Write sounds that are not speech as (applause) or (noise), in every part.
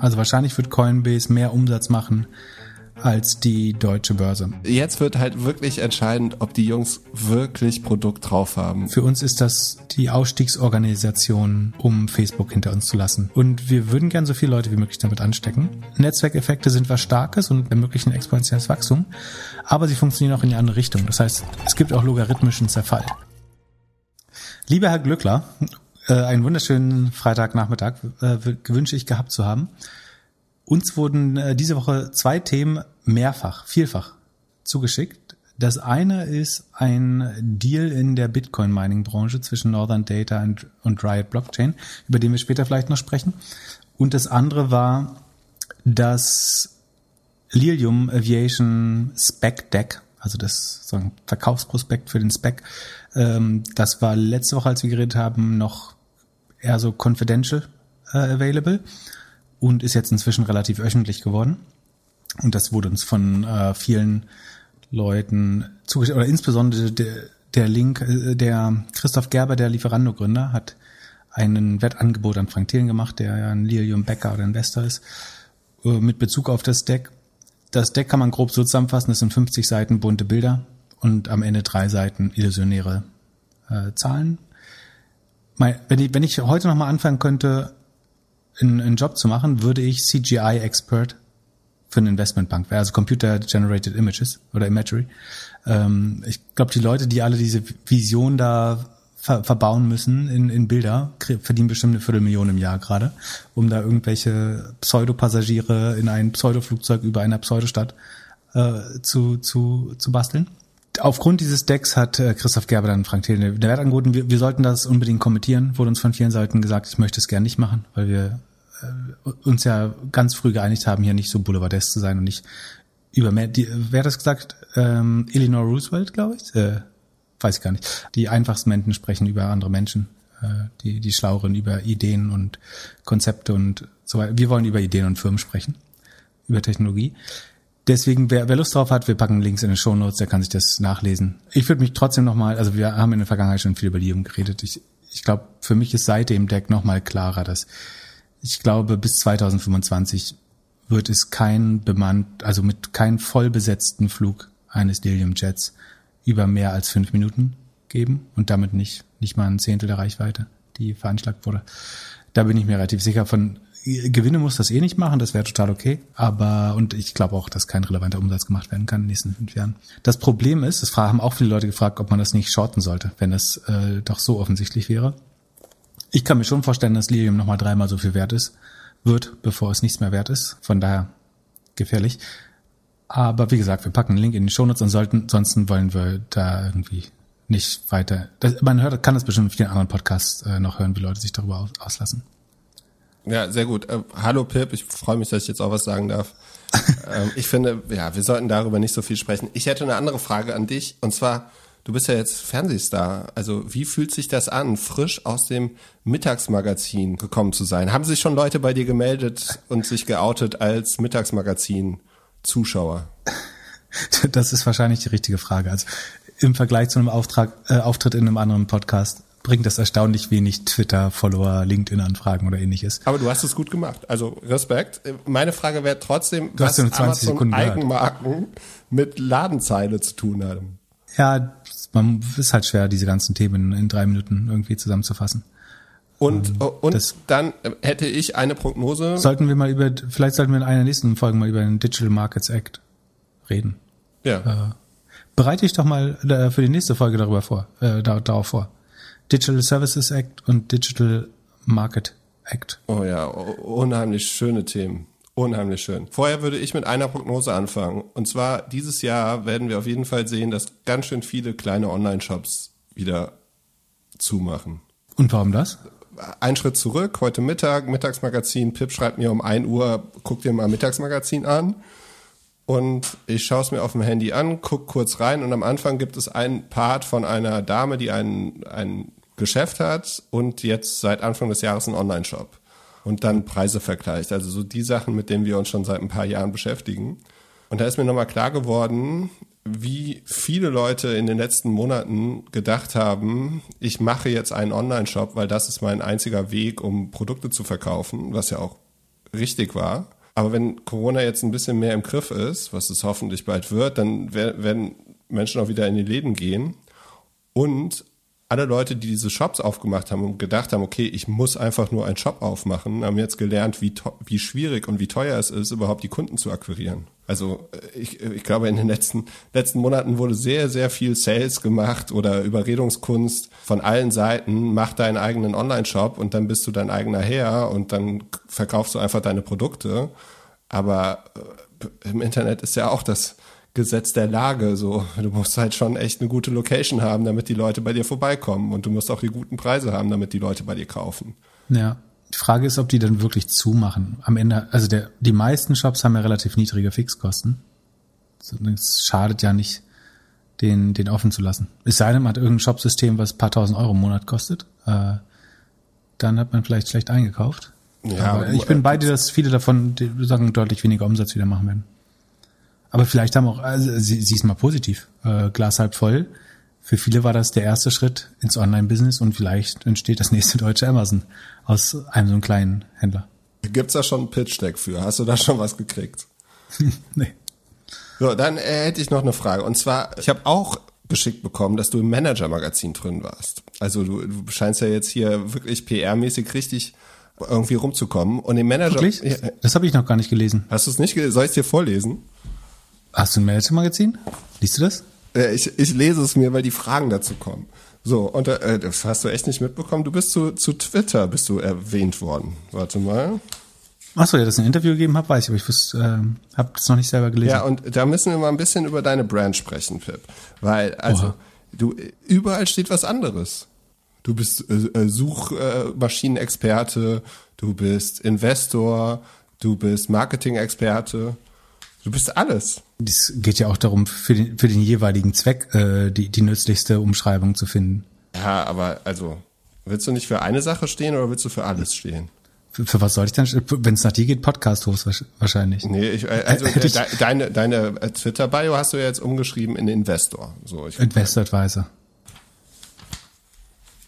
Also wahrscheinlich wird Coinbase mehr Umsatz machen als die deutsche Börse. Jetzt wird halt wirklich entscheidend, ob die Jungs wirklich Produkt drauf haben. Für uns ist das die Ausstiegsorganisation, um Facebook hinter uns zu lassen. Und wir würden gern so viele Leute wie möglich damit anstecken. Netzwerkeffekte sind was Starkes und ermöglichen exponentielles Wachstum, aber sie funktionieren auch in die andere Richtung. Das heißt, es gibt auch logarithmischen Zerfall. Lieber Herr Glückler, äh, einen wunderschönen Freitagnachmittag äh, wünsche ich gehabt zu haben. Uns wurden äh, diese Woche zwei Themen mehrfach, vielfach zugeschickt. Das eine ist ein Deal in der Bitcoin-Mining-Branche zwischen Northern Data und, Riot Blockchain, über den wir später vielleicht noch sprechen. Und das andere war das Lilium Aviation Spec Deck, also das sagen, Verkaufsprospekt für den Spec. Ähm, das war letzte Woche, als wir geredet haben, noch eher so confidential äh, available und ist jetzt inzwischen relativ öffentlich geworden. Und das wurde uns von äh, vielen Leuten zugeschickt, oder insbesondere der, der Link, äh, der Christoph Gerber, der Lieferando-Gründer, hat einen Wettangebot an Frank Thelen gemacht, der ja ein Lilium Becker oder Investor ist, äh, mit Bezug auf das Deck. Das Deck kann man grob so zusammenfassen, das sind 50 Seiten bunte Bilder und am Ende drei Seiten illusionäre äh, Zahlen. Mein, wenn, ich, wenn ich heute nochmal anfangen könnte, einen, einen Job zu machen, würde ich CGI-Expert für eine Investmentbank wäre, also Computer Generated Images oder Imagery. Ähm, ich glaube, die Leute, die alle diese Vision da ver verbauen müssen in, in Bilder, verdienen bestimmt eine Viertelmillion im Jahr gerade, um da irgendwelche Pseudopassagiere in ein Pseudoflugzeug über einer Pseudostadt äh, zu, zu, zu basteln. Aufgrund dieses Decks hat äh, Christoph Gerber dann Frank Thelen der Wert angeboten, wir, wir sollten das unbedingt kommentieren, wurde uns von vielen Seiten gesagt, ich möchte es gern nicht machen, weil wir äh, uns ja ganz früh geeinigt haben, hier nicht so boulevardesk zu sein und nicht über mehr, die, wer hat das gesagt? Ähm, Eleanor Roosevelt, glaube ich? Äh, weiß ich gar nicht. Die einfachsten Menschen sprechen über andere Menschen, äh, die, die Schlaueren über Ideen und Konzepte und so weiter. Wir wollen über Ideen und Firmen sprechen, über Technologie. Deswegen, wer, wer Lust drauf hat, wir packen Links in den Show Notes, der kann sich das nachlesen. Ich würde mich trotzdem nochmal, also wir haben in der Vergangenheit schon viel über Lium geredet. Ich, ich glaube, für mich ist seit dem Deck nochmal klarer, dass ich glaube, bis 2025 wird es kein bemannt, also mit keinem vollbesetzten Flug eines Lilium Jets über mehr als fünf Minuten geben und damit nicht, nicht mal ein Zehntel der Reichweite, die veranschlagt wurde. Da bin ich mir relativ sicher von, Gewinne muss das eh nicht machen, das wäre total okay. Aber, und ich glaube auch, dass kein relevanter Umsatz gemacht werden kann in den nächsten fünf Jahren. Das Problem ist, das haben auch viele Leute gefragt, ob man das nicht shorten sollte, wenn es äh, doch so offensichtlich wäre. Ich kann mir schon vorstellen, dass Lilium nochmal dreimal so viel wert ist, wird, bevor es nichts mehr wert ist. Von daher gefährlich. Aber wie gesagt, wir packen einen Link in die Shownotes und sollten, ansonsten wollen wir da irgendwie nicht weiter. Das, man hört, kann das bestimmt in vielen anderen Podcasts äh, noch hören, wie Leute sich darüber aus, auslassen. Ja, sehr gut. Äh, hallo Pip, ich freue mich, dass ich jetzt auch was sagen darf. (laughs) ähm, ich finde, ja, wir sollten darüber nicht so viel sprechen. Ich hätte eine andere Frage an dich und zwar, Du bist ja jetzt Fernsehstar. Also wie fühlt sich das an, frisch aus dem Mittagsmagazin gekommen zu sein? Haben sich schon Leute bei dir gemeldet und sich geoutet als Mittagsmagazin-Zuschauer? Das ist wahrscheinlich die richtige Frage. Also im Vergleich zu einem Auftrag, äh, Auftritt in einem anderen Podcast bringt das erstaunlich wenig Twitter, Follower, LinkedIn-Anfragen oder ähnliches. Aber du hast es gut gemacht. Also Respekt. Meine Frage wäre trotzdem, du was hast 20 Amazon Sekunden Eigenmarken mit Ladenzeile zu tun haben. Ja, man ist halt schwer, diese ganzen Themen in drei Minuten irgendwie zusammenzufassen. Und, ähm, und dann hätte ich eine Prognose. Sollten wir mal über, vielleicht sollten wir in einer der nächsten Folgen mal über den Digital Markets Act reden. Ja. Äh, bereite ich doch mal äh, für die nächste Folge darüber vor, äh, darauf vor. Digital Services Act und Digital Market Act. Oh ja, unheimlich schöne Themen. Unheimlich schön. Vorher würde ich mit einer Prognose anfangen. Und zwar dieses Jahr werden wir auf jeden Fall sehen, dass ganz schön viele kleine Online-Shops wieder zumachen. Und warum das? Ein Schritt zurück, heute Mittag, Mittagsmagazin. Pip schreibt mir um 1 Uhr, guck dir mal Mittagsmagazin an. Und ich schaue es mir auf dem Handy an, guck kurz rein und am Anfang gibt es einen Part von einer Dame, die ein, ein Geschäft hat und jetzt seit Anfang des Jahres einen Online-Shop und dann Preise vergleicht. Also so die Sachen, mit denen wir uns schon seit ein paar Jahren beschäftigen. Und da ist mir nochmal klar geworden, wie viele Leute in den letzten Monaten gedacht haben, ich mache jetzt einen Online-Shop, weil das ist mein einziger Weg, um Produkte zu verkaufen, was ja auch richtig war. Aber wenn Corona jetzt ein bisschen mehr im Griff ist, was es hoffentlich bald wird, dann werden Menschen auch wieder in die Läden gehen. Und alle Leute, die diese Shops aufgemacht haben und gedacht haben, okay, ich muss einfach nur einen Shop aufmachen, haben jetzt gelernt, wie, wie schwierig und wie teuer es ist, überhaupt die Kunden zu akquirieren. Also äh, ich, ich glaube, in den letzten, letzten Monaten wurde sehr, sehr viel Sales gemacht oder Überredungskunst von allen Seiten. Mach deinen eigenen Online-Shop und dann bist du dein eigener Herr und dann verkaufst du einfach deine Produkte. Aber äh, im Internet ist ja auch das Gesetz der Lage. So, du musst halt schon echt eine gute Location haben, damit die Leute bei dir vorbeikommen. Und du musst auch die guten Preise haben, damit die Leute bei dir kaufen. Ja. Die Frage ist, ob die dann wirklich zumachen. Am Ende, also der, die meisten Shops haben ja relativ niedrige Fixkosten. Es schadet ja nicht, den, den offen zu lassen. Es sei denn, man hat irgendein Shopsystem, was paar tausend Euro im Monat kostet. Äh, dann hat man vielleicht schlecht eingekauft. Ja, Aber ich bin bei dir, dass viele davon, sagen, deutlich weniger Umsatz wieder machen werden. Aber vielleicht haben auch, also sie, sie ist mal positiv, äh, Glas halb voll. Für viele war das der erste Schritt ins Online-Business und vielleicht entsteht das nächste deutsche Amazon aus einem so einem kleinen Händler. Gibt's da schon ein Pitch-Deck für? Hast du da schon was gekriegt? (laughs) nee. So, dann äh, hätte ich noch eine Frage. Und zwar, ich habe auch geschickt bekommen, dass du im Manager-Magazin drin warst. Also du, du scheinst ja jetzt hier wirklich PR-mäßig richtig irgendwie rumzukommen. Und im Manager. Wirklich? Das habe ich noch gar nicht gelesen. Hast du es nicht gelesen? Soll ich es dir vorlesen? Hast du ein Manager-Magazin? Liest du das? Äh, ich, ich lese es mir, weil die Fragen dazu kommen. So, und äh, das hast du echt nicht mitbekommen. Du bist zu, zu Twitter bist du erwähnt worden. Warte mal. Achso, ja, dass ich ein Interview gegeben habe, weiß ich, aber ich äh, habe das noch nicht selber gelesen. Ja, und da müssen wir mal ein bisschen über deine Brand sprechen, Pip. Weil, also, Oha. du, überall steht was anderes. Du bist äh, äh Suchmaschinenexperte, du bist Investor, du bist Marketing-Experte. Du bist alles. Es geht ja auch darum, für den, für den jeweiligen Zweck äh, die, die nützlichste Umschreibung zu finden. Ja, aber also, willst du nicht für eine Sache stehen oder willst du für alles stehen? Für, für was soll ich denn, wenn es nach dir geht, Podcast-Host wahrscheinlich. Nee, ich, äh, also äh, de, deine, deine Twitter-Bio hast du ja jetzt umgeschrieben in Investor. So, ich Investor Advisor.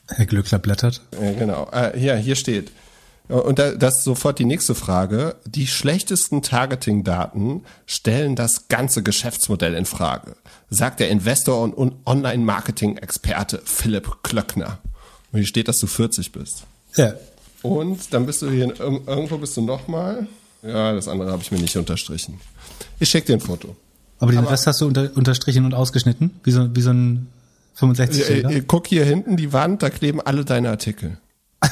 Herr Glückler blättert. Ja, genau. Äh, hier, hier steht, und das ist sofort die nächste Frage. Die schlechtesten Targeting-Daten stellen das ganze Geschäftsmodell in Frage, sagt der Investor und Online-Marketing-Experte Philipp Klöckner. Und hier steht, dass du 40 bist. Ja. Und dann bist du hier, irgendwo bist du nochmal. Ja, das andere habe ich mir nicht unterstrichen. Ich schicke dir ein Foto. Aber den Aber, Rest hast du unter, unterstrichen und ausgeschnitten? Wie so, wie so ein 65 äh, Guck hier hinten die Wand, da kleben alle deine Artikel. (laughs)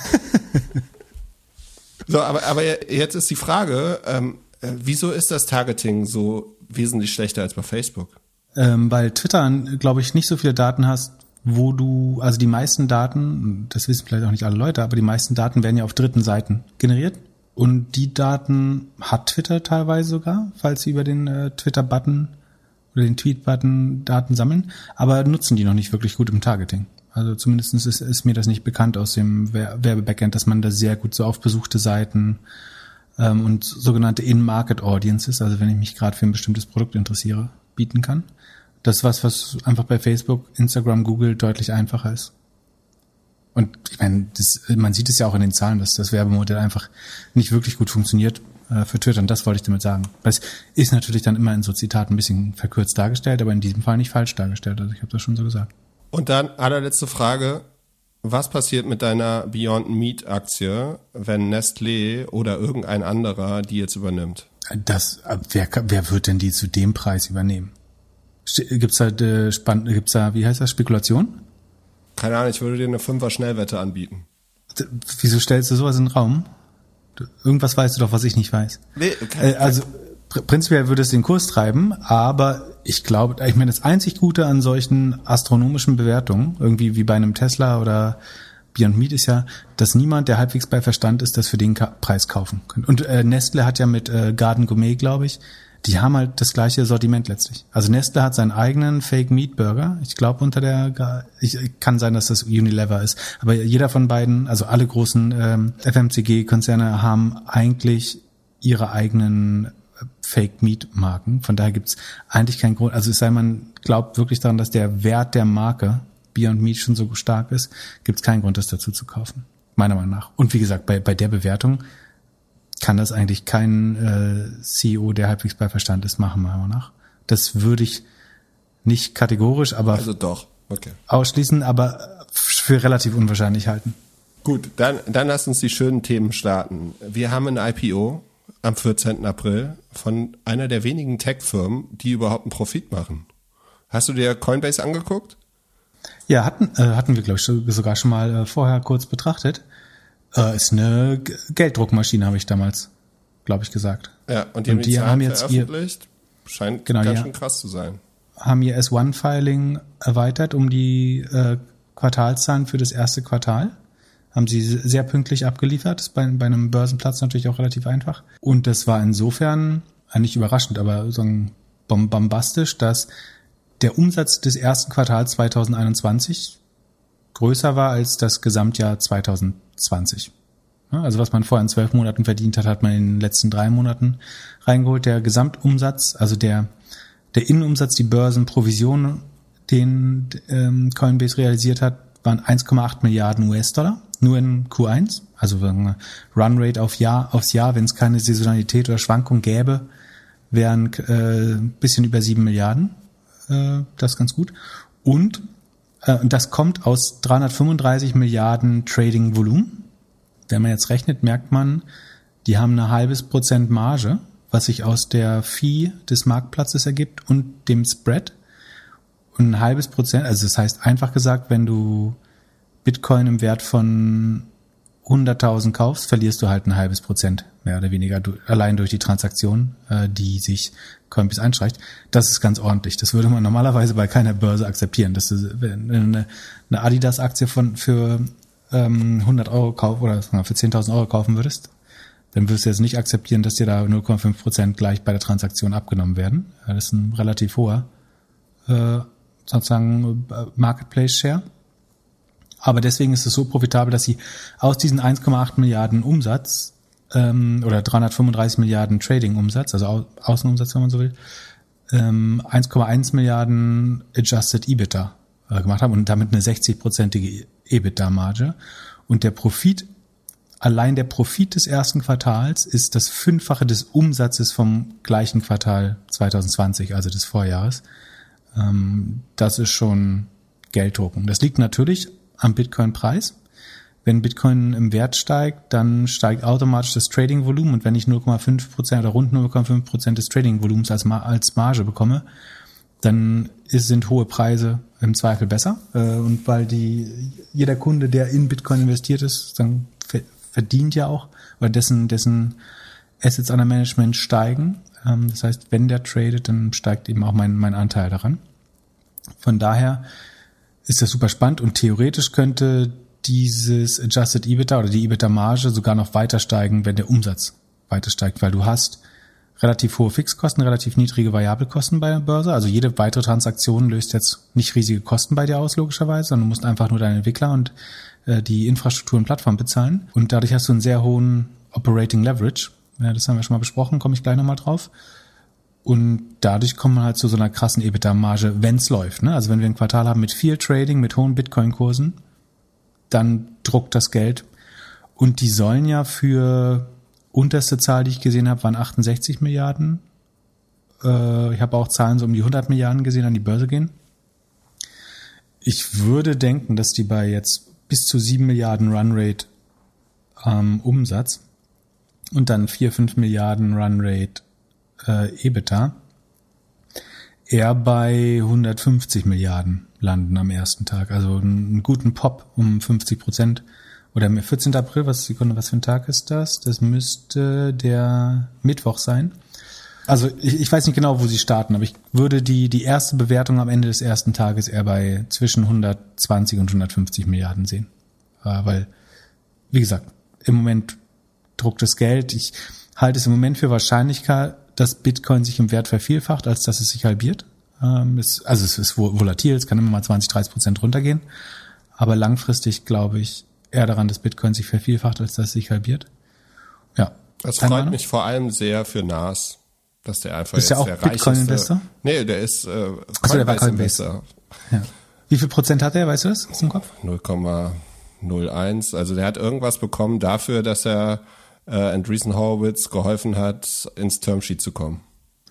So, aber, aber jetzt ist die Frage, ähm, äh, wieso ist das Targeting so wesentlich schlechter als bei Facebook? Ähm, weil Twitter, glaube ich, nicht so viele Daten hast, wo du, also die meisten Daten, das wissen vielleicht auch nicht alle Leute, aber die meisten Daten werden ja auf dritten Seiten generiert. Und die Daten hat Twitter teilweise sogar, falls sie über den äh, Twitter-Button oder den Tweet-Button Daten sammeln, aber nutzen die noch nicht wirklich gut im Targeting. Also zumindest ist, ist mir das nicht bekannt aus dem Werbebackend, dass man da sehr gut so auf besuchte Seiten ähm, und sogenannte In-Market-Audiences, also wenn ich mich gerade für ein bestimmtes Produkt interessiere, bieten kann. Das ist was, was einfach bei Facebook, Instagram, Google deutlich einfacher ist. Und ich meine, das, man sieht es ja auch in den Zahlen, dass das Werbemodell einfach nicht wirklich gut funktioniert äh, für Twitter. Und das wollte ich damit sagen. Es ist natürlich dann immer in so Zitaten ein bisschen verkürzt dargestellt, aber in diesem Fall nicht falsch dargestellt. Also ich habe das schon so gesagt. Und dann allerletzte Frage. Was passiert mit deiner Beyond Meat Aktie, wenn Nestlé oder irgendein anderer die jetzt übernimmt? Das, wer, wer wird denn die zu dem Preis übernehmen? Gibt's da, äh, spann, gibt's da, wie heißt das, Spekulation? Keine Ahnung, ich würde dir eine Fünfer Schnellwette anbieten. Wieso stellst du sowas in den Raum? Irgendwas weißt du doch, was ich nicht weiß. Nee, äh, also, prinzipiell würde es den Kurs treiben, aber ich glaube, ich meine, das einzig Gute an solchen astronomischen Bewertungen, irgendwie wie bei einem Tesla oder Beyond Meat ist ja, dass niemand, der halbwegs bei Verstand ist, das für den Preis kaufen kann. Und äh, Nestle hat ja mit äh, Garden Gourmet, glaube ich, die haben halt das gleiche Sortiment letztlich. Also Nestle hat seinen eigenen Fake Meat Burger. Ich glaube unter der, ich kann sein, dass das Unilever ist. Aber jeder von beiden, also alle großen ähm, FMCG-Konzerne haben eigentlich ihre eigenen Fake Meat Marken. Von daher gibt's eigentlich keinen Grund. Also es sei man glaubt wirklich daran, dass der Wert der Marke Beyond Meat schon so stark ist, gibt's keinen Grund, das dazu zu kaufen. Meiner Meinung nach. Und wie gesagt, bei, bei der Bewertung, kann das eigentlich kein äh, CEO, der halbwegs bei Verstand ist, machen, meiner Meinung nach. Das würde ich nicht kategorisch, aber Also doch, okay. ausschließen, aber für relativ unwahrscheinlich halten. Gut, dann, dann lass uns die schönen Themen starten. Wir haben ein IPO am 14. April von einer der wenigen Tech-Firmen, die überhaupt einen Profit machen. Hast du dir Coinbase angeguckt? Ja, hatten, äh, hatten wir, glaube ich, so- sogar schon mal äh, vorher kurz betrachtet. Äh, ist eine G Gelddruckmaschine, habe ich damals, glaube ich, gesagt. Ja, und die Und haben die, die haben jetzt ihr- veröffentlicht. Scheint Genau, ganz ja. schön krass zu sein. Haben ihr S1-Filing erweitert um die äh, Quartalszahlen für das erste Quartal. Haben sie sehr pünktlich abgeliefert. Ist bei, bei einem Börsenplatz natürlich auch relativ einfach. Und das war insofern äh, nicht überraschend, aber so bombastisch, dass der Umsatz des ersten Quartals 2021 größer war als das Gesamtjahr 2020. Ja, Also was man vorher in zwölf Monaten verdient hat, hat man in den letzten drei Monaten reingeholt. Der Gesamtumsatz, also der, der Innenumsatz, die Börsenprovision, den ähm, Coinbase realisiert hat, waren 1,8 Milliarden US-Dollar, nur in Q1. Also wir, Runrate auf Jahr, aufs Jahr, wenn es keine Saisonalität oder Schwankung gäbe, wären äh, ein bisschen über 7 Milliarden. Äh, das ist ganz gut. Und äh, das kommt aus 335 Milliarden Trading-Volumen. Wenn man jetzt rechnet, merkt man, die haben eine halbes Prozent Marge, was sich aus der Fee des Marktplatzes ergibt und dem Spread. Ein halbes Prozent, also das heißt einfach gesagt, wenn du Bitcoin im Wert von 100.000 kaufst, verlierst du halt ein halbes Prozent, mehr oder weniger, du, allein durch die Transaktion, äh, die sich Coinbase einstreicht. Das ist ganz ordentlich. Das würde man normalerweise bei keiner Börse akzeptieren. Das ist, wenn du eine, eine Adidas-Aktie von für ähm, 100 Euro kaufen oder für 10.000 Euro kaufen würdest, dann wirst du jetzt nicht akzeptieren, dass dir da 0,5 Prozent gleich bei der Transaktion abgenommen werden. Das ist ein relativ hoher äh, sozusagen äh, Marketplace Share. Aber deswegen ist es so profitabel, dass sie aus diesen 1,8 Milliarden Umsatz ähm, oder 335 Milliarden Trading-Umsatz, also Au Außenumsatz, wenn man so will, ähm, 1,1 Milliarden Adjusted EBITDA äh, gemacht haben und damit eine 60-prozentige EBITDA-Marge. Und der Profit, allein der Profit des ersten Quartals ist das Fünffache des Umsatzes vom gleichen Quartal 2020, also des Vorjahres. Ähm, das ist schon Gelddrucken. Das liegt natürlich am Bitcoin-Preis. Wenn Bitcoin im Wert steigt, dann steigt automatisch das Trading-Volumen und wenn ich 0,5 Prozent oder rund 0,5 Prozent des Trading-Volumens als, als Marge bekomme, dann ist, sind hohe Preise im Zweifel besser. Äh, und weil die, jeder Kunde, der in Bitcoin investiert ist, dann ver- verdient ja auch, oder dessen, dessen Assets under Management steigen. Ähm, das heißt, wenn der tradet, dann steigt eben auch mein, mein Anteil daran. Von daher ist das super spannend und theoretisch könnte dieses Adjusted EBITDA oder die EBITDA-Marge sogar noch weiter steigen, wenn der Umsatz weiter steigt, weil du hast relativ hohe Fixkosten, relativ niedrige Variabelkosten bei der Börse. Also jede weitere Transaktion löst jetzt nicht riesige Kosten bei dir aus, logischerweise, sondern du musst einfach nur deinen Entwickler und äh, die Infrastruktur und Plattform bezahlen. Und dadurch hast du einen sehr hohen Operating Leverage. Ja, das haben wir schon mal besprochen, komme ich gleich nochmal drauf. Und dadurch kommt man halt zu so einer krassen EBITDA-Marge, wenn's läuft. Ne? Also wenn wir ein Quartal haben mit viel Trading, mit hohen Bitcoin-Kursen, dann druckt das Geld. Und die sollen ja für unterste Zahl, die ich gesehen habe, waren 68 Milliarden. Äh, ich habe auch Zahlen so um die 100 Milliarden gesehen an die Börse gehen. Ich würde denken, dass die bei jetzt bis zu 7 Milliarden Runrate ähm, Umsatz und dann 4, 5 Milliarden Runrate äh, EBITDA eher bei 150 Milliarden landen am ersten Tag. Also einen guten Pop um 50 Prozent. Oder am 14. April, was Sekunde, was für ein Tag ist das? Das müsste der Mittwoch sein. Also ich, ich weiß nicht genau, wo sie starten, aber ich würde die, die erste Bewertung am Ende des ersten Tages eher bei zwischen 120 und 150 Milliarden sehen. Äh, weil, wie gesagt, im Moment druckt das Geld. Ich halte es im Moment für wahrscheinlicher, dass Bitcoin sich im Wert vervielfacht, als dass es sich halbiert. Ähm, es, also es ist vol- volatil, es kann immer mal 20, 30 Prozent runtergehen. Aber langfristig glaube ich eher daran, dass Bitcoin sich vervielfacht, als dass es sich halbiert. Ja. Das Keine freut Ahnung. mich vor allem sehr für Nas, dass der einfach Ist jetzt der auch der reicheste- Bitcoin-Investor? Nee, der ist äh, Ach so, der war Coinbase-Investor. ja. Wie viel Prozent hat er, weißt du das aus dem Kopf? 0,01. Also der hat irgendwas bekommen dafür, dass er äh, Andreessen Horowitz geholfen hat, ins Termsheet zu kommen.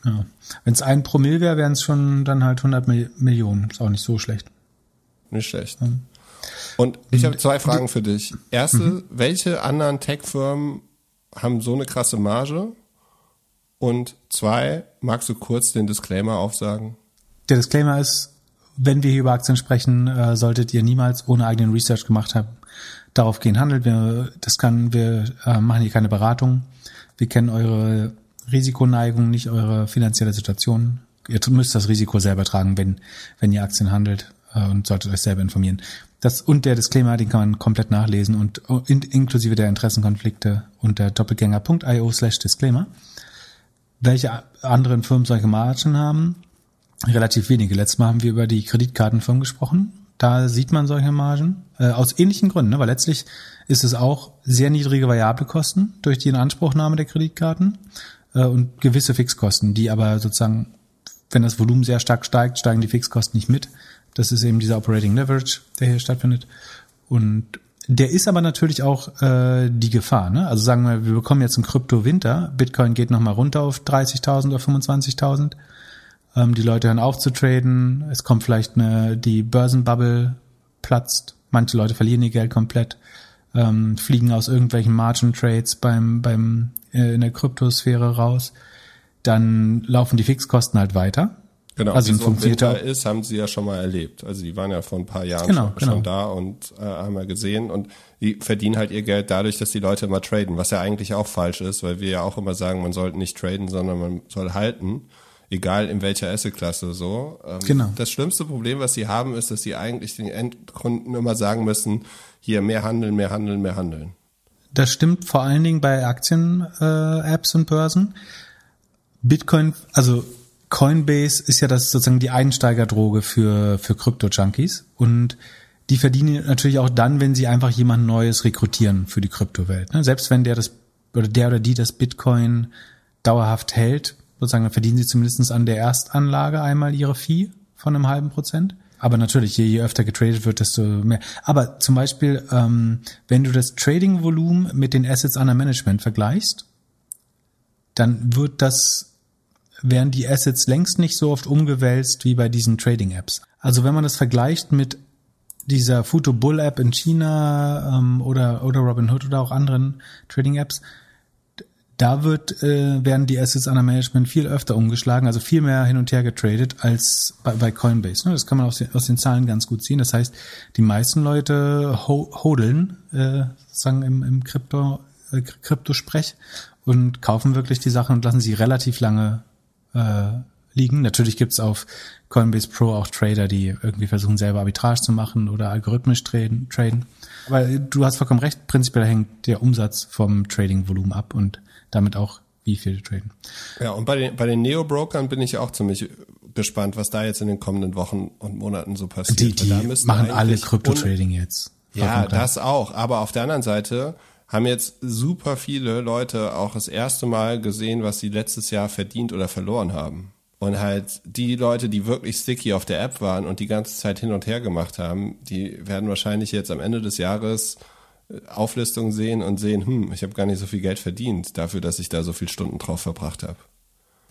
Ja. Wenn es ein Promille wäre, wären es schon dann halt 100 Mil Millionen. Ist auch nicht so schlecht. Nicht schlecht. Mhm. Und ich habe zwei Fragen für dich. Erste, mhm. welche anderen Tech-Firmen haben so eine krasse Marge? Und zwei, magst du kurz den Disclaimer aufsagen? Der Disclaimer ist, wenn wir hier über Aktien sprechen, äh, solltet ihr niemals ohne eigenen Research gemacht haben, darauf gehen handelt. Wir, das kann, wir äh, machen hier keine Beratung. Wir kennen eure Risikoneigung, nicht eure finanzielle Situation. Ihr müsst das Risiko selber tragen, wenn, wenn ihr Aktien handelt äh, und solltet euch selber informieren. Das und der Disclaimer, den kann man komplett nachlesen und in, inklusive der Interessenkonflikte unter doppelgänger.io slash Disclaimer. Welche anderen Firmen solche Margen haben? Relativ wenige. Letztes Mal haben wir über die Kreditkartenfirmen gesprochen. Da sieht man solche Margen. Äh, aus ähnlichen Gründen, ne? weil letztlich ist es auch sehr niedrige variable Kosten durch die Inanspruchnahme der Kreditkarten äh, und gewisse Fixkosten, die aber sozusagen, wenn das Volumen sehr stark steigt, steigen die Fixkosten nicht mit. Das ist eben dieser Operating Leverage, der hier stattfindet. Und der ist aber natürlich auch äh, die Gefahr. Ne? Also sagen wir, wir bekommen jetzt einen Krypto-Winter, Bitcoin geht nochmal runter auf 30.000 oder 25.000. Ähm, die Leute hören auf zu traden, es kommt vielleicht eine, die Börsenbubble platzt, manche Leute verlieren ihr Geld komplett, ähm, fliegen aus irgendwelchen Margin-Trades beim, beim, äh, in der Kryptosphäre raus. Dann laufen die Fixkosten halt weiter Genau, also wie so ein Winter ist, haben sie ja schon mal erlebt. Also die waren ja vor ein paar Jahren genau, schon, genau. schon, da und äh, haben ja gesehen und die verdienen halt ihr Geld dadurch, dass die Leute immer traden, was ja eigentlich auch falsch ist, weil wir ja auch immer sagen, man sollte nicht traden, sondern man soll halten, egal in welcher Asset-Klasse so. Ähm, genau. Das schlimmste Problem, was sie haben, ist, dass sie eigentlich den Endkunden immer sagen müssen, hier mehr handeln, mehr handeln, mehr handeln. Das stimmt vor allen Dingen bei Aktien-Apps äh, und Börsen. Bitcoin, also Coinbase ist ja das sozusagen die Einsteigerdroge für, für Krypto-Junkies und die verdienen natürlich auch dann, wenn sie einfach jemand Neues rekrutieren für die Kryptowelt. Ne? Selbst wenn der das oder der oder die das Bitcoin dauerhaft hält, sozusagen, dann verdienen sie zumindest an der Erstanlage einmal ihre Fee von einem halben Prozent. Aber natürlich, je, je öfter getradet wird, desto mehr. Aber zum Beispiel, ähm, wenn du das Trading-Volumen mit den Assets under Management vergleichst, dann wird das werden die Assets längst nicht so oft umgewälzt wie bei diesen Trading-Apps. Also wenn man das vergleicht mit dieser Futo Bull App in China ähm, oder oder Robinhood oder auch anderen Trading Apps, da wird äh, werden die Assets under Management viel öfter umgeschlagen, also viel mehr hin und her getradet als bei, bei Coinbase. Ne? Das kann man aus den, aus den Zahlen ganz gut sehen. Das heißt, die meisten Leute ho hodeln, äh, sagen im, im Krypto äh, Kryptosprech und kaufen wirklich die Sachen und lassen sie relativ lange äh, liegen. Natürlich gibt's auf Coinbase Pro auch Trader, die irgendwie versuchen, selber Arbitrage zu machen oder algorithmisch traden. traden. Aber du hast vollkommen recht, prinzipiell hängt der Umsatz vom Trading-Volumen ab und damit auch, wie viel traden. Ja, und bei den, bei den Neo-Brokern bin ich auch ziemlich gespannt, was da jetzt in den kommenden Wochen und Monaten so passiert. Die, die machen alle Krypto-Trading jetzt. Ja, das auch. Aber auf der anderen Seite haben jetzt super viele Leute auch das erste Mal gesehen, was sie letztes Jahr verdient oder verloren haben. Und halt die Leute, die wirklich sticky auf der App waren und die ganze Zeit hin und her gemacht haben, die werden wahrscheinlich jetzt am Ende des Jahres Auflistungen sehen und sehen, hm, ich habe gar nicht so viel Geld verdient dafür, dass ich da so viele Stunden drauf verbracht habe.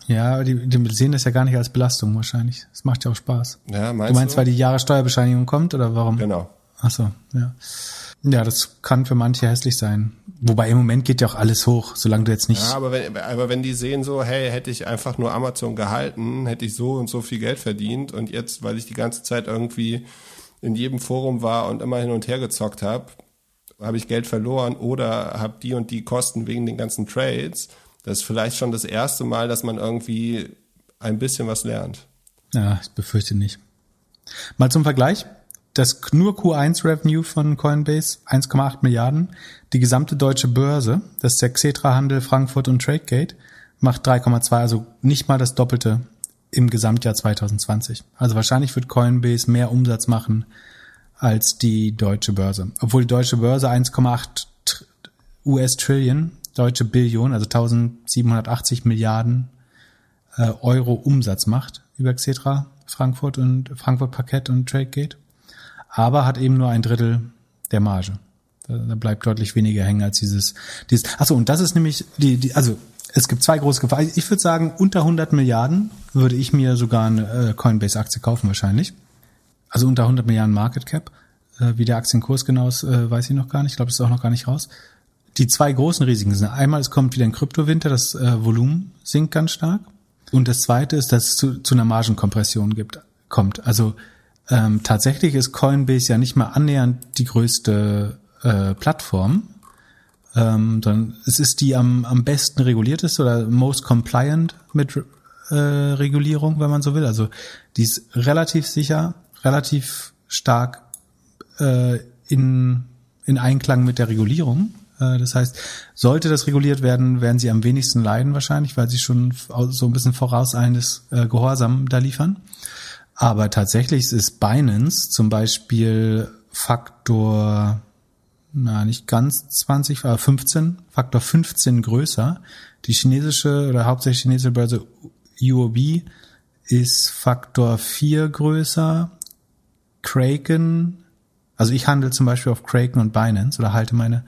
Ja, die, die sehen das ja gar nicht als Belastung wahrscheinlich. Das macht ja auch Spaß. Ja, meinst du meinst, du? weil die Jahressteuerbescheinigung kommt oder warum? Genau. Ach so, ja. Ja, das kann für manche hässlich sein. Wobei im Moment geht ja auch alles hoch, solange du jetzt nicht. Ja, aber wenn, aber wenn die sehen so, hey, hätte ich einfach nur Amazon gehalten, hätte ich so und so viel Geld verdient und jetzt, weil ich die ganze Zeit irgendwie in jedem Forum war und immer hin und her gezockt habe, habe ich Geld verloren oder habe die und die Kosten wegen den ganzen Trades. Das ist vielleicht schon das erste Mal, dass man irgendwie ein bisschen was lernt. Ja, ich befürchte nicht. Mal zum Vergleich das nur Q1-Revenue von Coinbase 1,8 Milliarden. Die gesamte deutsche Börse, das ist der Xetra-Handel, Frankfurt und Tradegate, macht 3,2, also nicht mal das Doppelte im Gesamtjahr 2020. Also wahrscheinlich wird Coinbase mehr Umsatz machen als die deutsche Börse. Obwohl die deutsche Börse 1,8 US-Trillion, deutsche Billion, also 1780 Milliarden äh, Euro Umsatz macht über Xetra, Frankfurt und Frankfurt Parkett und Tradegate aber hat eben nur ein Drittel der Marge. Da, da bleibt deutlich weniger hängen als dieses, dieses. Achso, und das ist nämlich die, die, also es gibt zwei große Gefahren. Ich würde sagen, unter 100 Milliarden würde ich mir sogar eine äh, Coinbase-Aktie kaufen wahrscheinlich. Also unter 100 Milliarden Market Cap. Äh, wie der Aktienkurs genau ist, äh, weiß ich noch gar nicht. Ich glaube, das ist auch noch gar nicht raus. Die zwei großen Risiken sind einmal, es kommt wieder ein Kryptowinter, das äh, Volumen sinkt ganz stark. Und das zweite ist, dass es zu, zu einer Margenkompression gibt, kommt. Also ähm, tatsächlich ist Coinbase ja nicht mal annähernd die größte äh, Plattform, ähm, sondern es ist die am, am besten regulierteste oder most compliant mit äh, Regulierung, wenn man so will. Also die ist relativ sicher, relativ stark äh, in, in Einklang mit der Regulierung. Äh, das heißt, sollte das reguliert werden, werden sie am wenigsten leiden wahrscheinlich, weil sie schon so ein bisschen vorauseilendes äh, Gehorsam da liefern. Aber tatsächlich ist Binance zum Beispiel Faktor, na nicht ganz 20, aber 15, Faktor 15 größer. Die chinesische oder hauptsächlich chinesische Börse UOB ist Faktor 4 größer. Kraken, also ich handle zum Beispiel auf Kraken und Binance oder halte meine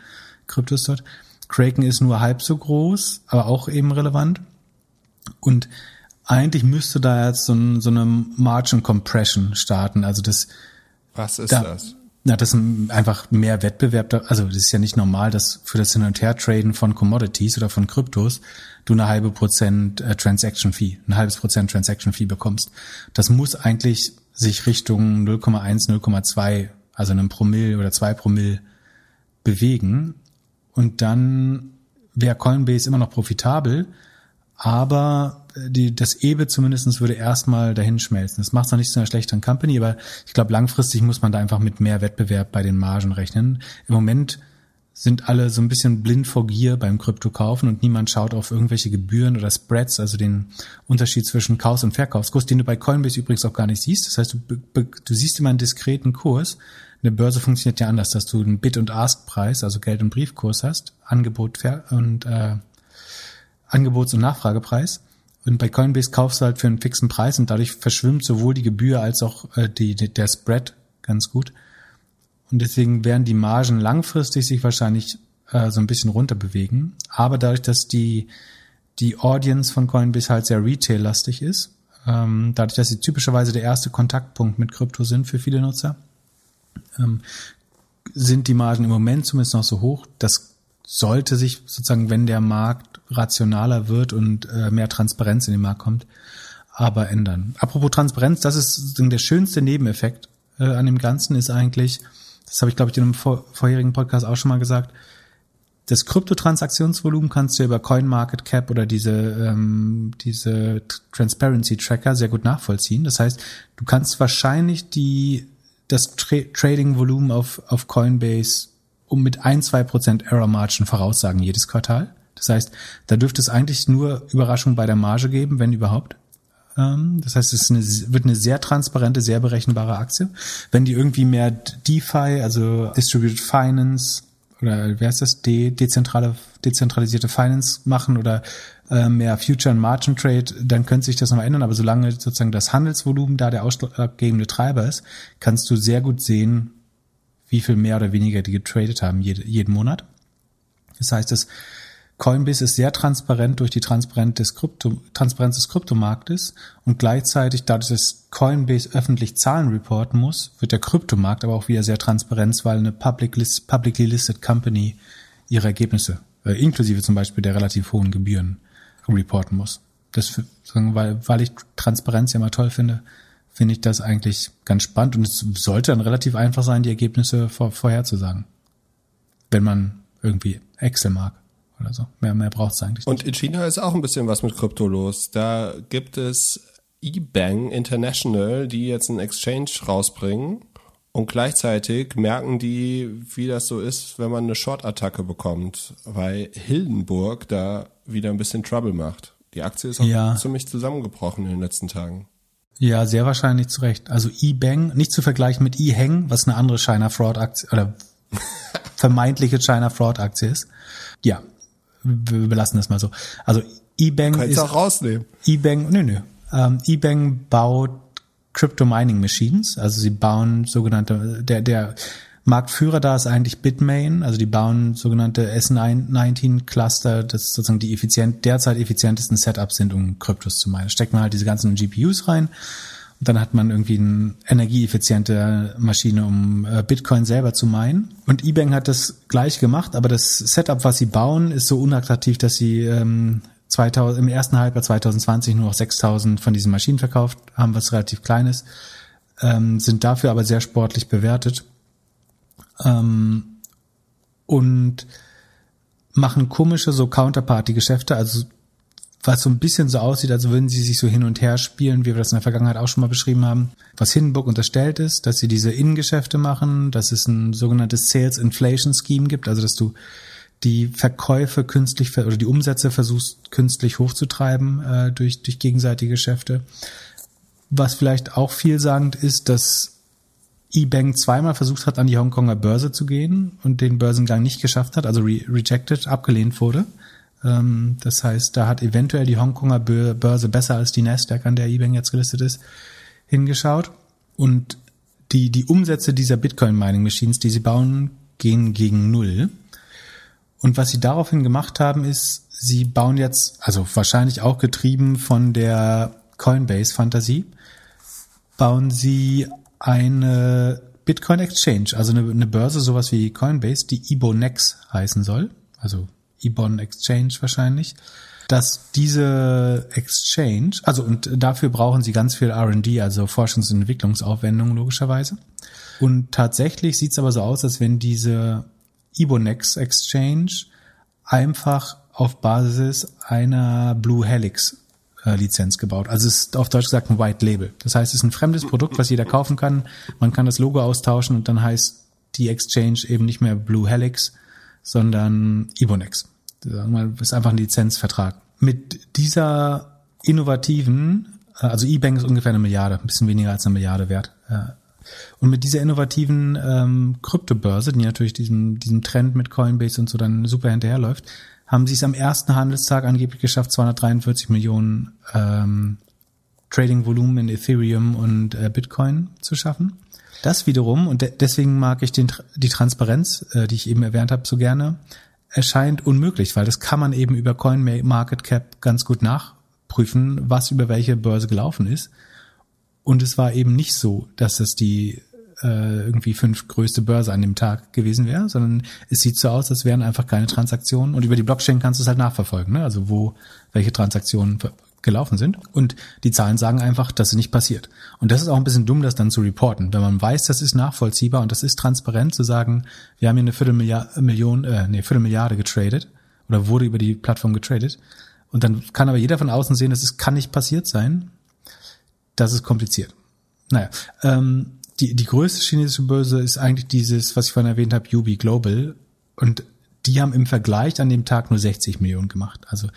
Kryptos dort. Kraken ist nur halb so groß, aber auch eben relevant. Und eigentlich müsste da jetzt so, ein, so eine Margin Compression starten. Also das. Was ist da, das? Na, das ist einfach mehr Wettbewerb. Also das ist ja nicht normal, dass für das Hin- und Her-Traden von Commodities oder von Kryptos du eine halbe Prozent äh, Transaction Fee, ein halbes Prozent Transaction Fee bekommst. Das muss eigentlich sich Richtung 0,1, 0,2, also einem Promille oder zwei Promille bewegen. Und dann wäre Coinbase immer noch profitabel, aber die, das EBIT zumindestens würde erstmal dahin schmelzen. Das macht es noch nicht zu einer schlechteren Company, aber ich glaube, langfristig muss man da einfach mit mehr Wettbewerb bei den Margen rechnen. Im Moment sind alle so ein bisschen blind vor Gier beim Kryptokaufen und niemand schaut auf irgendwelche Gebühren oder Spreads, also den Unterschied zwischen Kaufs- und Verkaufskurs, den du bei Coinbase übrigens auch gar nicht siehst. Das heißt, du, du siehst immer einen diskreten Kurs. Eine Börse funktioniert ja anders, dass du einen Bid- und Ask-Preis, also Geld- und Briefkurs hast, Angebot und äh, Angebots- und Nachfragepreis. Und bei Coinbase kaufst du halt für einen fixen Preis und dadurch verschwimmt sowohl die Gebühr als auch äh, die, die, der Spread ganz gut. Und deswegen werden die Margen langfristig sich wahrscheinlich äh, so ein bisschen runter bewegen. Aber dadurch, dass die, die Audience von Coinbase halt sehr retail-lastig ist, ähm, dadurch, dass sie typischerweise der erste Kontaktpunkt mit Krypto sind für viele Nutzer, ähm, sind die Margen im Moment zumindest noch so hoch. Das sollte sich sozusagen, wenn der Markt rationaler wird und äh, mehr Transparenz in den Markt kommt, aber ändern. Apropos Transparenz, das ist der schönste Nebeneffekt äh, an dem Ganzen ist eigentlich, das habe ich, glaube ich, in einem vor, vorherigen Podcast auch schon mal gesagt, das Kryptotransaktionsvolumen kannst du über CoinMarketCap oder diese, ähm, diese Transparency Tracker sehr gut nachvollziehen. Das heißt, du kannst wahrscheinlich die, das Tra Trading-Volumen auf, auf Coinbase um mit ein, zwei Prozent Error Margin voraussagen jedes Quartal. Das heißt, da dürfte es eigentlich nur Überraschungen bei der Marge geben, wenn überhaupt. Ähm, das heißt, es eine, wird eine sehr transparente, sehr berechenbare Aktie. Wenn die irgendwie mehr DeFi, also Distributed Finance oder wer ist das, De dezentrale, dezentralisierte Finance machen oder äh, mehr Future and Margin Trade, dann könnte sich das nochmal ändern. Aber solange sozusagen das Handelsvolumen da der ausschlaggebende Treiber ist, kannst du sehr gut sehen, wie viel mehr oder weniger die getradet haben jeden Monat. Das heißt, das Coinbase ist sehr transparent durch die Transparenz des, Krypto, Transparenz des Kryptomarktes und gleichzeitig dadurch, dass Coinbase öffentlich Zahlen reporten muss, wird der Kryptomarkt aber auch wieder sehr transparent, weil eine public list, publicly listed Company ihre Ergebnisse, äh, inklusive zum Beispiel der relativ hohen Gebühren, reporten muss. Das, weil, weil ich Transparenz ja mal toll finde, finde ich das eigentlich ganz spannend und es sollte dann relativ einfach sein, die Ergebnisse vor, vorherzusagen. Wenn man irgendwie Excel mag oder so. Mehr, mehr braucht es eigentlich nicht. Und in China ist auch ein bisschen was mit Krypto los. Da gibt es eBank International, die jetzt einen Exchange rausbringen. Und gleichzeitig merken die, wie das so ist, wenn man eine Short-Attacke bekommt, weil Hildenburg da wieder ein bisschen Trouble macht. Die Aktie ist auch ja. ziemlich zusammengebrochen in den letzten Tagen. Ja, sehr wahrscheinlich zu Recht. Also eBank, nicht zu vergleichen mit eHang, was eine andere China Fraud Aktie oder (laughs) vermeintliche China Fraud Aktie ist. Ja, wir belassen das mal so. Also eBank ist auch rausnehmen. eBank, nö, nö. Ähm, eBank baut Crypto Mining Machines, also sie bauen sogenannte der der Marktführer da ist eigentlich Bitmain, also die bauen sogenannte S19 Cluster, das sozusagen die effizient, derzeit effizientesten Setups sind, um Kryptos zu meinen. Da steckt man halt diese ganzen GPUs rein dann hat man irgendwie eine energieeffiziente Maschine, um äh, Bitcoin selber zu meinen. Und eBank hat das gleich gemacht, aber das Setup, was sie bauen, ist so unattraktiv, dass sie ähm, 2000, im ersten Halbjahr 2020 nur noch 6000 von diesen Maschinen verkauft haben, was relativ klein ist, ähm, sind dafür aber sehr sportlich bewertet ähm, und machen komische so Counterparty-Geschäfte, also was so ein bisschen so aussieht, als würden sie sich so hin und her spielen, wie wir das in der Vergangenheit auch schon mal beschrieben haben. Was Hindenburg unterstellt ist, dass sie diese Innengeschäfte machen, dass es ein sogenanntes Sales Inflation Scheme gibt, also dass du die Verkäufe künstlich oder die Umsätze versuchst künstlich hochzutreiben äh, durch, durch gegenseitige Geschäfte. Was vielleicht auch vielsagend ist, dass eBank zweimal versucht hat, an die Hongkonger Börse zu gehen und den Börsengang nicht geschafft hat, also re rejected, abgelehnt wurde. Ähm, das heißt, da hat eventuell die Hongkonger Börse besser als die Nasdaq, an der eBank jetzt gelistet ist, hingeschaut. Und die, die Umsätze dieser Bitcoin-Mining-Machines, die sie bauen, gehen gegen Null. Und was sie daraufhin gemacht haben, ist, sie bauen jetzt, also wahrscheinlich auch getrieben von der Coinbase-Fantasie, bauen sie eine Bitcoin Exchange, also eine, eine Börse, sowas wie Coinbase, die Ibonex heißen soll, also Ibon Exchange wahrscheinlich, dass diese Exchange, also und dafür brauchen sie ganz viel R&D, also Forschungs- und Entwicklungsaufwendungen logischerweise. Und tatsächlich sieht es aber so aus, als wenn diese Ibonex Exchange einfach auf Basis einer Blue Helix äh, Lizenz gebaut. Also es ist auf Deutsch gesagt ein White Label. Das heißt, es ist ein fremdes Produkt, was jeder kaufen kann. Man kann das Logo austauschen und dann heißt die Exchange eben nicht mehr Blue Helix, sondern Ibonex. Das ist einfach ein Lizenzvertrag. Mit dieser innovativen, äh, also eBank ist ungefähr eine Milliarde, ein bisschen weniger als eine Milliarde wert. Und mit dieser innovativen ähm, Kryptobörse, die natürlich diesem, diesem Trend mit Coinbase und so dann super hinterherläuft, haben sie es am ersten Handelstag angeblich geschafft, 243 Millionen ähm, Trading-Volumen in Ethereum und äh, Bitcoin zu schaffen. Das wiederum, und de deswegen mag ich den, die Transparenz, äh, die ich eben erwähnt habe, so gerne, erscheint unmöglich, weil das kann man eben über CoinMarketCap ganz gut nachprüfen, was über welche Börse gelaufen ist. Und es war eben nicht so, dass das die äh, irgendwie fünf größte Börse an dem Tag gewesen wäre, sondern es sieht so aus, als wären einfach keine Transaktionen. Und über die Blockchain kannst du es halt nachverfolgen, ne? also wo welche Transaktionen gelaufen sind. Und die Zahlen sagen einfach, dass es nicht passiert. Und das ist auch ein bisschen dumm, das dann zu reporten. Wenn man weiß, das ist nachvollziehbar und das ist transparent, zu sagen, wir haben hier eine Viertelmillion, äh, nee, Viertelmilliarde getradet oder wurde über die Plattform getradet. Und dann kann aber jeder von außen sehen, dass es kann nicht passiert sein. Das ist kompliziert. Naja, ähm, die, die größte chinesische Börse ist eigentlich dieses, was ich vorhin erwähnt habe, UB Global. Und die haben im Vergleich an dem Tag nur 60 Millionen gemacht. Also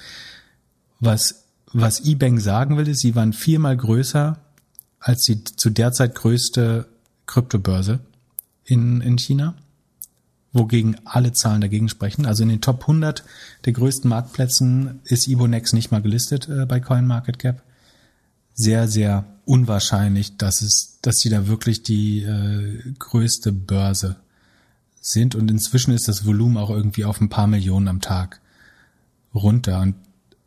was, was eBank sagen will, ist, sie waren viermal größer als die zu derzeit größte Kryptobörse in, in China, wogegen alle Zahlen dagegen sprechen. Also in den Top 100 der größten Marktplätzen ist Ibonex nicht mal gelistet äh, bei CoinMarketCap. Sehr, sehr unwahrscheinlich, dass es, dass sie da wirklich die äh, größte Börse sind. Und inzwischen ist das Volumen auch irgendwie auf ein paar Millionen am Tag runter. Und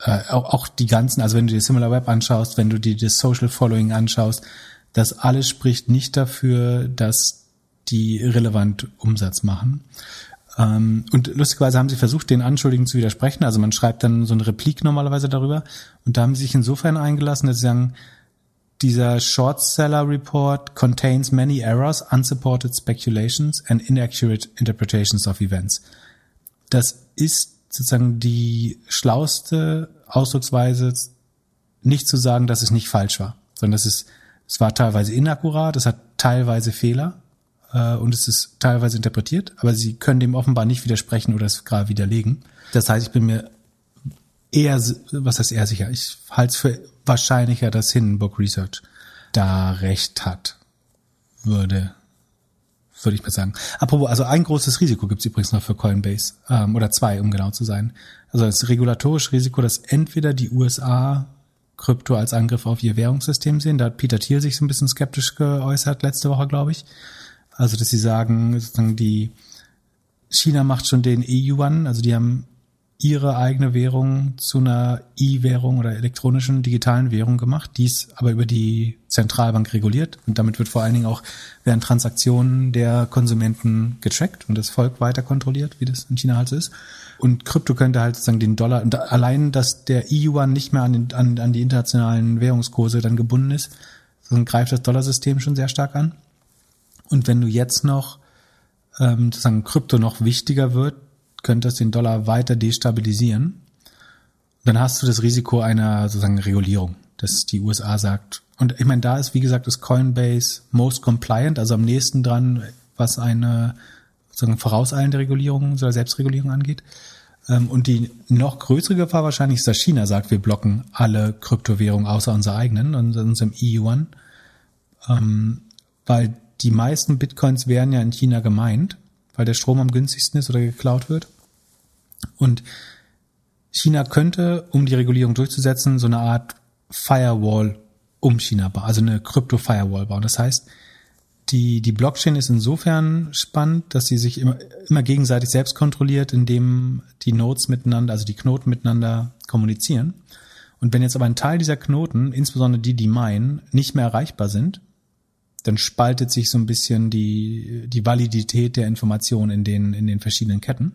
äh, auch, auch die ganzen, also wenn du dir SimilarWeb anschaust, wenn du dir das Social Following anschaust, das alles spricht nicht dafür, dass die relevant Umsatz machen. Ähm, und lustigerweise haben sie versucht, den Anschuldigungen zu widersprechen. Also man schreibt dann so eine Replik normalerweise darüber. Und da haben sie sich insofern eingelassen, dass sie sagen, dieser Short Seller Report contains many errors, unsupported speculations and inaccurate interpretations of events. Das ist sozusagen die schlauste Ausdrucksweise, nicht zu sagen, dass es nicht falsch war, sondern dass es, es war teilweise inakkurat, es hat teilweise Fehler äh, und es ist teilweise interpretiert, aber sie können dem offenbar nicht widersprechen oder es gerade widerlegen. Das heißt, ich bin mir eher, was heißt eher sicher, ich halte es für wahrscheinlicher, dass Hindenburg Research da recht hat, würde, würde ich mal sagen. Apropos, also ein großes Risiko gibt es übrigens noch für Coinbase, ähm, oder zwei, um genau zu sein. Also das regulatorische Risiko, dass entweder die USA Krypto als Angriff auf ihr Währungssystem sehen, da hat Peter Thiel sich so ein bisschen skeptisch geäußert letzte Woche, glaube ich. Also, dass sie sagen, sozusagen die China macht schon den E-Yuan, also die haben ihre eigene Währung zu einer E-Währung oder elektronischen digitalen Währung gemacht, dies aber über die Zentralbank reguliert und damit wird vor allen Dingen auch werden Transaktionen der Konsumenten getrackt und das Volk weiter kontrolliert, wie das in China halt so ist. Und Krypto könnte halt sozusagen den Dollar, allein, dass der E-Yuan nicht mehr an, den, an, an die internationalen Währungskurse dann gebunden ist, dann greift das Dollarsystem schon sehr stark an. Und wenn du jetzt noch ähm, sozusagen Krypto noch wichtiger wird, könnte es den Dollar weiter destabilisieren. Dann hast du das Risiko einer sozusagen Regulierung, dass die USA sagt. Und ich meine, da ist, wie gesagt, das Coinbase most compliant, also am nächsten dran, was eine sozusagen vorauseilende Regulierung oder Selbstregulierung angeht. Ähm, und die noch größere Gefahr wahrscheinlich ist, dass China sagt, wir blocken alle Kryptowährungen außer unserer eigenen, unserem E-Yuan. Ähm, weil die meisten Bitcoins werden ja in China gemeint, weil der Strom am günstigsten ist oder geklaut wird. Und China könnte, um die Regulierung durchzusetzen, so eine Art Firewall um China bauen, also eine Krypto-Firewall bauen. Das heißt, die, die Blockchain ist insofern spannend, dass sie sich immer, immer gegenseitig selbst kontrolliert, indem die Nodes miteinander, also die Knoten miteinander kommunizieren. Und wenn jetzt aber ein Teil dieser Knoten, insbesondere die, die meinen, nicht mehr erreichbar sind, dann spaltet sich so ein bisschen die, die Validität der Information in den, in den verschiedenen Ketten,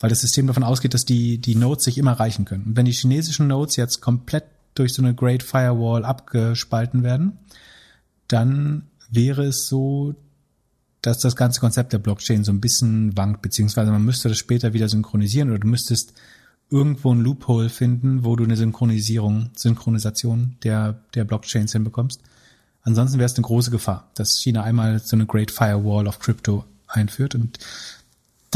weil das System davon ausgeht, dass die, die Nodes sich immer erreichen können. Und wenn die chinesischen Nodes jetzt komplett durch so eine Great Firewall abgespalten werden, dann wäre es so, dass das ganze Konzept der Blockchain so ein bisschen wankt, beziehungsweise man müsste das später wieder synchronisieren oder du müsstest irgendwo ein Loophole finden, wo du eine Synchronisierung, Synchronisation der, der Blockchains hinbekommst. Ansonsten wäre es eine große Gefahr, dass China einmal so eine Great Firewall of Crypto einführt und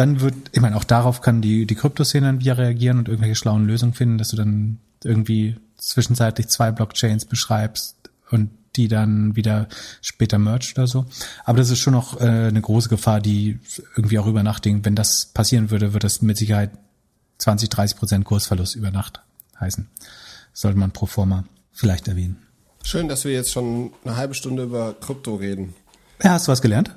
dann wird, ich meine, auch darauf kann die, die Kryptoszene dann wieder reagieren und irgendwelche schlauen Lösungen finden, dass du dann irgendwie zwischenzeitlich zwei Blockchains beschreibst und die dann wieder später merged oder so. Aber das ist schon noch äh, eine große Gefahr, die irgendwie auch über Nacht, wenn das passieren würde, wird das mit Sicherheit 20, 30 Prozent Kursverlust über Nacht heißen. sollte man pro forma vielleicht erwähnen. Schön, dass wir jetzt schon eine halbe Stunde über Krypto reden. Ja, hast du was gelernt?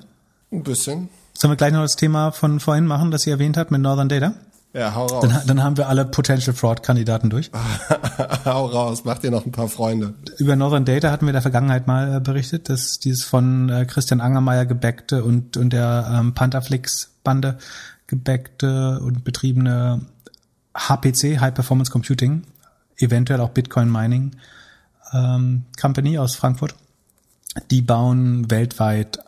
Ein bisschen. Sollen wir gleich noch das Thema von vorhin machen, das ihr erwähnt habt mit Northern Data? Ja, hau raus. Dann, dann haben wir alle Potential Fraud-Kandidaten durch. (laughs) hau raus, mach dir noch ein paar Freunde. Über Northern Data hatten wir in der Vergangenheit mal äh, berichtet, dass dieses von äh, Christian Angermeier gebackte und, und der ähm, Pantherflix-Bande gebackte und betriebene HPC, High Performance Computing, eventuell auch Bitcoin Mining ähm, Company aus Frankfurt. Die bauen weltweit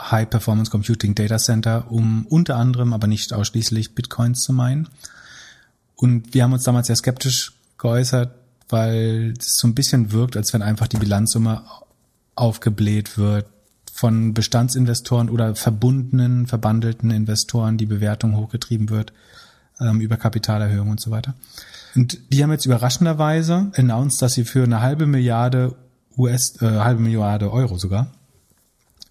High Performance Computing Data Center, um unter anderem, aber nicht ausschließlich Bitcoins zu meinen. Und wir haben uns damals sehr skeptisch geäußert, weil es so ein bisschen wirkt, als wenn einfach die Bilanzsumme aufgebläht wird von Bestandsinvestoren oder verbundenen, verbandelten Investoren, die Bewertung hochgetrieben wird ähm, über Kapitalerhöhung und so weiter. Und die haben jetzt überraschenderweise announced, dass sie für eine halbe Milliarde US, äh, halbe Milliarde Euro sogar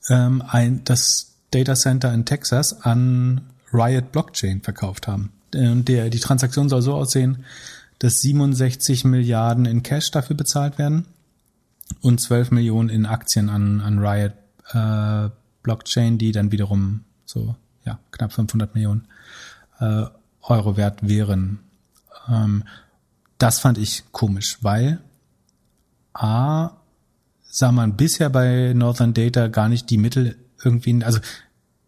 ähm, ein, das Data Center in Texas an Riot Blockchain verkauft haben. Und der, die Transaktion soll so aussehen, dass 67 Milliarden in Cash dafür bezahlt werden und 12 Millionen in Aktien an, an Riot äh, Blockchain, die dann wiederum so ja knapp 500 Millionen äh, Euro wert wären. Ähm, das fand ich komisch, weil A, sah man bisher bei Northern Data gar nicht die Mittel irgendwie, also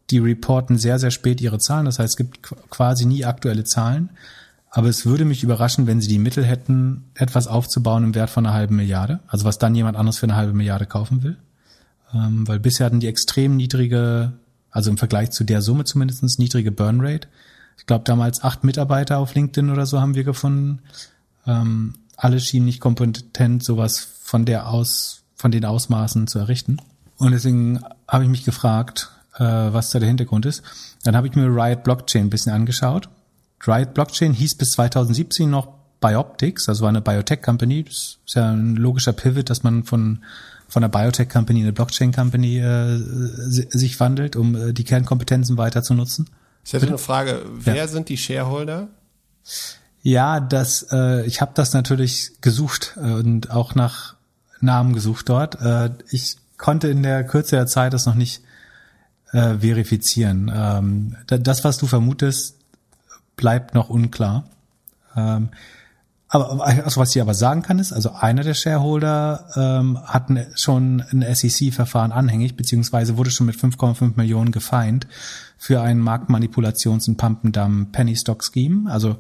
die reporten sehr, sehr spät ihre Zahlen. Das heißt, es gibt quasi nie aktuelle Zahlen. Aber es würde mich überraschen, wenn sie die Mittel hätten, etwas aufzubauen im Wert von einer halben Milliarde. Also was dann jemand anderes für eine halbe Milliarde kaufen will. Ähm, weil bisher hatten die extrem niedrige, also im Vergleich zu der Summe zumindestens niedrige Burn Rate. Ich glaube, damals acht Mitarbeiter auf LinkedIn oder so haben wir gefunden. Ähm, alle schienen nicht kompetent, sowas von der aus von den Ausmaßen zu errichten. Und deswegen habe ich mich gefragt, äh, was da der Hintergrund ist. Dann habe ich mir Riot Blockchain ein bisschen angeschaut. Riot Blockchain hieß bis 2017 noch Bioptics, also war eine Biotech-Company. Das ist ja ein logischer Pivot, dass man von von einer Biotech-Company in eine Blockchain-Company äh, sich wandelt, um äh, die Kernkompetenzen weiter zu nutzen. Ich hätte eine Frage. Wer ja. sind die Shareholder? Ja, das, äh, ich habe das natürlich gesucht äh, und auch nach Namen gesucht dort. Äh, ich konnte in der Kürze der Zeit das noch nicht äh, verifizieren. Ähm, das, was du vermutest, bleibt noch unklar. Ähm, aber also was ich aber sagen kann ist, also einer der Shareholder ähm, hat schon ein SEC-Verfahren anhängig, beziehungsweise wurde schon mit 5,5 Millionen gefeind für ein Marktmanipulations- und Pumpendump Penny Stock Scheme. Also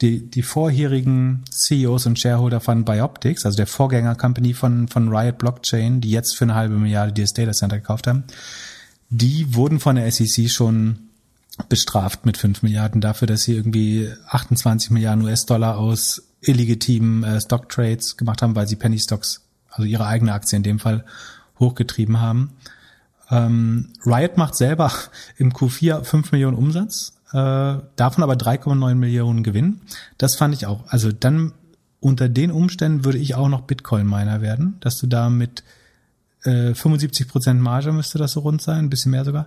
die, die vorherigen CEOs und Shareholder von Bioptics, also der Vorgänger-Company von, von Riot Blockchain, die jetzt für eine halbe Milliarde dieses Data Center gekauft haben, die wurden von der SEC schon bestraft mit 5 Milliarden dafür, dass sie irgendwie 28 Milliarden US-Dollar aus illegitimen äh, Stock-Trades gemacht haben, weil sie Penny Stocks, also ihre eigene Aktie in dem Fall, hochgetrieben haben. Ähm, Riot macht selber im Q4 5 Millionen Umsatz, äh, davon aber 3,9 Millionen Gewinn. Das fand ich auch. Also dann unter den Umständen würde ich auch noch Bitcoin-Miner werden, dass du da mit äh, 75 Prozent Marge müsste das so rund sein, ein bisschen mehr sogar,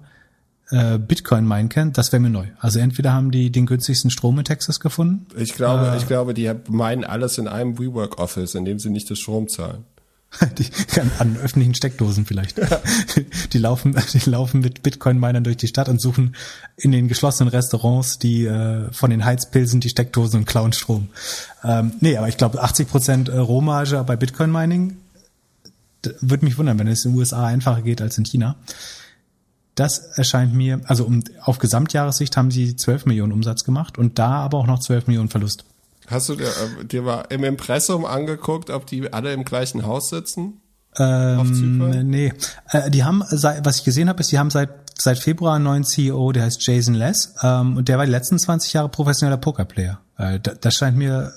äh, Bitcoin meinen kann, das wäre mir neu. Also entweder haben die den günstigsten Strom in Texas gefunden. Ich glaube, äh, ich glaube, die meinen alles in einem WeWork Office, in dem sie nicht das Strom zahlen. (laughs) die, an öffentlichen Steckdosen vielleicht. Ja. (laughs) Die laufen, die laufen mit Bitcoin-Minern durch die Stadt und suchen in den geschlossenen Restaurants die äh, von den Heizpilzen die Steckdosen und klauen Strom. Ähm, nee, aber ich glaube 80 Prozent äh, Rohmarge bei Bitcoin-Mining würde mich wundern, wenn es in den USA einfacher geht als in China. Das erscheint mir, also um, auf Gesamtjahressicht haben sie 12 Millionen Umsatz gemacht und da aber auch noch 12 Millionen Verlust. Hast du dir, äh, dir mal im Impressum angeguckt, ob die alle im gleichen Haus sitzen? Ähm, nee. Äh, die haben, was ich gesehen habe, ist, die haben seit seit Februar einen neuen CEO, der heißt Jason Less, ähm, und der war die letzten 20 Jahre professioneller Pokerplayer. Äh, da, das scheint mir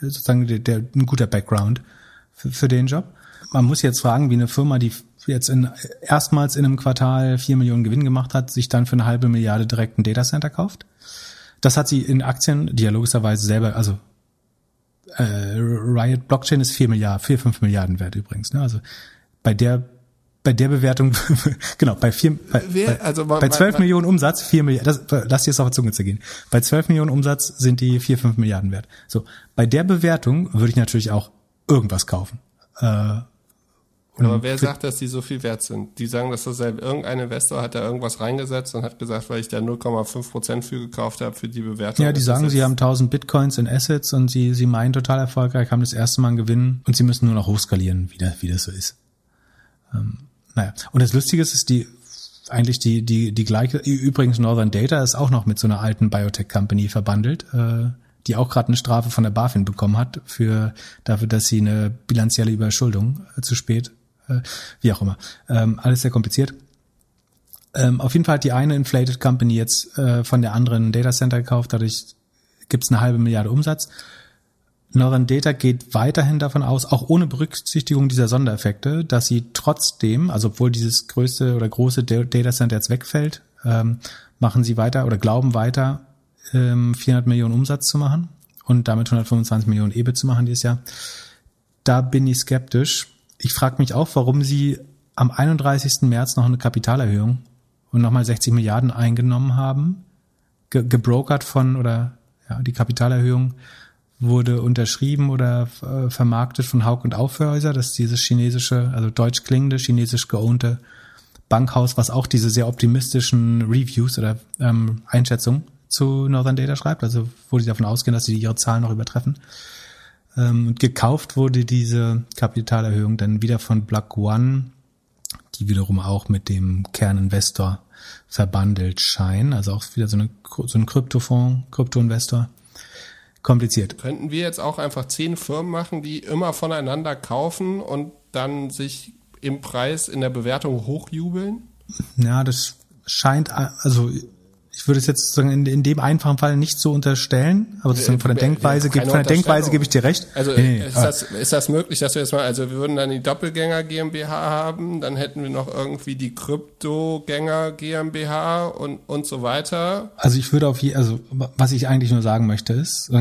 sozusagen der, der, ein guter Background für, für den Job. Man muss jetzt fragen, wie eine Firma, die jetzt in, erstmals in einem Quartal vier Millionen Gewinn gemacht hat, sich dann für eine halbe Milliarde direkt ein Datacenter kauft. Das hat sie in Aktien, die ja logischerweise selber, also äh, Riot Blockchain ist vier Milliarden, vier, fünf Milliarden wert übrigens. Ne? Also bei der bei der Bewertung, (laughs) genau, bei vier, bei, Wer, also bei, bei 12 Millionen Umsatz, vier Milliarden, das, lass dir jetzt auf die Zunge zu gehen. Bei 12 Millionen Umsatz sind die vier, fünf Milliarden wert. So, bei der Bewertung würde ich natürlich auch irgendwas kaufen. Äh, aber wer sagt, dass die so viel wert sind? Die sagen, dass das halt irgendein Investor hat da irgendwas reingesetzt und hat gesagt, weil ich da 0,5 Prozent für gekauft habe für die Bewertung. Ja, die sagen, sie haben 1000 Bitcoins in Assets und sie, sie meinen total erfolgreich, haben das erste Mal einen Gewinn und sie müssen nur noch hochskalieren, wie, das, wie das so ist. Ähm, naja. Und das Lustige ist, ist die, eigentlich die, die, die gleiche, übrigens Northern Data ist auch noch mit so einer alten Biotech Company verbandelt, äh, die auch gerade eine Strafe von der BaFin bekommen hat für dafür, dass sie eine bilanzielle Überschuldung äh, zu spät äh, wie auch immer. Ähm, alles sehr kompliziert. Ähm, auf jeden Fall hat die eine Inflated Company jetzt äh, von der anderen Data Center gekauft, dadurch gibt es eine halbe Milliarde Umsatz. Northern Data geht weiterhin davon aus, auch ohne Berücksichtigung dieser Sondereffekte, dass sie trotzdem, also obwohl dieses größte oder große Data Center jetzt wegfällt, ähm, machen sie weiter oder glauben weiter, ähm, 400 Millionen Umsatz zu machen und damit 125 Millionen EBIT zu machen dieses Jahr. Da bin ich skeptisch ich frage mich auch, warum sie am 31. März noch eine Kapitalerhöhung und nochmal 60 Milliarden eingenommen haben, ge gebrokert von oder ja, die Kapitalerhöhung wurde unterschrieben oder äh, vermarktet von Haug und Aufhäuser, das ist dieses chinesische, also deutsch klingende, chinesisch geohnte Bankhaus, was auch diese sehr optimistischen Reviews oder ähm, Einschätzungen zu Northern Data schreibt, also wo sie davon ausgehen, dass sie ihre Zahlen noch übertreffen. Ähm, gekauft wurde diese Kapitalerhöhung dann wieder von Block One, die wiederum auch mit dem Kerninvestor verbandelt scheinen. Also auch wieder so, eine, so ein Kryptofonds, Kryptoinvestor. Kompliziert. Könnten wir jetzt auch einfach zehn Firmen machen, die immer voneinander kaufen und dann sich im Preis in der Bewertung hochjubeln? Ja, das scheint, also ich würde es jetzt sozusagen in, in, dem einfachen Fall nicht so unterstellen, aber sozusagen von der Denkweise, ja, von der Denkweise gebe ich dir recht. Also nee, ist, das, ist das möglich, dass wir jetzt mal, also wir würden dann die Doppelgänger GmbH haben, dann hätten wir noch irgendwie die Kryptogänger GmbH und und so weiter. Also ich würde auf je, also was ich eigentlich nur sagen möchte ist,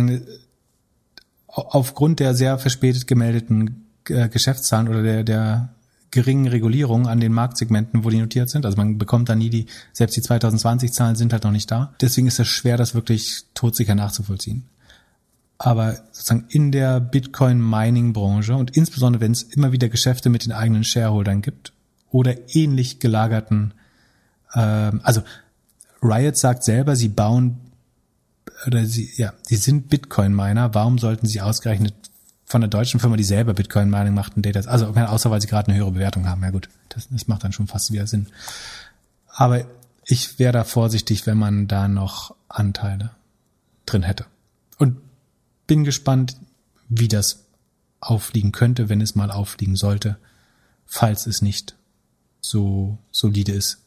aufgrund der sehr verspätet gemeldeten äh, Geschäftszahlen oder der der geringen Regulierung an den Marktsegmenten, wo die notiert sind. Also man bekommt da nie die, selbst die 2020 Zahlen sind halt noch nicht da. Deswegen ist es schwer, das wirklich todsicher nachzuvollziehen. Aber sozusagen in der Bitcoin-Mining-Branche und insbesondere wenn es immer wieder Geschäfte mit den eigenen Shareholdern gibt oder ähnlich gelagerten ähm, also Riot sagt selber, sie bauen oder sie, ja, sie sind Bitcoin-Miner. Warum sollten sie ausgerechnet von der deutschen Firma, die selber Bitcoin-Mining macht, ein Data, also außer weil sie gerade eine höhere Bewertung haben. Ja gut, das, das macht dann schon fast wieder Sinn. Aber ich wäre da vorsichtig, wenn man da noch Anteile drin hätte. Und bin gespannt, wie das auffliegen könnte, wenn es mal auffliegen sollte, falls es nicht so solide ist,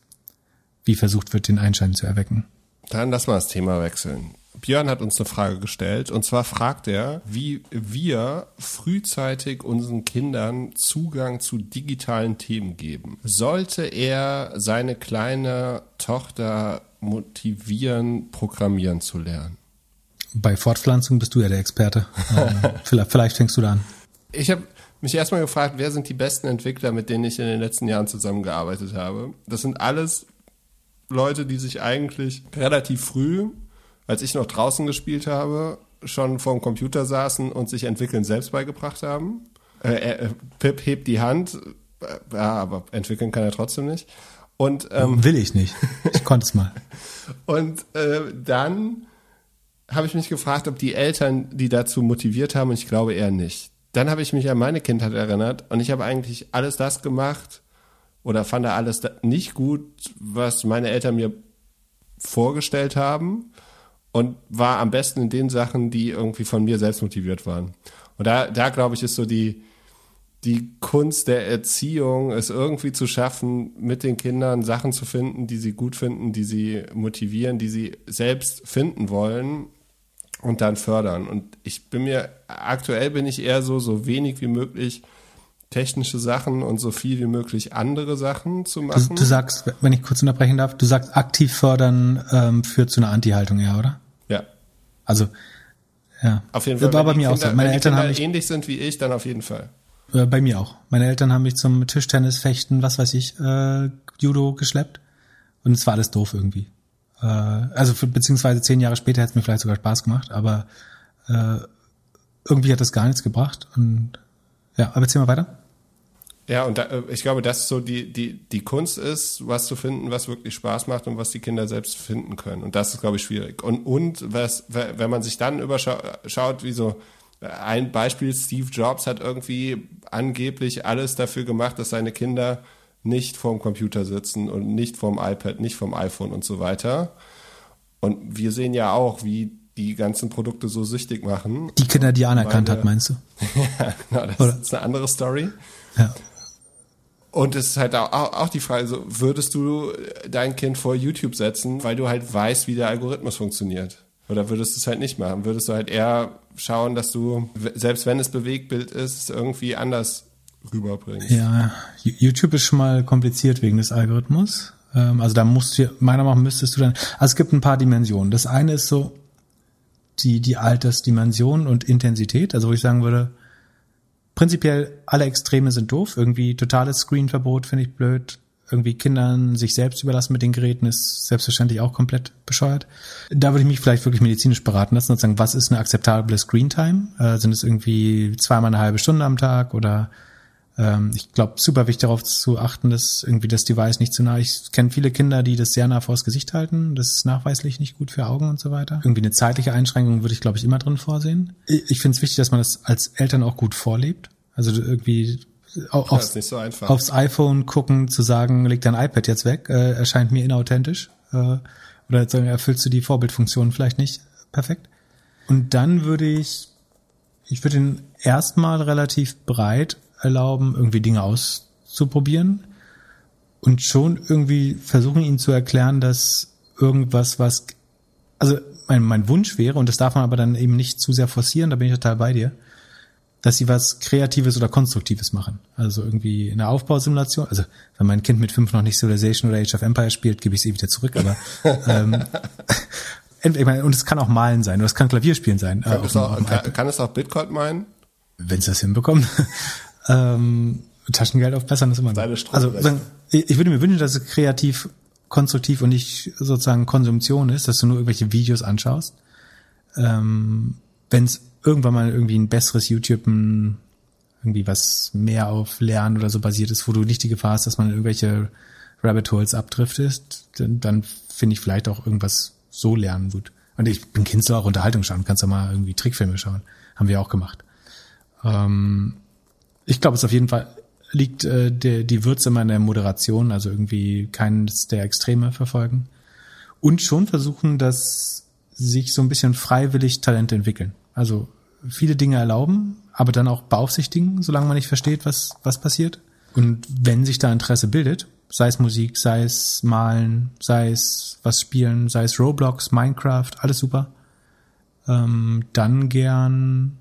wie versucht wird, den Einschein zu erwecken. Dann lass mal das Thema wechseln. Björn hat uns eine Frage gestellt und zwar fragt er, wie wir frühzeitig unseren Kindern Zugang zu digitalen Themen geben. Sollte er seine kleine Tochter motivieren, programmieren zu lernen? Bei Fortpflanzung bist du ja der Experte. (laughs) Vielleicht, vielleicht fängst du da an. Ich habe mich erstmal gefragt, wer sind die besten Entwickler, mit denen ich in den letzten Jahren zusammengearbeitet habe. Das sind alles Leute, die sich eigentlich relativ früh als ich noch draußen gespielt habe, schon vorm Computer saßen und sich entwickeln selbst beigebracht haben. Äh, äh, Pip hebt die Hand, äh, ja, aber entwickeln kann er trotzdem nicht. Und ähm, will ich nicht. Ich (laughs) konnte es mal. und äh, dann habe ich mich gefragt, ob die Eltern die dazu motiviert haben, und ich glaube eher nicht. Dann habe ich mich an meine Kindheit erinnert und ich habe eigentlich alles das gemacht oder fand da alles nicht gut, was meine Eltern mir vorgestellt haben und war am besten in den Sachen, die irgendwie von mir selbst motiviert waren. Und da, da glaube ich, ist so die, die Kunst der Erziehung, es irgendwie zu schaffen, mit den Kindern Sachen zu finden, die sie gut finden, die sie motivieren, die sie selbst finden wollen und dann fördern. Und ich bin mir, aktuell bin ich eher so, so wenig wie möglich technische Sachen und so viel wie möglich andere Sachen zu machen. Du, du sagst, wenn ich kurz unterbrechen darf, du sagst aktiv fördern ähm, führt zu einer Anti-Haltung, ja, oder? Also, ja. Auf jeden Fall. War bei mir Kinder, auch so. Meine wenn Eltern die haben Kinder mich, ähnlich sind wie ich, dann auf jeden Fall. äh, bei mir auch. Meine Eltern haben mich zum Tischtennis, Fechten, was weiß ich, äh, Judo geschleppt. Und es war alles doof irgendwie. Äh, also für, beziehungsweise zehn Jahre später hat es mir vielleicht sogar Spaß gemacht, aber äh, irgendwie hat das gar nichts gebracht. Und ja, aber erzähl mal weiter. Ja, und da, äh, ich glaube, dass so die, die, die Kunst ist, was zu finden, was wirklich Spaß macht und was die Kinder selbst finden können. Und das ist, glaube ich, schwierig. Und, und was, wenn man sich dann überschaut, wie so ein Beispiel, Steve Jobs hat irgendwie angeblich alles dafür gemacht, dass seine Kinder nicht vorm Computer sitzen und nicht vorm iPad, nicht vorm iPhone und so weiter. Und wir sehen ja auch, wie die ganzen Produkte so süchtig machen. Die Kinder, die er anerkannt hat, meinst du? (laughs) ja, genau, das Oder? ist eine andere Story. Ja. Und es ist halt auch, die Frage, so, würdest du dein Kind vor YouTube setzen, weil du halt weißt, wie der Algorithmus funktioniert? Oder würdest du es halt nicht machen? Würdest du halt eher schauen, dass du, selbst wenn es Bewegtbild ist, irgendwie anders rüberbringst? Ja, YouTube ist schon mal kompliziert wegen des Algorithmus. Ähm, Also da musst du, meiner Meinung nach müsstest du dann, also es gibt ein paar Dimensionen. Das eine ist so die, die Altersdimension und Intensität. Also wo ich sagen würde, prinzipiell alle Extreme sind doof. Irgendwie totales Screenverbot finde ich blöd. Irgendwie Kindern sich selbst überlassen mit den Geräten ist selbstverständlich auch komplett bescheuert. Da würde ich mich vielleicht wirklich medizinisch beraten lassen und sagen, was ist eine akzeptable Screentime? Äh, sind es irgendwie zweimal eine halbe Stunde am Tag oder ich glaube, super wichtig darauf zu achten, dass irgendwie das Device nicht zu nah. Ich kenne viele Kinder, die das sehr nah vors Gesicht halten. Das ist nachweislich nicht gut für Augen und so weiter. Irgendwie eine zeitliche Einschränkung würde ich, glaube ich, immer drin vorsehen. Ich, finde es wichtig, dass man das als Eltern auch gut vorlebt. Also irgendwie aufs, nicht so aufs iPhone gucken, zu sagen, leg dein iPad jetzt weg, äh, erscheint mir inauthentisch. Äh, oder sagen, erfüllst du die Vorbildfunktion vielleicht nicht perfekt. Und dann würde ich, ich würde ihn erstmal relativ breit erlauben, irgendwie Dinge auszuprobieren und schon irgendwie versuchen, ihnen zu erklären, dass irgendwas, was, also mein, mein Wunsch wäre, und das darf man aber dann eben nicht zu sehr forcieren, da bin ich total bei dir, dass sie was Kreatives oder Konstruktives machen. Also irgendwie eine Aufbausimulation. Also wenn mein Kind mit fünf noch nicht Civilization oder Age of Empire spielt, gebe ich es eh wieder zurück. Aber (laughs) ähm, ich meine, und es kann auch Malen sein oder es kann Klavierspielen sein. Äh, Kann, auf es auch, kann, kann es auch Bitcoin meinen? wenn es das hinbekommt. Ähm, Taschengeld aufbessern ist immer. Seine Also ich würde mir wünschen, dass es kreativ, konstruktiv und nicht sozusagen Konsumtion ist, dass du nur irgendwelche Videos anschaust. Ähm, wenn es irgendwann mal irgendwie ein besseres YouTube, ein, irgendwie was mehr auf Lernen oder so basiert ist, wo du nicht die Gefahr hast, dass man in irgendwelche Rabbit Holes abdriftest, dann, dann finde ich vielleicht auch irgendwas so lernen gut. Und ich bin Kind auch Unterhaltung schauen, kannst du mal irgendwie Trickfilme schauen. Haben wir auch gemacht. Ähm, ich glaube, es auf jeden Fall liegt äh, der, die Würze immer in der Moderation, also irgendwie keines der Extreme verfolgen. Und schon versuchen, dass sich so ein bisschen freiwillig Talente entwickeln. Also viele Dinge erlauben, aber dann auch beaufsichtigen, solange man nicht versteht, was, was passiert. Und wenn sich da Interesse bildet, sei es Musik, sei es Malen, sei es was spielen, sei es Roblox, Minecraft, alles super, ähm, dann gern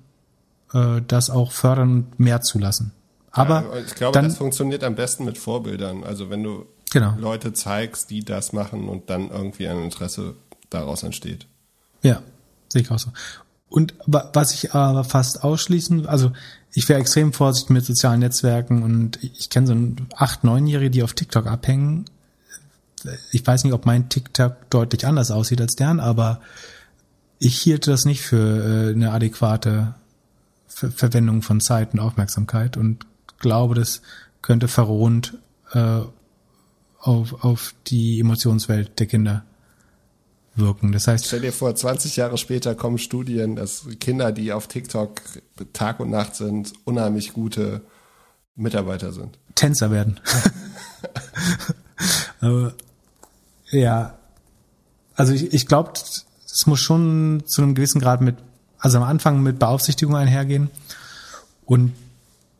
äh, das auch fördern und mehr zulassen. Aber ja, ich glaube, dann, das funktioniert am besten mit Vorbildern. Also wenn du genau. Leute zeigst, die das machen und dann irgendwie ein Interesse daraus entsteht. Ja, sehe ich auch so. Und was ich aber fast ausschließen, also ich wäre extrem vorsichtig mit sozialen Netzwerken und ich kenne so acht, neunjährige, die auf TikTok abhängen. Ich weiß nicht, ob mein TikTok deutlich anders aussieht als deren, aber ich hielte das nicht für äh, eine adäquate Ver Verwendung von Zeit und Aufmerksamkeit und glaube, das könnte verrohend äh, auf, auf die Emotionswelt der Kinder wirken. Das heißt, stell dir vor, 20 Jahre später kommen Studien, dass Kinder, die auf TikTok Tag und Nacht sind, unheimlich gute Mitarbeiter sind. Tänzer werden. (laughs) Aber, ja, also ich, ich glaube, es muss schon zu einem gewissen Grad mit, also am Anfang mit Beaufsichtigung einhergehen und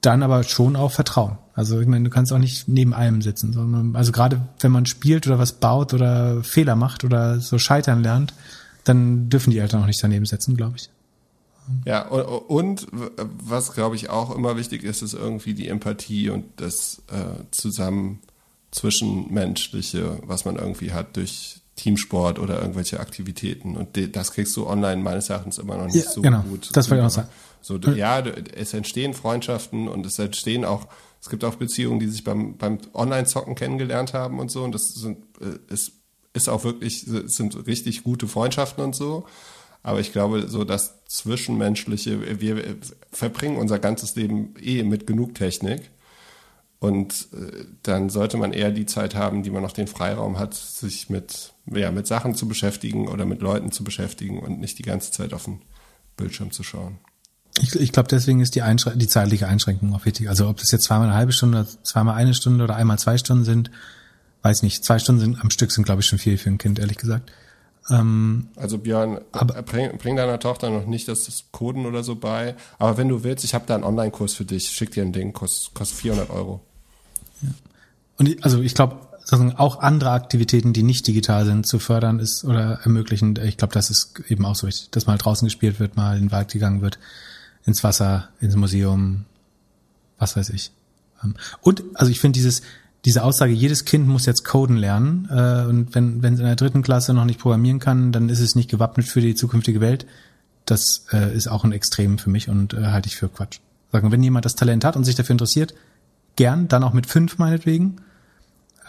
dann aber schon auch Vertrauen. Also ich meine, du kannst auch nicht neben allem sitzen, sondern also gerade wenn man spielt oder was baut oder Fehler macht oder so scheitern lernt, dann dürfen die Eltern auch nicht daneben sitzen, glaube ich. Ja, und, was glaube ich auch immer wichtig ist, ist irgendwie die Empathie und das äh, zusammen zwischenmenschliche, was man irgendwie hat durch Teamsport oder irgendwelche Aktivitäten. Und das kriegst du online meines Erachtens immer noch nicht ja, so genau, gut. Das wollte ich auch sagen. So, ja, es entstehen Freundschaften und es entstehen auch, es gibt auch Beziehungen, die sich beim, beim Online-Zocken kennengelernt haben und so. Und das sind, äh, ist, ist auch wirklich, sind richtig gute Freundschaften und so. Aber ich glaube, so das Zwischenmenschliche, wir verbringen unser ganzes Leben eh mit genug Technik. Und äh, dann sollte man eher die Zeit haben, die man noch den Freiraum hat, sich mit, ja, mit Sachen zu beschäftigen oder mit Leuten zu beschäftigen und nicht die ganze Zeit auf den Bildschirm zu schauen. Ich, ich glaube, deswegen ist die, Einschrän die zeitliche Einschränkung auch wichtig. Also ob das jetzt zweimal eine halbe Stunde, zweimal eine Stunde oder einmal zwei Stunden sind, weiß nicht. Zwei Stunden sind, am Stück sind, glaube ich, schon viel für ein Kind, ehrlich gesagt. Ähm, also Björn, aber, bring, bring deiner Tochter noch nicht das, das Coden oder so bei. Aber wenn du willst, ich habe da einen Online-Kurs für dich. Schick dir ein Ding, kostet, kostet 400 Euro. Und ich, also ich glaube, auch andere Aktivitäten, die nicht digital sind, zu fördern ist oder ermöglichen. Ich glaube, das ist eben auch so wichtig, dass mal draußen gespielt wird, mal in den Wald gegangen wird ins Wasser, ins Museum, was weiß ich. Ähm, und also ich finde dieses diese Aussage, jedes Kind muss jetzt coden lernen äh, und wenn wenn es in der dritten Klasse noch nicht programmieren kann, dann ist es nicht gewappnet für die zukünftige Welt. Das äh, ist auch ein Extrem für mich und äh, halte ich für Quatsch. Sagen, wenn jemand das Talent hat und sich dafür interessiert, gern, dann auch mit fünf meinetwegen.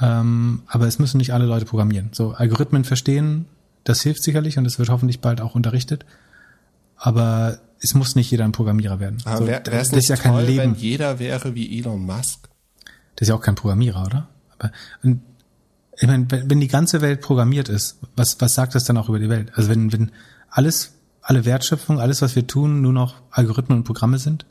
Ähm, aber es müssen nicht alle Leute programmieren. So Algorithmen verstehen, das hilft sicherlich und es wird hoffentlich bald auch unterrichtet. Aber es muss nicht jeder ein Programmierer werden. Aber so, wär, das ist ja kein Leben. wenn jeder wäre wie Elon Musk? Der ist ja auch kein Programmierer, oder? Aber und, ich meine, wenn, wenn die ganze Welt programmiert ist, was, was sagt das dann auch über die Welt? Also wenn, wenn alles, alle Wertschöpfung, alles, was wir tun, nur noch Algorithmen und Programme sind,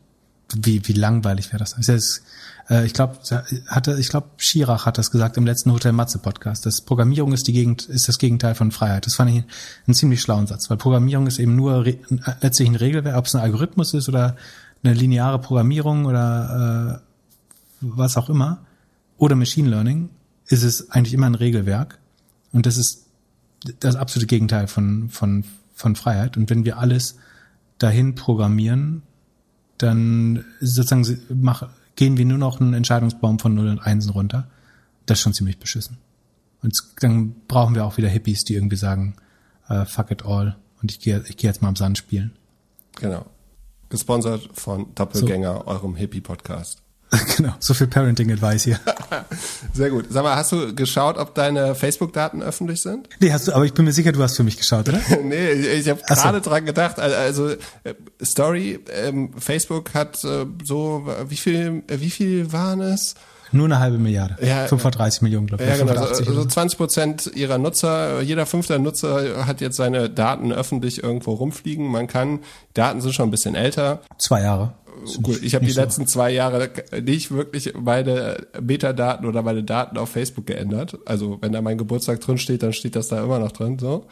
wie, wie langweilig wäre das? das äh, ich glaube, hatte, ich glaube, Schirach hat das gesagt im letzten Hotel Matze Podcast. dass Programmierung ist die Gegend, ist das Gegenteil von Freiheit. Das fand ich einen ziemlich schlauen Satz, weil Programmierung ist eben nur re, letztlich ein Regelwerk, ob es ein Algorithmus ist oder eine lineare Programmierung oder äh, was auch immer oder Machine Learning, ist es eigentlich immer ein Regelwerk und das ist das absolute Gegenteil von von von Freiheit. Und wenn wir alles dahin programmieren, dann sozusagen mach, gehen wir nur noch einen Entscheidungsbaum von Null und Einsen runter. Das ist schon ziemlich beschissen. Und dann brauchen wir auch wieder Hippies, die irgendwie sagen, uh, fuck it all und ich gehe ich geh jetzt mal am Sand spielen. Genau. Gesponsert von Doppelgänger, so. eurem Hippie-Podcast. (laughs) genau, so viel Parenting-Advice hier. (laughs) Sehr gut. Sag mal, hast du geschaut, ob deine Facebook-Daten öffentlich sind? Nee, hast du, aber ich bin mir sicher, du hast für mich geschaut, oder? (laughs) nee, ich, ich habe gerade so. dran gedacht. Also, äh, Story, ähm, Facebook hat äh, so, wie viel, äh, wie viel waren es? Nur eine halbe Milliarde. Ja, 530 Millionen, glaube ich. Ja, genau. 85 Also oder so. 20 Prozent ihrer Nutzer, jeder fünfte Nutzer hat jetzt seine Daten öffentlich irgendwo rumfliegen. Man kann, Daten sind schon ein bisschen älter. Zwei Jahre. Gut, ich habe die so. letzten zwei Jahre nicht wirklich meine Metadaten oder meine Daten auf Facebook geändert. Also wenn da mein Geburtstag drin steht, dann steht das da immer noch drin. So.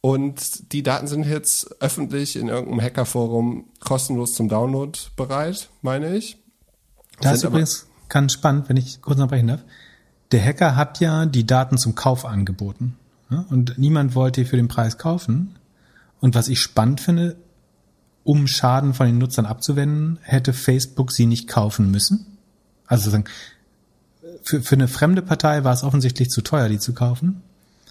Und die Daten sind jetzt öffentlich in irgendeinem Hackerforum kostenlos zum Download bereit, meine ich. Das ist übrigens ganz spannend, wenn ich kurz unterbrechen darf. Der Hacker hat ja die Daten zum Kauf angeboten. Ja? Und niemand wollte die für den Preis kaufen. Und was ich spannend finde, um Schaden von den Nutzern abzuwenden, hätte Facebook sie nicht kaufen müssen. Also sozusagen, für, für eine fremde Partei war es offensichtlich zu teuer, die zu kaufen.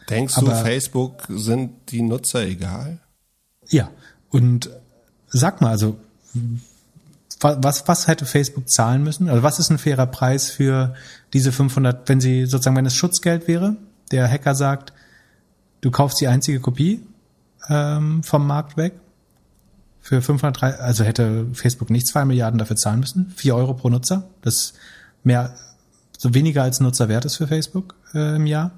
Denkst du, Aber- Facebook sind die Nutzer egal? Ja. Und sag mal, also was, was hätte Facebook zahlen müssen? Also was ist ein fairer Preis für diese 500, wenn sie sozusagen, wenn es Schutzgeld wäre, der Hacker sagt, du kaufst die einzige Kopie ähm, vom Markt weg für 503, also hätte Facebook nicht zwei Milliarden dafür zahlen müssen, vier Euro pro Nutzer, das mehr, so weniger als Nutzer wert ist für Facebook äh, im Jahr.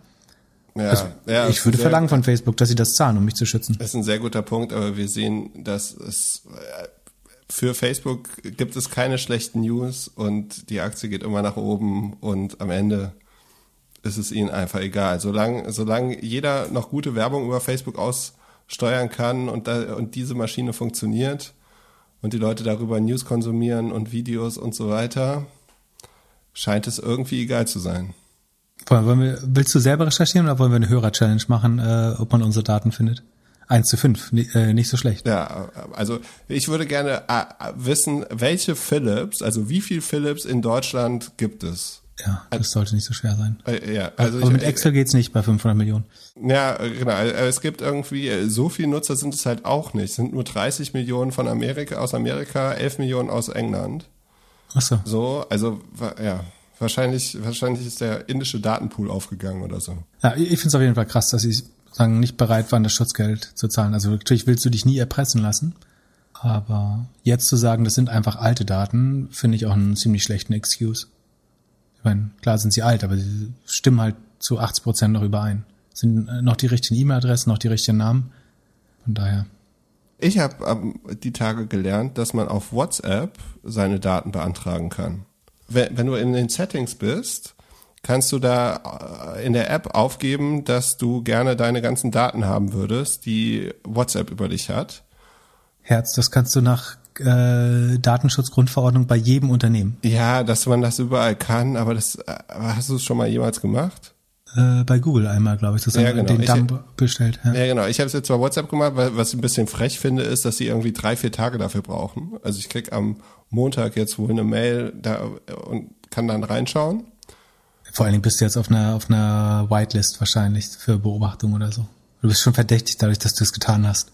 Ja, Also, ja, ich würde verlangen von Facebook, dass sie das zahlen, um mich zu schützen. Das ist ein sehr guter Punkt, aber wir sehen, dass es äh, für Facebook gibt es keine schlechten News und die Aktie geht immer nach oben und am Ende ist es ihnen einfach egal. Solange, solange jeder noch gute Werbung über Facebook aussteuern kann und, da, und diese Maschine funktioniert und die Leute darüber News konsumieren und Videos und so weiter, scheint es irgendwie egal zu sein. Wollen wir, willst du selber recherchieren oder wollen wir eine Hörer-Challenge machen, äh, ob man unsere Daten findet? Eins zu fünf, ni- äh, nicht so schlecht. Ja, also ich würde gerne äh, wissen, welche Philips, also wie viel Philips in Deutschland gibt es? Ja, das sollte nicht so schwer sein. Äh, ja, also Aber ich, mit Excel geht's nicht bei 500 Millionen. Ja, genau. äh, Es gibt irgendwie, äh, so viele Nutzer sind es halt auch nicht. Es sind nur 30 Millionen von Amerika, aus Amerika, 11 Millionen aus England. Ach so. So, also ja, wahrscheinlich, wahrscheinlich ist der indische Datenpool aufgegangen oder so. Ja, ich finde es auf jeden Fall krass, dass sie sagen, nicht bereit waren, das Schutzgeld zu zahlen. Also natürlich willst du dich nie erpressen lassen. Aber jetzt zu sagen, das sind einfach alte Daten, finde ich auch einen ziemlich schlechten Excuse. Ich meine, klar sind sie alt, aber sie stimmen halt zu 80 Prozent noch überein. Sind äh, noch die richtigen E-Mail-Adressen, noch die richtigen Namen. Von daher. Ich habe ähm, die Tage gelernt, dass man auf WhatsApp seine Daten beantragen kann. Wenn, wenn du in den Settings bist, kannst du da äh, in der App aufgeben, dass du gerne deine ganzen Daten haben würdest, die WhatsApp über dich hat. Herz, das kannst du nach äh, Datenschutzgrundverordnung bei jedem Unternehmen. Ja, dass man das überall kann, aber das äh, aber hast du es schon mal jemals gemacht? Äh, bei Google einmal, glaube ich, sozusagen Ja, genau. den Ich- Dump bestellt. Ja. Ja, genau. Ich habe es jetzt bei WhatsApp gemacht, weil was ich ein bisschen frech finde, ist, dass sie irgendwie drei, vier Tage dafür brauchen. Also ich krieg am Montag jetzt wohl eine Mail da und kann dann reinschauen. Vor allen Dingen bist du jetzt auf einer auf einer Whitelist wahrscheinlich für Beobachtung oder so. Du bist schon verdächtig dadurch, dass du es getan hast.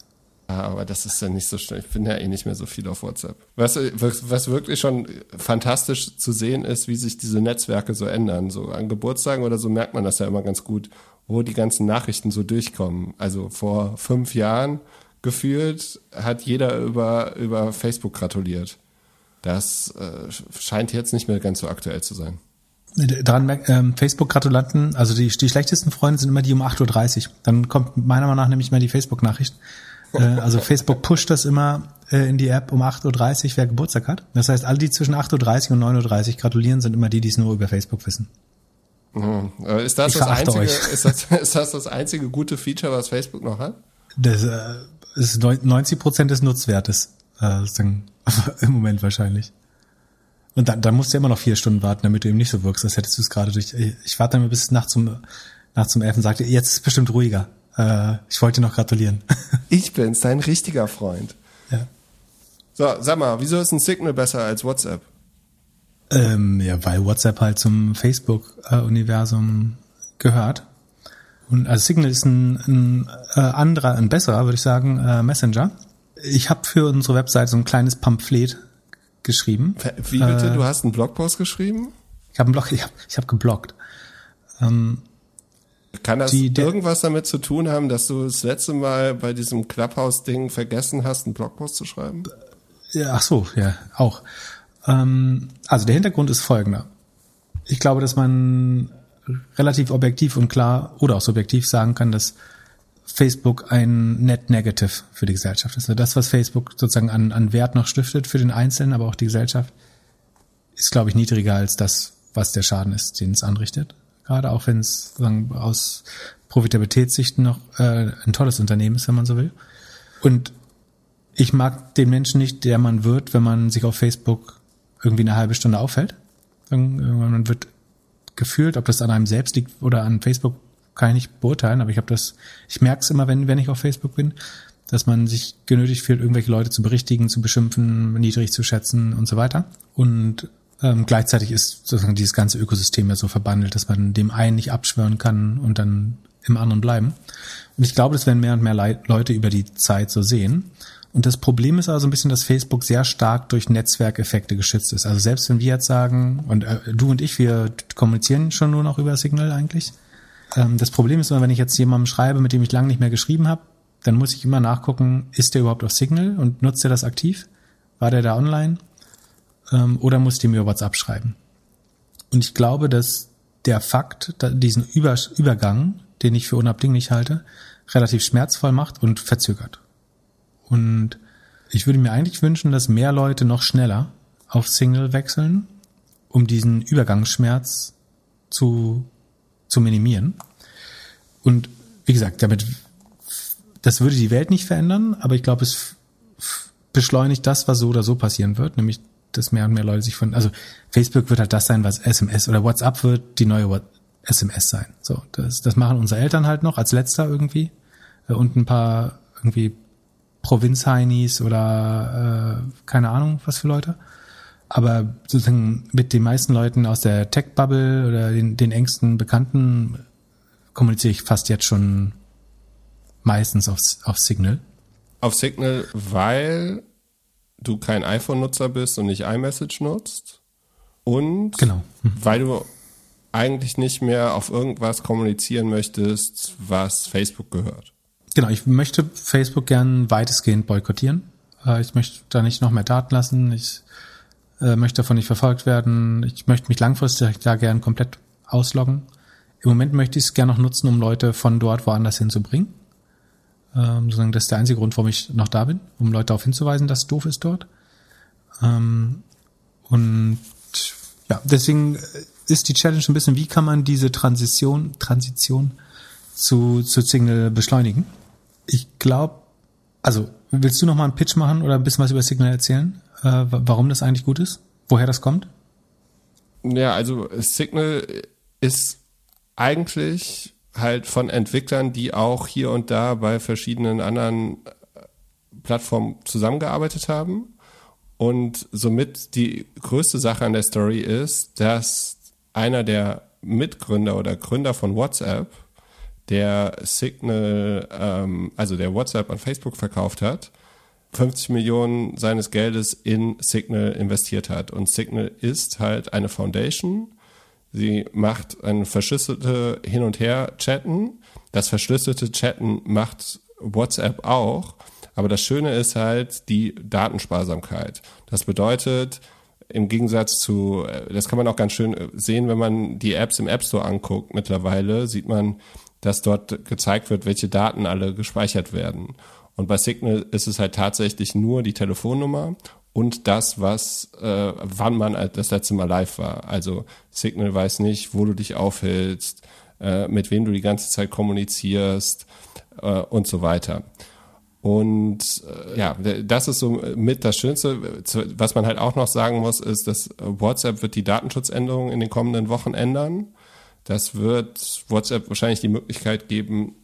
Aber das ist ja nicht so schnell. Ich bin ja eh nicht mehr so viel auf WhatsApp. Was, was was wirklich schon fantastisch zu sehen ist, wie sich diese Netzwerke so ändern. So an Geburtstagen oder so merkt man das ja immer ganz gut, wo die ganzen Nachrichten so durchkommen. Also vor fünf Jahren gefühlt hat jeder über, über Facebook gratuliert. Das äh, scheint jetzt nicht mehr ganz so aktuell zu sein. Merk- ähm, Facebook-Gratulanten, also die, die schlechtesten Freunde sind immer die um 8.30 Uhr. Dann kommt meiner Meinung nach nämlich mal die Facebook-Nachricht. Äh, also Facebook pusht das immer äh, in die App um 8.30 Uhr, wer Geburtstag hat. Das heißt, alle, die zwischen 8.30 Uhr und 9.30 Uhr gratulieren, sind immer die, die es nur über Facebook wissen. Mhm. Äh, Ist das das einzige, ist das, (laughs) ist das das einzige gute Feature, was Facebook noch hat? Das äh, ist neun- 90 Prozent des Nutzwertes äh, (laughs) im Moment wahrscheinlich. Und dann, dann musst du immer noch vier Stunden warten, damit du eben nicht so wirkst, als hättest du es gerade durch. Ich warte dann bis nachts zum nachts zum elf und sagte, jetzt ist es bestimmt ruhiger. Äh, ich wollte dir noch gratulieren. (laughs) Ich bin's, dein richtiger Freund. ja. So, sag mal, wieso ist ein Signal besser als WhatsApp? Ähm, ja, weil WhatsApp halt zum Facebook-Universum gehört. Und also Signal ist ein, ein äh, anderer, ein besserer, würde ich sagen, äh, Messenger. Ich habe für unsere Website so ein kleines Pamphlet geschrieben. Wie bitte? Äh, Du hast einen Blogpost geschrieben? Ich habe einen Blog, ich (laughs) habe ich hab geblockt. Ähm, Kann das Die- irgendwas damit zu tun haben, dass du das letzte Mal bei diesem Clubhouse-Ding vergessen hast, einen Blogpost zu schreiben? ja, ach so, ja, auch. Ähm, also der Hintergrund ist folgender. ich glaube, dass man relativ objektiv und klar oder auch subjektiv sagen kann, dass Facebook ein Net Negative für die Gesellschaft ist. Also das, was Facebook sozusagen an, an Wert noch stiftet für den Einzelnen, aber auch die Gesellschaft, ist, glaube ich, niedriger als das, was der Schaden ist, den es anrichtet. Gerade auch wenn es aus Profitabilitätssichten noch äh, ein tolles Unternehmen ist, wenn man so will. Und ich mag den Menschen nicht, der man wird, wenn man sich auf Facebook irgendwie eine halbe Stunde aufhält. Man wird gefühlt, ob das an einem selbst liegt oder an Facebook, kann ich nicht beurteilen, aber ich habe das, ich merke es immer, wenn, wenn ich auf Facebook bin, dass man sich genötigt fühlt, irgendwelche Leute zu berichtigen, zu beschimpfen, niedrig zu schätzen und so weiter. Und ähm, gleichzeitig ist sozusagen dieses ganze Ökosystem ja so verbandelt, dass man dem einen nicht abschwören kann und dann im anderen bleiben. Und ich glaube, das werden mehr und mehr Le Leute über die Zeit so sehen. Und das Problem ist also ein bisschen, dass Facebook sehr stark durch Netzwerkeffekte geschützt ist. Also selbst wenn wir jetzt sagen, und äh, du und ich, wir kommunizieren schon nur noch über Signal eigentlich. Ähm, das Problem ist immer, wenn ich jetzt jemandem schreibe, mit dem ich lange nicht mehr geschrieben habe, dann muss ich immer nachgucken, ist der überhaupt auf Signal und nutzt er das aktiv? War der da online? ähm, oder muss die mir WhatsApp schreiben. Und ich glaube, dass der Fakt, diesen Über Übergang, den ich für unabdinglich halte, relativ schmerzvoll macht und verzögert. Und ich würde mir eigentlich wünschen, dass mehr Leute noch schneller auf Single wechseln, um diesen Übergangsschmerz zu, zu minimieren. Und wie gesagt, damit, das würde die Welt nicht verändern, aber ich glaube, es beschleunigt das, was so oder so passieren wird, nämlich dass mehr und mehr Leute sich von, also Facebook wird halt das sein, was SMS oder WhatsApp wird die neue SMS sein. So, das, das machen unsere Eltern halt noch als letzter irgendwie äh, und ein paar irgendwie Provinzheinis oder äh, keine Ahnung was für Leute. Aber sozusagen mit den meisten Leuten aus der Tech-Bubble oder den, den engsten Bekannten kommuniziere ich fast jetzt schon meistens auf, auf Signal. Auf Signal, weil du kein iPhone-Nutzer bist und nicht iMessage nutzt. Und genau. Mhm. weil du eigentlich nicht mehr auf irgendwas kommunizieren möchtest, was Facebook gehört. Genau, ich möchte Facebook gern weitestgehend boykottieren. Äh, ich möchte da nicht noch mehr Daten lassen. Ich äh, möchte davon nicht verfolgt werden. Ich möchte mich langfristig da gern komplett ausloggen. Im Moment möchte ich es gern noch nutzen, um Leute von dort woanders hinzubringen. Ähm, sozusagen das ist der einzige Grund, warum ich noch da bin, um Leute darauf hinzuweisen, dass es doof ist dort. Ähm, und ja, deswegen ist die Challenge ein bisschen, wie kann man diese Transition, Transition zu, zu Signal beschleunigen? Ich glaube, also willst du noch mal einen Pitch machen oder ein bisschen was über Signal erzählen, äh, warum das eigentlich gut ist, woher das kommt? Ja, also Signal ist eigentlich halt von Entwicklern, die auch hier und da bei verschiedenen anderen äh, Plattformen zusammengearbeitet haben. Und somit die größte Sache an der Story ist, dass einer der Mitgründer oder Gründer von WhatsApp, der Signal, ähm, also der WhatsApp an Facebook verkauft hat, 50 Millionen seines Geldes in Signal investiert hat. Und Signal ist halt eine Foundation, Sie macht ein verschlüsselte Hin- und Her-Chatten. Das verschlüsselte Chatten macht WhatsApp auch. Aber das Schöne ist halt die Datensparsamkeit. Das bedeutet, im Gegensatz zu, das kann man auch ganz schön sehen, wenn man die Apps im App Store anguckt mittlerweile, sieht man, dass dort gezeigt wird, welche Daten alle gespeichert werden. Und bei Signal ist es halt tatsächlich nur die Telefonnummer und das, was, äh, wann man das letzte Mal live war. Also Signal weiß nicht, wo du dich aufhältst, äh, mit wem du die ganze Zeit kommunizierst äh, und so weiter. Und äh, ja, das ist so mit das Schönste. Was man halt auch noch sagen muss, ist, dass WhatsApp wird die Datenschutzänderungen in den kommenden Wochen ändern. Das wird WhatsApp wahrscheinlich die Möglichkeit geben,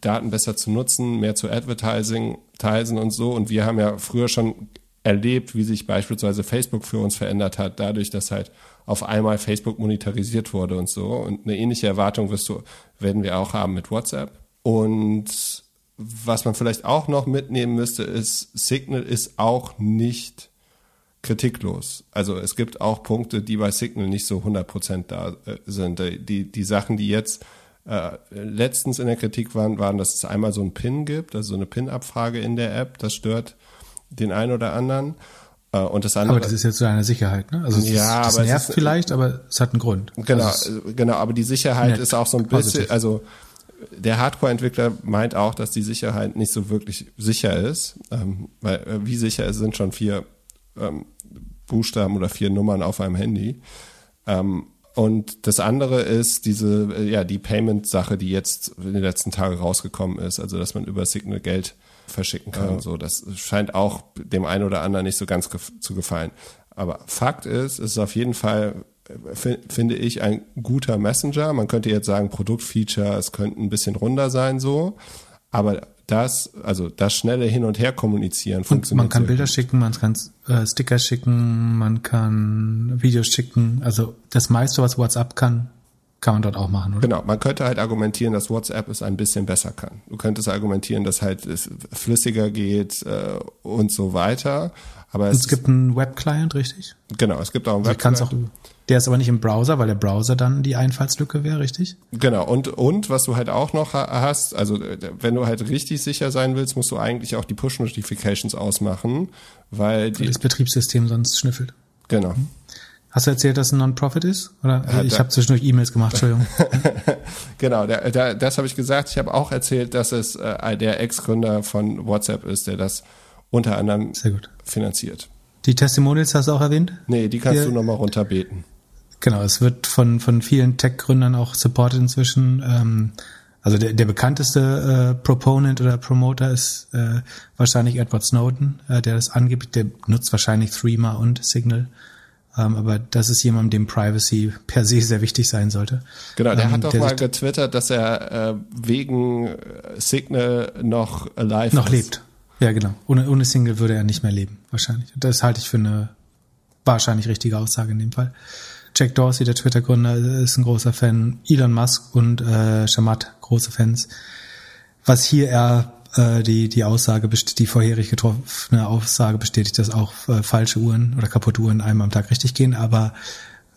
Daten besser zu nutzen, mehr zu Advertising, Teilsen und so. Und wir haben ja früher schon erlebt, wie sich beispielsweise Facebook für uns verändert hat, dadurch, dass halt auf einmal Facebook monetarisiert wurde und so. Und eine ähnliche Erwartung wirst du, werden wir auch haben mit WhatsApp. Und was man vielleicht auch noch mitnehmen müsste, ist, Signal ist auch nicht kritiklos. Also es gibt auch Punkte, die bei Signal nicht so 100% da äh, sind. Die, die Sachen, die jetzt äh, letztens in der Kritik waren, waren, dass es einmal so ein PIN gibt, also so eine PIN-Abfrage in der App, das stört den einen oder anderen. Äh, und das andere. Aber das ist jetzt so eine Sicherheit, ne? Also es Ja, ist, das aber es nervt ist- vielleicht, aber es hat einen Grund. Genau, Also es- genau, aber die Sicherheit nett, ist auch so ein bisschen, positiv. also der Hardcore-Entwickler meint auch, dass die Sicherheit nicht so wirklich sicher ist, ähm, weil äh, wie sicher es sind schon vier ähm, Buchstaben oder vier Nummern auf einem Handy. Ähm, und das andere ist diese, äh, ja, die Payment-Sache, die jetzt in den letzten Tagen rausgekommen ist, also dass man über Signal Geld verschicken kann. So, das scheint auch dem einen oder anderen nicht so ganz gef zu gefallen. Aber Fakt ist, es ist auf jeden Fall, äh, fi- finde ich, ein guter Messenger. Man könnte jetzt sagen, Produktfeature, es könnte ein bisschen runder sein, so. Aber das, also das schnelle Hin- und Her kommunizieren Und funktioniert. man kann Bilder gut. schicken, man kann äh, Sticker schicken, man kann Videos schicken. Also das meiste, was WhatsApp kann, kann man dort auch machen, oder? Genau, man könnte halt argumentieren, dass WhatsApp es ein bisschen besser kann. Du könntest argumentieren, dass halt es flüssiger geht äh, und so weiter. Aber es, Es gibt einen Web-Client, richtig? genau, es gibt auch einen Also ich kann's auch, der ist aber nicht im Browser, weil der Browser dann die Einfallslücke wäre, richtig? Genau, und, und was du halt auch noch ha- hast, also äh, wenn du halt richtig sicher sein willst, musst du eigentlich auch die Push-Notifications ausmachen, weil die, das Betriebssystem sonst schnüffelt. genau. Hast du erzählt, dass es ein Non-Profit ist? Oder Ja, ich da- habe zwischendurch E-Mails gemacht, Entschuldigung. (laughs) Genau, der, der, das habe ich gesagt. Ich habe auch erzählt, dass es äh, der Ex-Gründer von WhatsApp ist, der das unter anderem finanziert. Die Testimonials hast du auch erwähnt? Nee, die kannst Ja. du nochmal runterbeten. Genau, es wird von, von vielen Tech-Gründern auch supported inzwischen. Ähm, also der, der bekannteste äh, Proponent oder Promoter ist äh, wahrscheinlich Edward Snowden, äh, der das angibt. Der nutzt wahrscheinlich Threema und Signal. Ähm, aber das ist jemand, dem Privacy per se sehr wichtig sein sollte. Genau, der Ähm, hat doch der mal getwittert, dass er äh, wegen äh, Signal noch alive noch ist. lebt. Ja, genau. Ohne, ohne Single würde er nicht mehr leben, wahrscheinlich. Das halte ich für eine wahrscheinlich richtige Aussage in dem Fall. Jack Dorsey, der Twitter-Gründer, ist ein großer Fan. Elon Musk und äh, Shamat, große Fans. Was hier eher äh, die, die Aussage, die vorherig getroffene Aussage bestätigt, dass auch äh, falsche Uhren oder kaputte Uhren einmal am Tag richtig gehen, aber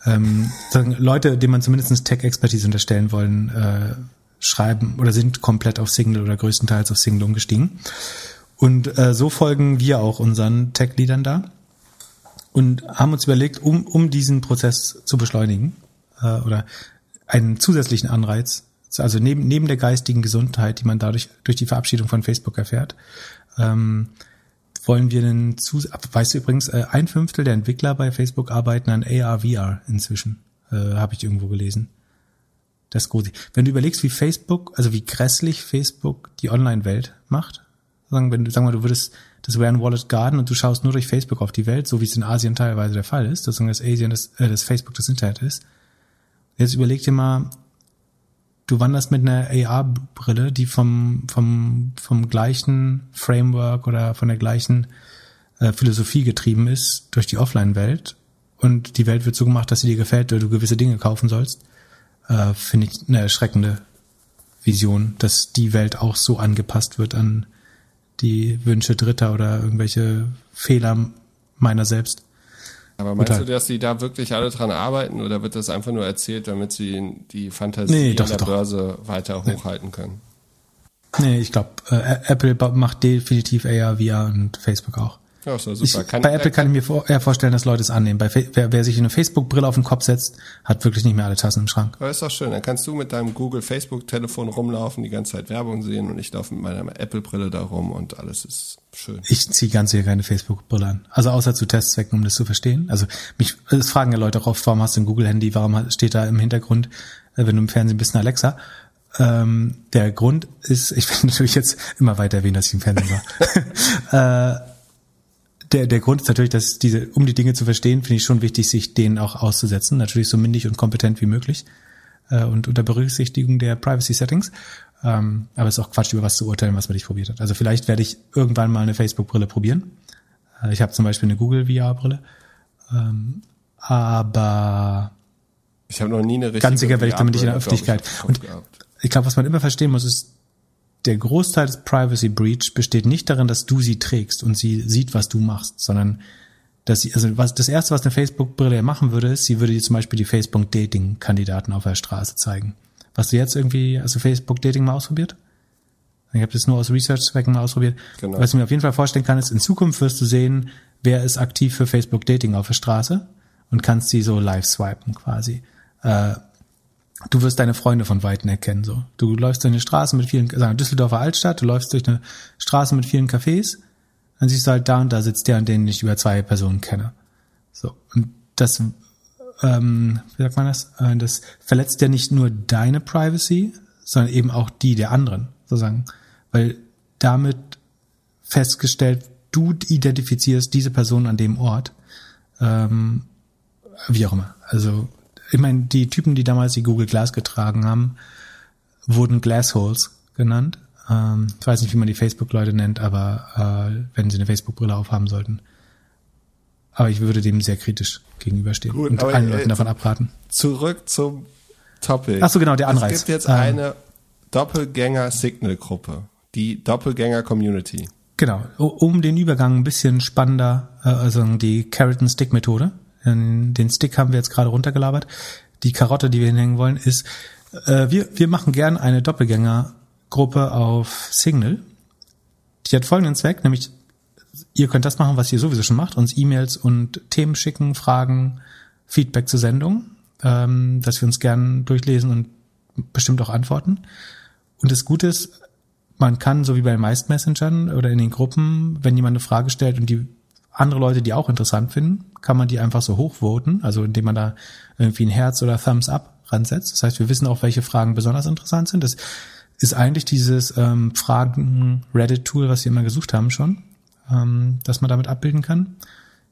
ähm, Leute, denen man zumindest Tech-Expertise unterstellen wollen, äh, schreiben oder sind komplett auf Signal oder größtenteils auf Signal umgestiegen. Und äh, so folgen wir auch unseren Tech-Leadern da und haben uns überlegt, um, um diesen Prozess zu beschleunigen äh, oder einen zusätzlichen Anreiz, also neben, neben der geistigen Gesundheit, die man dadurch durch die Verabschiedung von Facebook erfährt, ähm, wollen wir einen Zus weißt du übrigens, äh, ein Fünftel der Entwickler bei Facebook arbeiten an AR, VR inzwischen, äh, habe ich irgendwo gelesen. Das ist groß. Wenn du überlegst, wie Facebook, also wie grässlich Facebook die Online-Welt macht, sagen, wenn du, sagen wir, du würdest das ein Wallet Garden und du schaust nur durch Facebook auf die Welt, so wie es in Asien teilweise der Fall ist, sozusagen das Asien, das, äh, das Facebook das Internet ist. Jetzt überleg dir mal, du wanderst mit einer AR-Brille, die vom, vom, vom gleichen Framework oder von der gleichen äh, Philosophie getrieben ist durch die Offline-Welt und die Welt wird so gemacht, dass sie dir gefällt, weil du gewisse Dinge kaufen sollst, äh, finde ich eine erschreckende Vision, dass die Welt auch so angepasst wird an die Wünsche Dritter oder irgendwelche Fehler meiner selbst. Aber meinst Total. du, dass die da wirklich alle dran arbeiten oder wird das einfach nur erzählt, damit sie die Fantasie Nee, doch, der doch. Börse weiter hochhalten können? Nee, ich glaube, äh, Apple macht definitiv AR, VR und Facebook auch. Ja, ist doch Ich, super. bei Apple kann ich mir vor, eher vorstellen, dass Leute es annehmen. Bei, wer, wer sich eine Facebook-Brille auf den Kopf setzt, hat wirklich nicht mehr alle Tassen im Schrank. Aber ist doch schön. Dann kannst du mit deinem Google Facebook-Telefon rumlaufen, die ganze Zeit Werbung sehen und ich laufe mit meiner Apple-Brille da rum und alles ist schön. Ich ziehe ganz sicher keine Facebook-Brille an. Also außer zu Testzwecken, um das zu verstehen. Also mich, es fragen ja Leute auch oft, warum hast du ein Google-Handy, warum steht da im Hintergrund, äh, wenn du im Fernsehen bist, ein Alexa. Ähm, der Grund ist, (laughs) ich will natürlich jetzt immer weiter erwähnen, dass ich im Fernsehen war. (laughs) äh, der, der Grund ist natürlich, dass diese, um die Dinge zu verstehen, finde ich schon wichtig, sich denen auch auszusetzen. Natürlich so mündig und kompetent wie möglich. Äh, und unter Berücksichtigung der Privacy Settings. Ähm, aber es ist auch Quatsch, über was zu urteilen, was man nicht probiert hat. Also vielleicht werde ich irgendwann mal eine Facebook-Brille probieren. Äh, ich habe zum Beispiel eine Google VR-Brille. Ähm, aber Ich habe noch nie eine richtige Ganz sicher werde ich damit nicht in der Öffentlichkeit. ich, Und ich glaube, was man immer verstehen muss, ist, der Großteil des Privacy Breach besteht nicht darin, dass du sie trägst und sie sieht, was du machst, sondern dass sie, also was, das erste, was eine Facebook-Brille ja machen würde, ist, sie würde dir zum Beispiel die Facebook-Dating-Kandidaten auf der Straße zeigen. Was du jetzt irgendwie, also Facebook-Dating mal ausprobiert? Ich habe das nur aus Research-Zwecken mal ausprobiert. Genau. Was ich mir auf jeden Fall vorstellen kann, ist, in Zukunft wirst du sehen, wer ist aktiv für Facebook Dating auf der Straße und kannst sie so live swipen quasi. Äh, du wirst deine Freunde von Weitem erkennen. So, du läufst durch eine Straße mit vielen, sagen Düsseldorfer Altstadt, du läufst durch eine Straße mit vielen Cafés, dann siehst du halt da und da sitzt der, an den ich über zwei Personen kenne. So und das, ähm, wie sagt man das? Äh, das verletzt ja nicht nur deine Privacy, sondern eben auch die der anderen, sozusagen, weil damit festgestellt, du identifizierst diese Person an dem Ort, ähm, wie auch immer. Also ich meine, die Typen, die damals die Google Glass getragen haben, wurden Glassholes genannt. Ähm, ich weiß nicht, wie man die Facebook-Leute nennt, aber äh, wenn sie eine Facebook-Brille aufhaben sollten. Aber ich würde dem sehr kritisch gegenüberstehen Gut, und allen Leuten davon abraten. Zurück zum Topic. Ach so, genau, der Anreiz. Es gibt jetzt ähm, eine Doppelgänger-Signal-Gruppe, die Doppelgänger-Community. Genau, um den Übergang ein bisschen spannender, äh, also die Carrot-and-Stick-Methode, den Stick haben wir jetzt gerade runtergelabert. Die Karotte, die wir hinhängen wollen, ist, äh, wir, wir machen gern eine Doppelgängergruppe auf Signal. Die hat folgenden Zweck, nämlich ihr könnt das machen, was ihr sowieso schon macht, uns E-Mails und Themen schicken, Fragen, Feedback zur Sendung, ähm, dass wir uns gern durchlesen und bestimmt auch antworten. Und das Gute ist, man kann, so wie bei den meisten Messengern oder in den Gruppen, wenn jemand eine Frage stellt und die andere Leute, die auch interessant finden, kann man die einfach so hochvoten, also indem man da irgendwie ein Herz oder Thumbs up ransetzt. Das heißt, wir wissen auch, welche Fragen besonders interessant sind. Das ist eigentlich dieses ähm, Fragen-Reddit-Tool, was wir immer gesucht haben schon, ähm, dass man damit abbilden kann.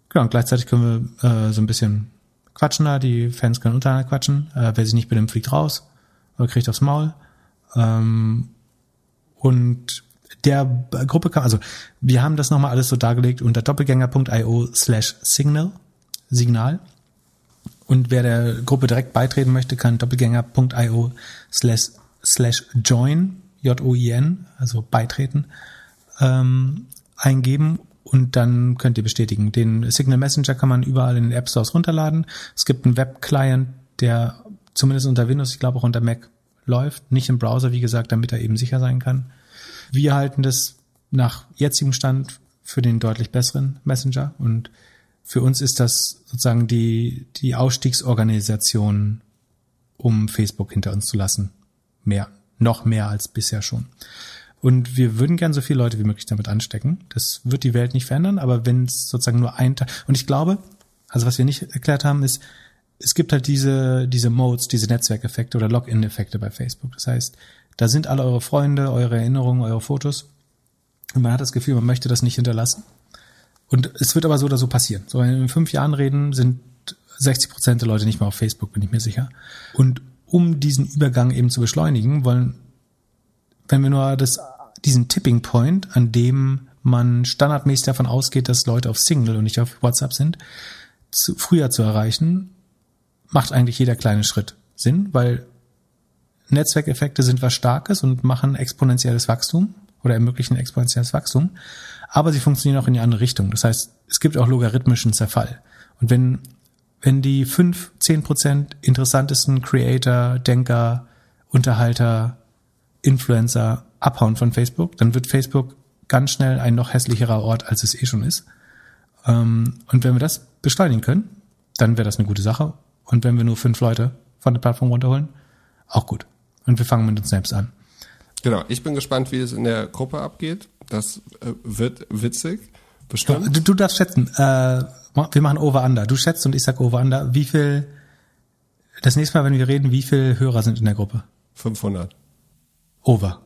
Genau, und gleichzeitig können wir äh, so ein bisschen quatschen da, die Fans können untereinander quatschen. Äh, wer sich nicht benimmt, fliegt raus oder kriegt aufs Maul. Ähm, und der Gruppe kam, also wir haben das nochmal alles so dargelegt unter doppelgänger.io slash signal, Signal. Und wer der Gruppe direkt beitreten möchte, kann doppelgänger.io slash, slash join, J-O-I-N, also beitreten, ähm, eingeben und dann könnt ihr bestätigen. Den Signal Messenger kann man überall in den App Stores runterladen. Es gibt einen Web-Client, der zumindest unter Windows, ich glaube auch unter Mac läuft, nicht im Browser, wie gesagt, damit er eben sicher sein kann. Wir halten das nach jetzigem Stand für den deutlich besseren Messenger und für uns ist das sozusagen die, die Ausstiegsorganisation, um Facebook hinter uns zu lassen. Mehr, noch mehr als bisher schon. Und wir würden gern so viele Leute wie möglich damit anstecken. Das wird die Welt nicht verändern, aber wenn es sozusagen nur ein Teil, und ich glaube, also was wir nicht erklärt haben, ist, es gibt halt diese, diese Modes, diese Netzwerkeffekte oder Login-Effekte bei Facebook. Das heißt, da sind alle eure Freunde, eure Erinnerungen, eure Fotos. Und man hat das Gefühl, man möchte das nicht hinterlassen. Und es wird aber so oder so passieren. So, wenn wir in fünf Jahren reden, sind 60 Prozent der Leute nicht mehr auf Facebook, bin ich mir sicher. Und um diesen Übergang eben zu beschleunigen, wollen, wenn wir nur das, diesen Tipping Point, an dem man standardmäßig davon ausgeht, dass Leute auf Single und nicht auf WhatsApp sind, zu, früher zu erreichen, macht eigentlich jeder kleine Schritt Sinn, weil Netzwerkeffekte sind was Starkes und machen exponentielles Wachstum oder ermöglichen exponentielles Wachstum, aber sie funktionieren auch in die andere Richtung. Das heißt, es gibt auch logarithmischen Zerfall. Und wenn, wenn die fünf, zehn Prozent interessantesten Creator, Denker, Unterhalter, Influencer abhauen von Facebook, dann wird Facebook ganz schnell ein noch hässlicherer Ort, als es eh schon ist. Ähm, und wenn wir das beschleunigen können, dann wäre das eine gute Sache. Und wenn wir nur fünf Leute von der Plattform runterholen, auch gut. Und wir fangen mit uns selbst an. Genau, ich bin gespannt, wie es in der Gruppe abgeht. Das äh, wird witzig. Bestimmt. Du, du darfst schätzen. Äh, wir machen Over-Under. Du schätzt und ich sag Over-Under. Wie viel, das nächste Mal, wenn wir reden, wie viele Hörer sind in der Gruppe? 500. Over.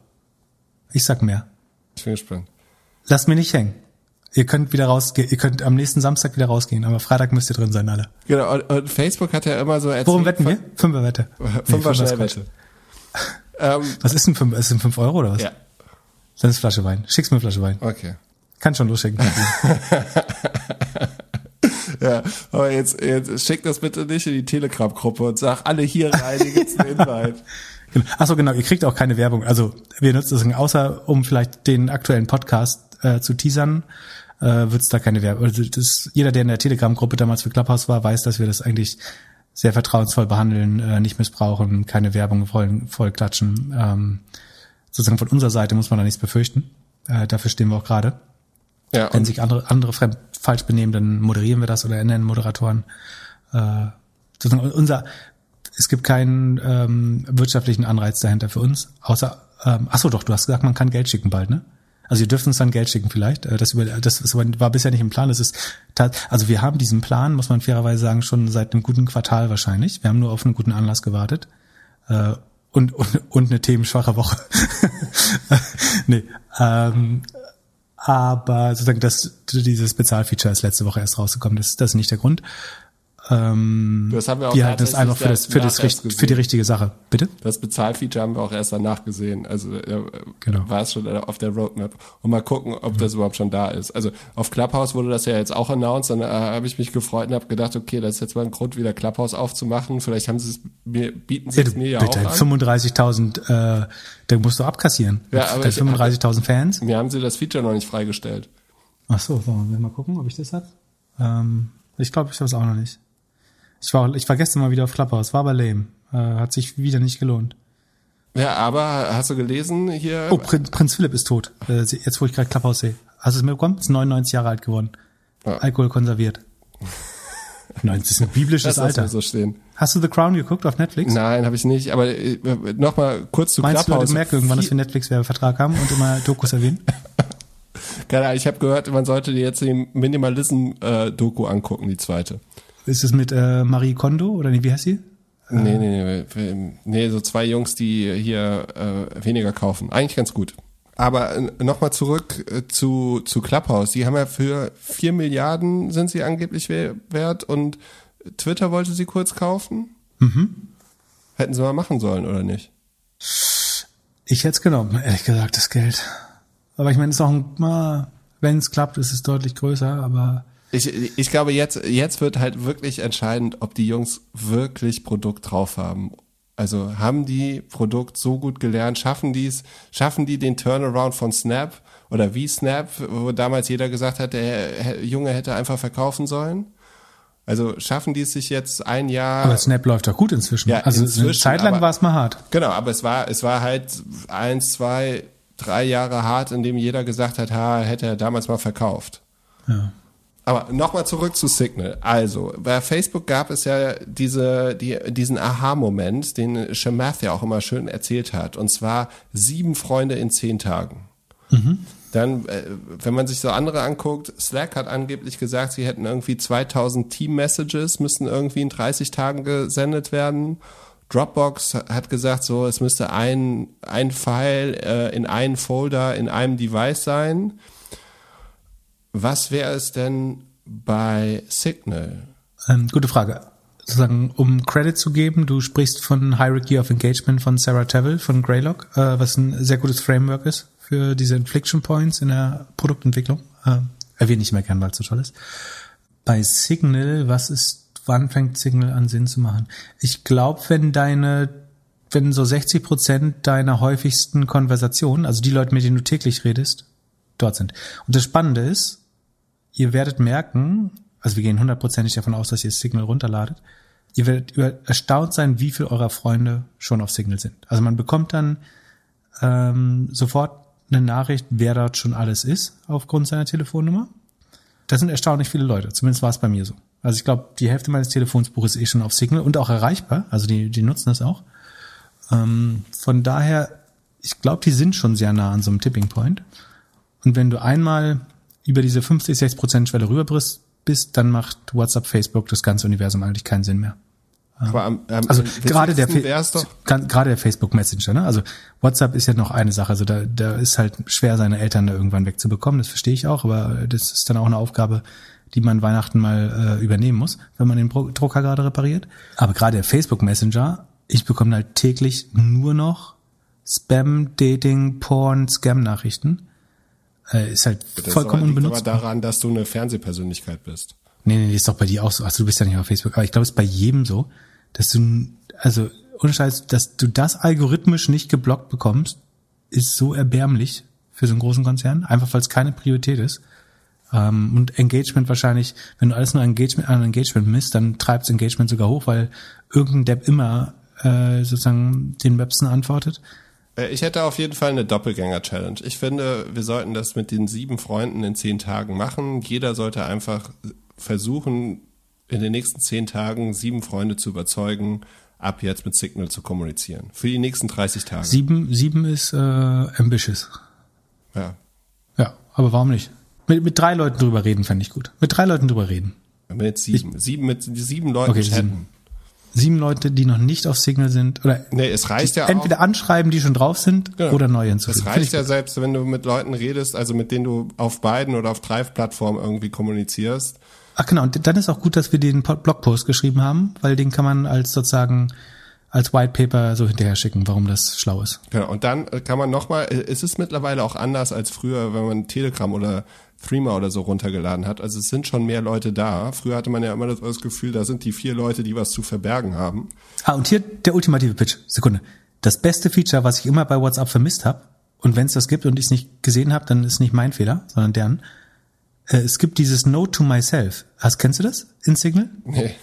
Ich sag mehr. Ich bin gespannt. Lass mir nicht hängen. Ihr könnt wieder rausgehen, ihr könnt am nächsten Samstag wieder rausgehen, aber Freitag müsst ihr drin sein, alle. Genau, und, und Facebook hat ja immer so erzählt. Worum wetten wir? Fünferwette. (laughs) Fünfer nee, Schnellwette. Ähm, was ist denn fünf, ist denn fünf Euro oder was? Ja. Dann ist Flasche Wein. Schick's mir eine Flasche Wein. Okay. Kann schon losschicken. (laughs) ja, aber jetzt, jetzt schick das bitte nicht in die Telegram-Gruppe und sag alle hier rein, hier gibt's einen Invite. (laughs) Genau. Achso, genau, ihr kriegt auch keine Werbung. Also wir nutzen das außer um vielleicht den aktuellen Podcast äh, zu teasern, äh, wird es da keine Werbung. Also das, jeder, der in der Telegram-Gruppe damals für Clubhouse war, weiß, dass wir das eigentlich sehr vertrauensvoll behandeln, äh, nicht missbrauchen, keine Werbung voll, voll klatschen. Ähm, sozusagen von unserer Seite muss man da nichts befürchten. Äh, dafür stehen wir auch gerade. Ja, Wenn sich andere, andere fremd, falsch benehmen, dann moderieren wir das oder ändern Moderatoren. Äh, sozusagen unser, es gibt keinen ähm, wirtschaftlichen Anreiz dahinter für uns, außer, ähm, ach so doch, du hast gesagt, man kann Geld schicken bald, ne? Also ihr dürft uns dann Geld schicken vielleicht. Äh, Das, über, das war bisher nicht im Plan. Das ist also wir haben diesen Plan, muss man fairerweise sagen, schon seit einem guten Quartal wahrscheinlich. Wir haben nur auf einen guten Anlass gewartet. Äh, und, und, und eine themenschwache Woche. (laughs) nee. Ähm, aber sozusagen das, dieses Bezahlfeature ist letzte Woche erst rausgekommen. Das, das ist nicht der Grund. Ähm, Das haben wir auch wir halten das einfach für das, für das, für die richtige Sache. Bitte? Das Bezahlfeature haben wir auch erst danach gesehen. Also äh, Genau. war es schon auf der Roadmap. Und mal gucken, ob das überhaupt schon da ist. Also auf Clubhouse wurde das ja jetzt auch announced. Dann äh, habe ich mich gefreut und habe gedacht, okay, das ist jetzt mal ein Grund, wieder Clubhouse aufzumachen. Vielleicht haben sie es mir, bieten sie Ja, es mir ja bitte, auch an. 35.000, äh, da musst du abkassieren. Ja, aber Deine ich- 35.000 Fans. Mir haben sie das Feature noch nicht freigestellt. Ach so, so, wollen wir mal gucken, ob ich das hab. Ähm, ich glaube, ich habe es auch noch nicht. Ich war, ich war gestern mal wieder auf Clubhouse, war aber lame. Äh, hat sich wieder nicht gelohnt. Ja, aber hast du gelesen hier? Oh, Prin, Prinz Philipp ist tot. Äh, jetzt, wo ich gerade Clubhouse sehe. Hast du es mitbekommen? Ist 99 Jahre alt geworden. Ja. Alkohol konserviert. Nein, das ist ein biblisches das Alter. so stehen. Hast du The Crown geguckt auf Netflix? Nein, habe ich nicht. Aber äh, nochmal kurz zu Meinst du, Clubhouse. Leute merken irgendwann, dass wir Netflix-Werbevertrag haben und immer Dokus erwähnen? (laughs) Keine Ahnung, ich habe gehört, man sollte dir jetzt die Minimalism-Doku angucken, die zweite. Ist es mit äh, Marie Kondo oder nee, wie heißt sie? Nee, nee, nee, nee, so zwei Jungs, die hier äh, weniger kaufen. Eigentlich ganz gut. Aber äh, nochmal zurück äh, zu, zu Clubhouse. Die haben ja für vier Milliarden sind sie angeblich we- wert und Twitter wollte sie kurz kaufen. Mhm. Hätten sie mal machen sollen, oder nicht? Ich hätte es genommen, ehrlich gesagt, das Geld. Aber ich meine, es ist auch ein, wenn es klappt, ist es deutlich größer, aber Ich, ich glaube, jetzt, jetzt wird halt wirklich entscheidend, ob die Jungs wirklich Produkt drauf haben. Also haben die Produkt so gut gelernt, schaffen die es, schaffen die den Turnaround von Snap oder wie Snap, wo damals jeder gesagt hat, der Junge hätte einfach verkaufen sollen? Also schaffen die es sich jetzt ein Jahr. aber Snap läuft doch gut inzwischen. Ja, also eine inzwischen, Zeit lang aber- war es mal hart. Genau, aber es war, es war halt eins, zwei, drei Jahre hart, in dem jeder gesagt hat, ha, hätte er damals mal verkauft. Ja. Aber nochmal zurück zu Signal. Also, bei Facebook gab es ja diese, die, diesen Aha-Moment, den Shemath ja auch immer schön erzählt hat. Und zwar sieben Freunde in zehn Tagen. Dann, äh, wenn man sich so andere anguckt, Slack hat angeblich gesagt, sie hätten irgendwie 2000 Team-Messages, müssten irgendwie in 30 Tagen gesendet werden. Dropbox hat gesagt, so, es müsste ein, ein File äh, in einem Folder in einem Device sein. Was wäre es denn bei Signal? Ähm, gute Frage. Sozusagen, um Credit zu geben, du sprichst von Hierarchy of Engagement von Sarah Tavel von Greylock, äh, was ein sehr gutes Framework ist für diese Inflection Points in der Produktentwicklung. Äh, erwähne ich immer gern, weil es so toll ist. Bei Signal, was ist, wann fängt Signal an Sinn zu machen? Ich glaube, wenn deine, wenn so 60 Prozent deiner häufigsten Konversationen, also die Leute, mit denen du täglich redest, dort sind. Und das Spannende ist, ihr werdet merken, also wir gehen hundertprozentig davon aus, dass ihr Signal runterladet, ihr werdet erstaunt sein, wie viel eurer Freunde schon auf Signal sind. Also man bekommt dann ähm, sofort eine Nachricht, wer dort schon alles ist, aufgrund seiner Telefonnummer. Das sind erstaunlich viele Leute, zumindest war es bei mir so. Also ich glaube, die Hälfte meines Telefonsbuches ist eh schon auf Signal und auch erreichbar, also die, die nutzen das auch. Ähm, von daher, ich glaube, die sind schon sehr nah an so einem Tipping Point. Und wenn du einmal über diese 50, 60 Prozent Schwelle rüber bist, dann macht WhatsApp, Facebook das ganze Universum eigentlich keinen Sinn mehr. Aber am, am Also gerade der, gerade der Facebook Messenger, ne? Also WhatsApp ist ja noch eine Sache, also da, da ist halt schwer, seine Eltern da irgendwann wegzubekommen, das verstehe ich auch, aber das ist dann auch eine Aufgabe, die man Weihnachten mal äh, übernehmen muss, wenn man den Drucker gerade repariert. Aber gerade der Facebook Messenger, ich bekomme halt täglich nur noch Spam, Dating, Porn, Scam-Nachrichten. Äh, ist halt das vollkommen liegt aber unbenutzt. daran, dass du eine Fernsehpersönlichkeit bist. Nee, nee, ist doch bei dir auch so. Also du bist ja nicht auf Facebook, aber ich glaube, es ist bei jedem so, dass du, also ohne Scheiß, dass du das algorithmisch nicht geblockt bekommst, ist so erbärmlich für so einen großen Konzern, einfach weil es keine Priorität ist. Ähm, und Engagement wahrscheinlich, wenn du alles nur Engagement, an Engagement misst, dann treibt Engagement sogar hoch, weil irgendein Depp immer äh, sozusagen den Websen antwortet. Äh, ich hätte auf jeden Fall eine Doppelgänger-Challenge. Ich finde, wir sollten das mit den sieben Freunden in zehn Tagen machen. Jeder sollte einfach versuchen, in den nächsten zehn Tagen sieben Freunde zu überzeugen, ab jetzt mit Signal zu kommunizieren. Für die nächsten 30 Tage. Sieben, sieben ist äh, ambitious. Ja. Ja, aber warum nicht? Mit, mit drei Leuten drüber reden fände ich gut. Mit drei Leuten drüber reden. Mit sieben. Ich, sieben mit sieben Leuten okay, chatten. Sieben. Sieben. Leute, die noch nicht auf Signal sind. Oder nee, es reicht ja entweder auch. anschreiben, die schon drauf sind, genau. oder neu hinzufügen. Es reicht ja selbst, wenn du mit Leuten redest, also mit denen du auf beiden oder auf Drive-Plattformen irgendwie kommunizierst. Ach genau, und dann ist auch gut, dass wir den Blogpost geschrieben haben, weil den kann man als sozusagen als White Paper so hinterher schicken, warum das schlau ist. Genau, und dann kann man nochmal, ist es mittlerweile auch anders als früher, wenn man Telegram oder Threema oder so runtergeladen hat. Also es sind schon mehr Leute da. Früher hatte man ja immer das Gefühl, da sind die vier Leute, die was zu verbergen haben. Ah, und hier der ultimative Pitch. Sekunde. Das beste Feature, was ich immer bei WhatsApp vermisst habe, und wenn es das gibt und ich es nicht gesehen habe, dann ist nicht mein Fehler, sondern deren. Äh, es gibt dieses Note to Myself. Hast, kennst du das in Signal? Nee.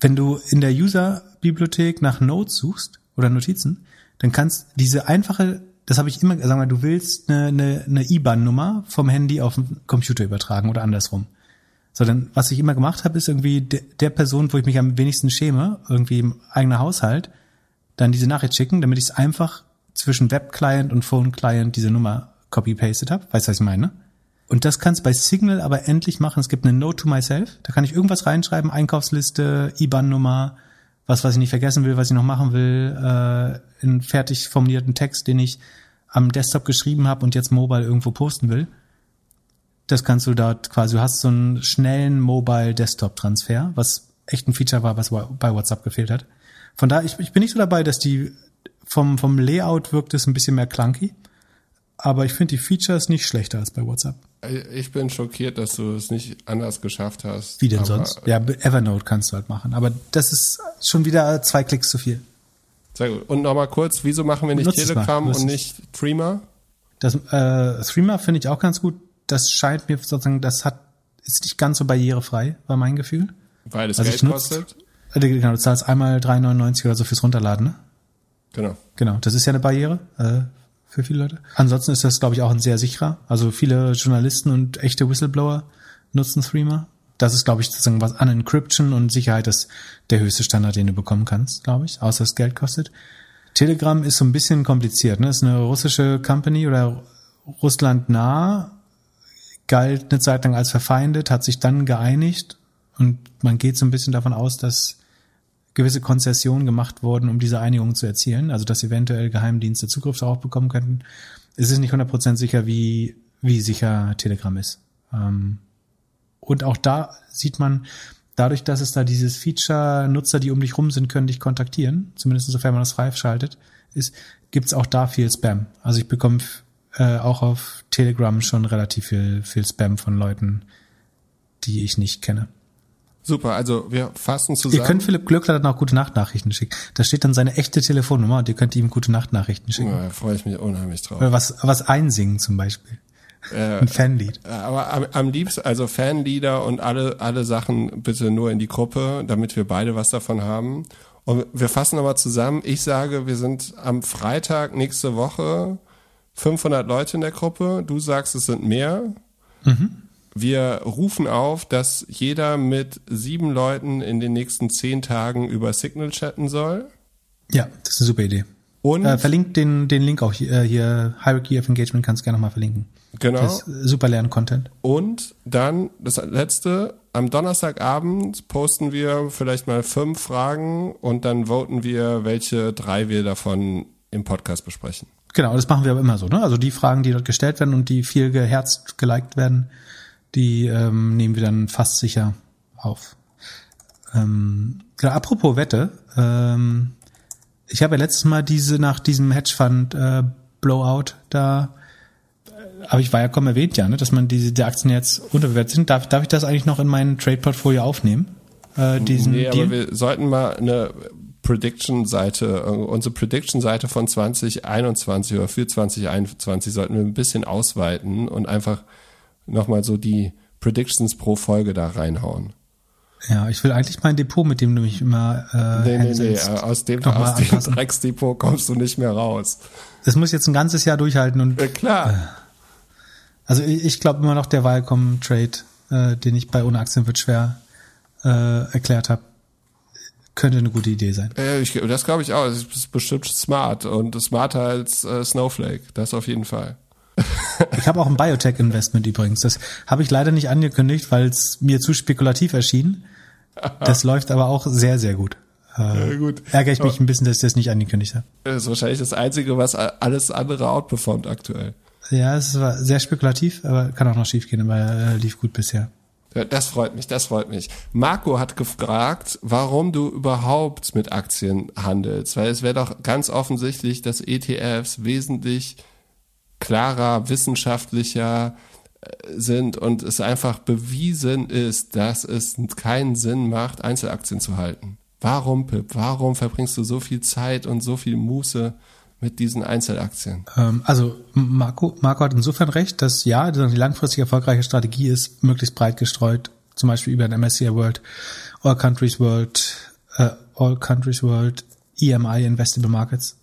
Wenn du in der User-Bibliothek nach Notes suchst oder Notizen, dann kannst diese einfache, das habe ich immer, sagen wir, du willst eine, eine, eine IBAN-Nummer vom Handy auf den Computer übertragen oder andersrum. So, dann, was ich immer gemacht habe, ist irgendwie de, der Person, wo ich mich am wenigsten schäme, irgendwie im eigenen Haushalt, dann diese Nachricht schicken, damit ich es einfach zwischen Web-Client und Phone-Client diese Nummer copy-pasted habe. Weißt du, was ich meine? Und das kannst bei Signal aber endlich machen. Es gibt eine Note to Myself. Da kann ich irgendwas reinschreiben, Einkaufsliste, IBAN-Nummer, was, was ich nicht vergessen will, was ich noch machen will, äh, in fertig formulierten Text, den ich am Desktop geschrieben habe und jetzt mobile irgendwo posten will. Das kannst du dort quasi, du hast so einen schnellen Mobile-Desktop-Transfer, was echt ein Feature war, was bei WhatsApp gefehlt hat. Von daher, ich, ich bin nicht so dabei, dass die vom, vom Layout wirkt es ein bisschen mehr clunky. Aber ich finde die Features nicht schlechter als bei WhatsApp. Ich bin schockiert, dass du es nicht anders geschafft hast. Wie denn sonst? Ja, Evernote kannst du halt machen. Aber das ist schon wieder zwei Klicks zu viel. Sehr gut. Und nochmal kurz, wieso machen wir nicht Nutz Telegram und nicht Threema? Das äh, Threema finde ich auch ganz gut. Das scheint mir sozusagen, das hat ist nicht ganz so barrierefrei, war mein Gefühl. Weil es also Geld kostet? Äh, genau, du zahlst einmal 3,99 oder so fürs Runterladen, ne? Genau. Genau, das ist ja eine Barriere. Äh, für viele Leute. Ansonsten ist das, glaube ich, auch ein sehr sicherer. Also viele Journalisten und echte Whistleblower nutzen Threema. Das ist, glaube ich, sozusagen was an Encryption und Sicherheit ist der höchste Standard, den du bekommen kannst, glaube ich, außer es Geld kostet. Telegram ist so ein bisschen kompliziert. Ne? Ist eine russische Company oder Russland nah, galt eine Zeit lang als verfeindet, hat sich dann geeinigt und man geht so ein bisschen davon aus, dass gewisse Konzessionen gemacht worden, um diese Einigung zu erzielen, also dass eventuell Geheimdienste Zugriff darauf bekommen könnten. Es ist nicht 100% sicher, wie, wie sicher Telegram ist. Ähm, und auch da sieht man, dadurch, dass es da dieses Feature, Nutzer, die um dich rum sind, können dich kontaktieren, zumindest sofern man das freischaltet, ist, gibt's auch da viel Spam. Also ich bekomme äh, auch auf Telegram schon relativ viel, viel Spam von Leuten, die ich nicht kenne. Super, also wir fassen zusammen. Ihr könnt Philipp Glöckler dann auch gute Nachtnachrichten schicken. Da steht dann seine echte Telefonnummer und ihr könnt ihm gute Nachtnachrichten schicken. Ja, da freue ich mich unheimlich drauf. Oder was, was einsingen zum Beispiel. Äh, Ein Fanlied. Aber am, am liebsten, also Fanlieder und alle, alle Sachen bitte nur in die Gruppe, damit wir beide was davon haben. Und wir fassen nochmal zusammen. Ich sage, wir sind am Freitag nächste Woche 500 Leute in der Gruppe. Du sagst, es sind mehr. Mhm. Wir rufen auf, dass jeder mit sieben Leuten in den nächsten zehn Tagen über Signal chatten soll. Ja, das ist eine super Idee. Und äh, verlinkt den, den Link auch hier, äh, hier Hierarchy of Engagement kannst du gerne nochmal verlinken. Genau. Das ist super Lern-Content. Und dann das letzte, am Donnerstagabend posten wir vielleicht mal fünf Fragen und dann voten wir, welche drei wir davon im Podcast besprechen. Genau, das machen wir aber immer so. Ne? Also die Fragen, die dort gestellt werden und die viel geherzt, geliked werden, die ähm, nehmen wir dann fast sicher auf. Ähm, genau, apropos Wette, ähm, ich habe ja letztes Mal diese nach diesem Hedgefund äh, Blowout da, äh, aber ich war ja kaum erwähnt, ja, ne, dass man diese die Aktien jetzt unterbewertet sind. Darf, darf ich das eigentlich noch in mein Trade-Portfolio aufnehmen? Äh, diesen nee, Deal? aber wir sollten mal eine Prediction-Seite, äh, unsere Prediction-Seite von 2021 oder für 2021 sollten wir ein bisschen ausweiten und einfach nochmal so die Predictions pro Folge da reinhauen. Ja, ich will eigentlich mein Depot, mit dem du mich immer äh, Nee, nee, nee, aus dem, aus dem Drecksdepot kommst du nicht mehr raus. Das muss jetzt ein ganzes Jahr durchhalten und ja, klar. Äh, also ich, ich glaube immer noch der Viacom Trade, äh, den ich bei ohne Aktien wird schwer äh, erklärt habe, könnte eine gute Idee sein. Ja, ich, das glaube ich auch. Das ist bestimmt smart und smarter als äh, Snowflake. Das auf jeden Fall. Ich habe auch ein Biotech-Investment übrigens. Das habe ich leider nicht angekündigt, weil es mir zu spekulativ erschien. Das läuft aber auch sehr, sehr gut. Äh, ja, gut. Ärgere ich mich aber, ein bisschen, dass ich das nicht angekündigt habe. Das ist wahrscheinlich das Einzige, was alles andere outperformt aktuell. Ja, es war sehr spekulativ, aber kann auch noch schief gehen, aber äh, lief gut bisher. Das freut mich, das freut mich. Marco hat gefragt, warum du überhaupt mit Aktien handelst, weil es wäre doch ganz offensichtlich, dass ETFs wesentlich klarer, wissenschaftlicher äh, sind und es einfach bewiesen ist, dass es keinen Sinn macht, Einzelaktien zu halten. Warum, Pip? Warum verbringst du so viel Zeit und so viel Muße mit diesen Einzelaktien? Ähm, also Marco, Marco hat insofern recht, dass ja, die langfristig erfolgreiche Strategie ist, möglichst breit gestreut, zum Beispiel über den MSCI World, All Countries World, äh, All Countries World, EMI Investable Markets,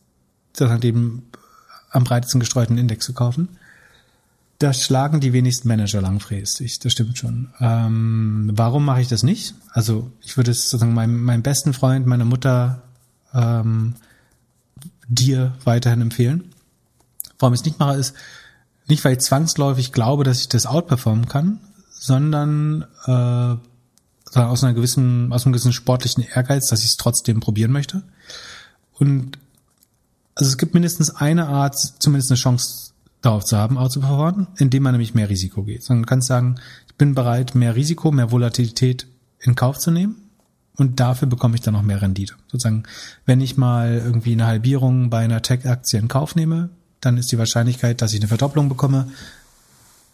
sozusagen dem am breitesten gestreuten Index zu kaufen. Das schlagen die wenigsten Manager langfristig, das stimmt schon. Ähm, warum mache ich das nicht? Also ich würde es sozusagen meinem, meinem besten Freund, meiner Mutter, ähm, dir weiterhin empfehlen. Warum ich es nicht mache, ist nicht, weil ich zwangsläufig glaube, dass ich das outperformen kann, sondern äh, aus einer gewissen, aus einem gewissen sportlichen Ehrgeiz, dass ich es trotzdem probieren möchte. Und also es gibt mindestens eine Art, zumindest eine Chance darauf zu haben, outzuperformen, indem man nämlich mehr Risiko geht. Sondern du kannst sagen, ich bin bereit, mehr Risiko, mehr Volatilität in Kauf zu nehmen und dafür bekomme ich dann noch mehr Rendite. Sozusagen, wenn ich mal irgendwie eine Halbierung bei einer Tech-Aktie in Kauf nehme, dann ist die Wahrscheinlichkeit, dass ich eine Verdopplung bekomme,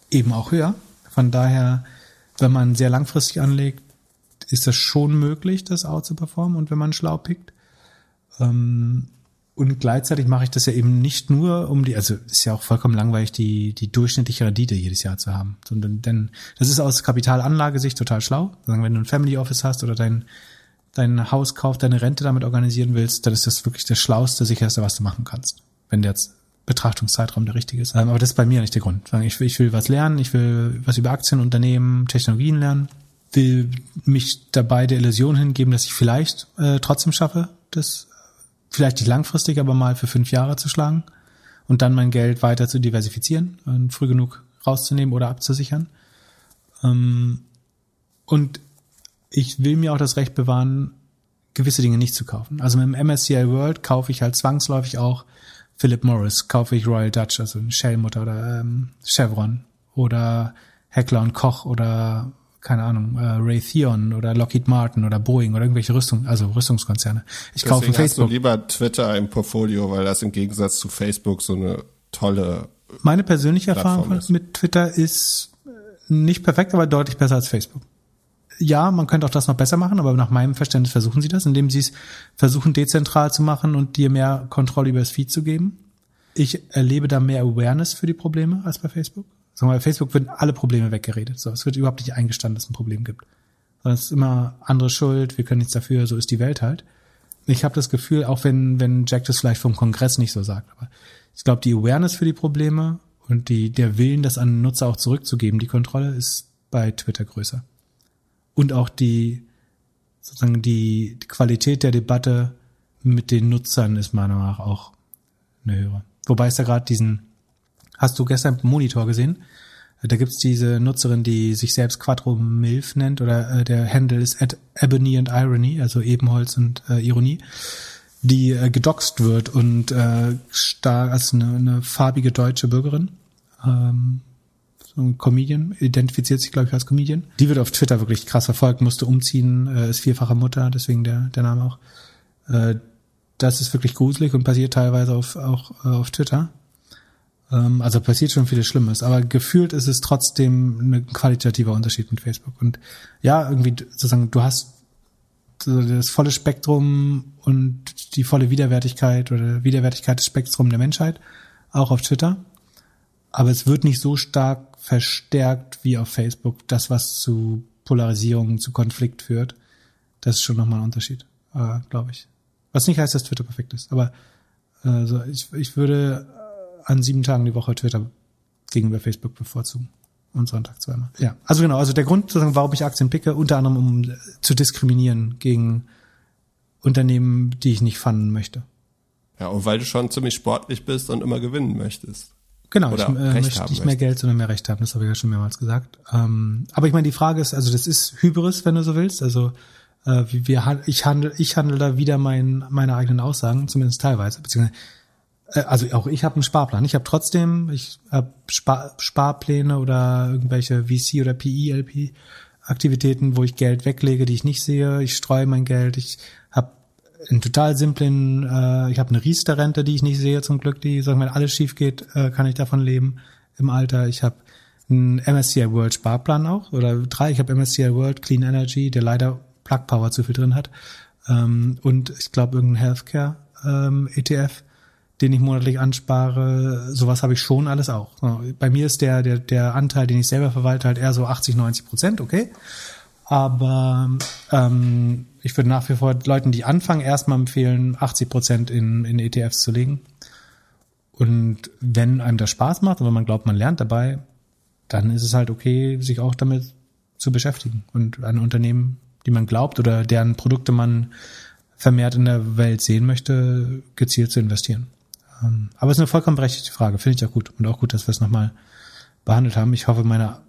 eben auch höher. Von daher, wenn man sehr langfristig anlegt, ist das schon möglich, das out zu performen und wenn man schlau pickt. Ähm, und gleichzeitig mache ich das ja eben nicht nur, um die, also ist ja auch vollkommen langweilig, die, die durchschnittliche Rendite jedes Jahr zu haben. Sondern, denn das ist aus Kapitalanlagesicht total schlau. Sagen, wenn du ein Family Office hast oder dein, dein Haus kauft, deine Rente damit organisieren willst, dann ist das wirklich das Schlauste, sicherste, was du machen kannst. Wenn der Betrachtungszeitraum der richtige ist. Aber das ist bei mir nicht der Grund. Ich will, ich will was lernen, ich will was über Aktien, Unternehmen, Technologien lernen, will mich dabei der Illusion hingeben, dass ich vielleicht äh, trotzdem schaffe, das vielleicht nicht langfristig, aber mal für fünf Jahre zu schlagen und dann mein Geld weiter zu diversifizieren und früh genug rauszunehmen oder abzusichern. Ähm, und ich will mir auch das Recht bewahren, gewisse Dinge nicht zu kaufen. Also mit dem MSCI World kaufe ich halt zwangsläufig auch Philip Morris, kaufe ich Royal Dutch, also Shell-Mutter oder ähm, Chevron oder Heckler und Koch oder keine Ahnung, äh, Raytheon oder Lockheed Martin oder Boeing oder irgendwelche Rüstung, also Rüstungskonzerne. Ich Deswegen kaufe Facebook. Hast du lieber Twitter im Portfolio, weil das im Gegensatz zu Facebook so eine tolle. Meine persönliche Erfahrung ist. mit Twitter ist nicht perfekt, aber deutlich besser als Facebook. Ja, man könnte auch das noch besser machen, aber nach meinem Verständnis versuchen sie das, indem sie es versuchen dezentral zu machen und dir mehr Kontrolle über das Feed zu geben. Ich erlebe da mehr Awareness für die Probleme als bei Facebook. Sagen wir, bei Facebook werden alle Probleme weggeredet. So, es wird überhaupt nicht eingestanden, dass es ein Problem gibt. Sondern es ist immer andere Schuld, wir können nichts dafür, so ist die Welt halt. Ich habe das Gefühl, auch wenn, wenn Jack das vielleicht vom Kongress nicht so sagt, aber ich glaube, die Awareness für die Probleme und die, der Willen, das an Nutzer auch zurückzugeben, die Kontrolle, ist bei Twitter größer. Und auch die, sozusagen die, die Qualität der Debatte mit den Nutzern ist meiner Meinung nach auch eine höhere. Wobei es da gerade diesen Hast du gestern Monitor gesehen? Da gibt's diese Nutzerin, die sich selbst Quattro Milf nennt, oder äh, der Handle ist at Ebony and Irony, also Ebenholz und äh, Ironie, die äh, gedoxt wird und äh, stark als eine, eine farbige deutsche Bürgerin. Ähm, so ein Comedian, identifiziert sich, glaube ich, als Comedian. Die wird auf Twitter wirklich krass verfolgt, musste umziehen, äh, ist vierfache Mutter, deswegen der, der Name auch. Äh, das ist wirklich gruselig und passiert teilweise auf, auch äh, auf Twitter. Ähm, also passiert schon vieles Schlimmes, aber gefühlt ist es trotzdem ein qualitativer Unterschied mit Facebook. Und ja, irgendwie sozusagen, du hast das volle Spektrum und die volle Widerwärtigkeit oder Widerwärtigkeit des Spektrums der Menschheit, auch auf Twitter. Aber es wird nicht so stark verstärkt wie auf Facebook, das, was zu Polarisierung zu Konflikt führt. Das ist schon nochmal ein Unterschied, äh, glaube ich. Was nicht heißt, dass Twitter perfekt ist, aber also ich, ich würde an sieben Tagen die Woche Twitter gegenüber Facebook bevorzugen und Sonntag zweimal. Ja, also genau, also der Grund, warum ich Aktien picke, unter anderem um zu diskriminieren gegen Unternehmen, die ich nicht fanden möchte. Ja, und weil du schon ziemlich sportlich bist und immer gewinnen möchtest. Genau, Oder ich äh, möchte nicht mehr Geld, sondern mehr Recht haben. Das habe ich ja schon mehrmals gesagt. Ähm, aber ich meine, die Frage ist, also das ist Hybris, wenn du so willst. Also äh, wir, ich handle, ich handle da wieder mein, meine eigenen Aussagen, zumindest teilweise. Beziehungsweise, äh, also auch ich habe einen Sparplan. Ich habe trotzdem, ich habe Spar, Sparpläne oder irgendwelche VC oder PE, LP Aktivitäten, wo ich Geld weglege, die ich nicht sehe. Ich streue mein Geld. Ich habe einen total simplen, äh, ich habe eine Riester-Rente, die ich nicht sehe zum Glück, die, sagen wenn alles schief geht, äh, kann ich davon leben im Alter. Ich habe einen MSCI World Sparplan auch oder drei. Ich habe MSCI World Clean Energy, der leider Plug Power zu viel drin hat. Ähm, und ich glaube irgendein Healthcare ähm, ETF, den ich monatlich anspare. Sowas habe ich schon alles auch. Bei mir ist der, der, der Anteil, den ich selber verwalte, halt eher so 80, 90 Prozent, okay. Aber ähm, ich würde nach wie vor Leuten, die anfangen, erstmal empfehlen, 80 Prozent in, in ETFs zu legen. Und wenn einem das Spaß macht und wenn man glaubt, man lernt dabei, dann ist es halt okay, sich auch damit zu beschäftigen und an Unternehmen, die man glaubt oder deren Produkte man vermehrt in der Welt sehen möchte, gezielt zu investieren. Ähm, aber es ist eine vollkommen berechtigte Frage, finde ich auch gut. Und auch gut, dass wir es nochmal behandelt haben. Ich hoffe, meine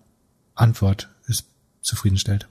Antwort ist zufriedenstellend.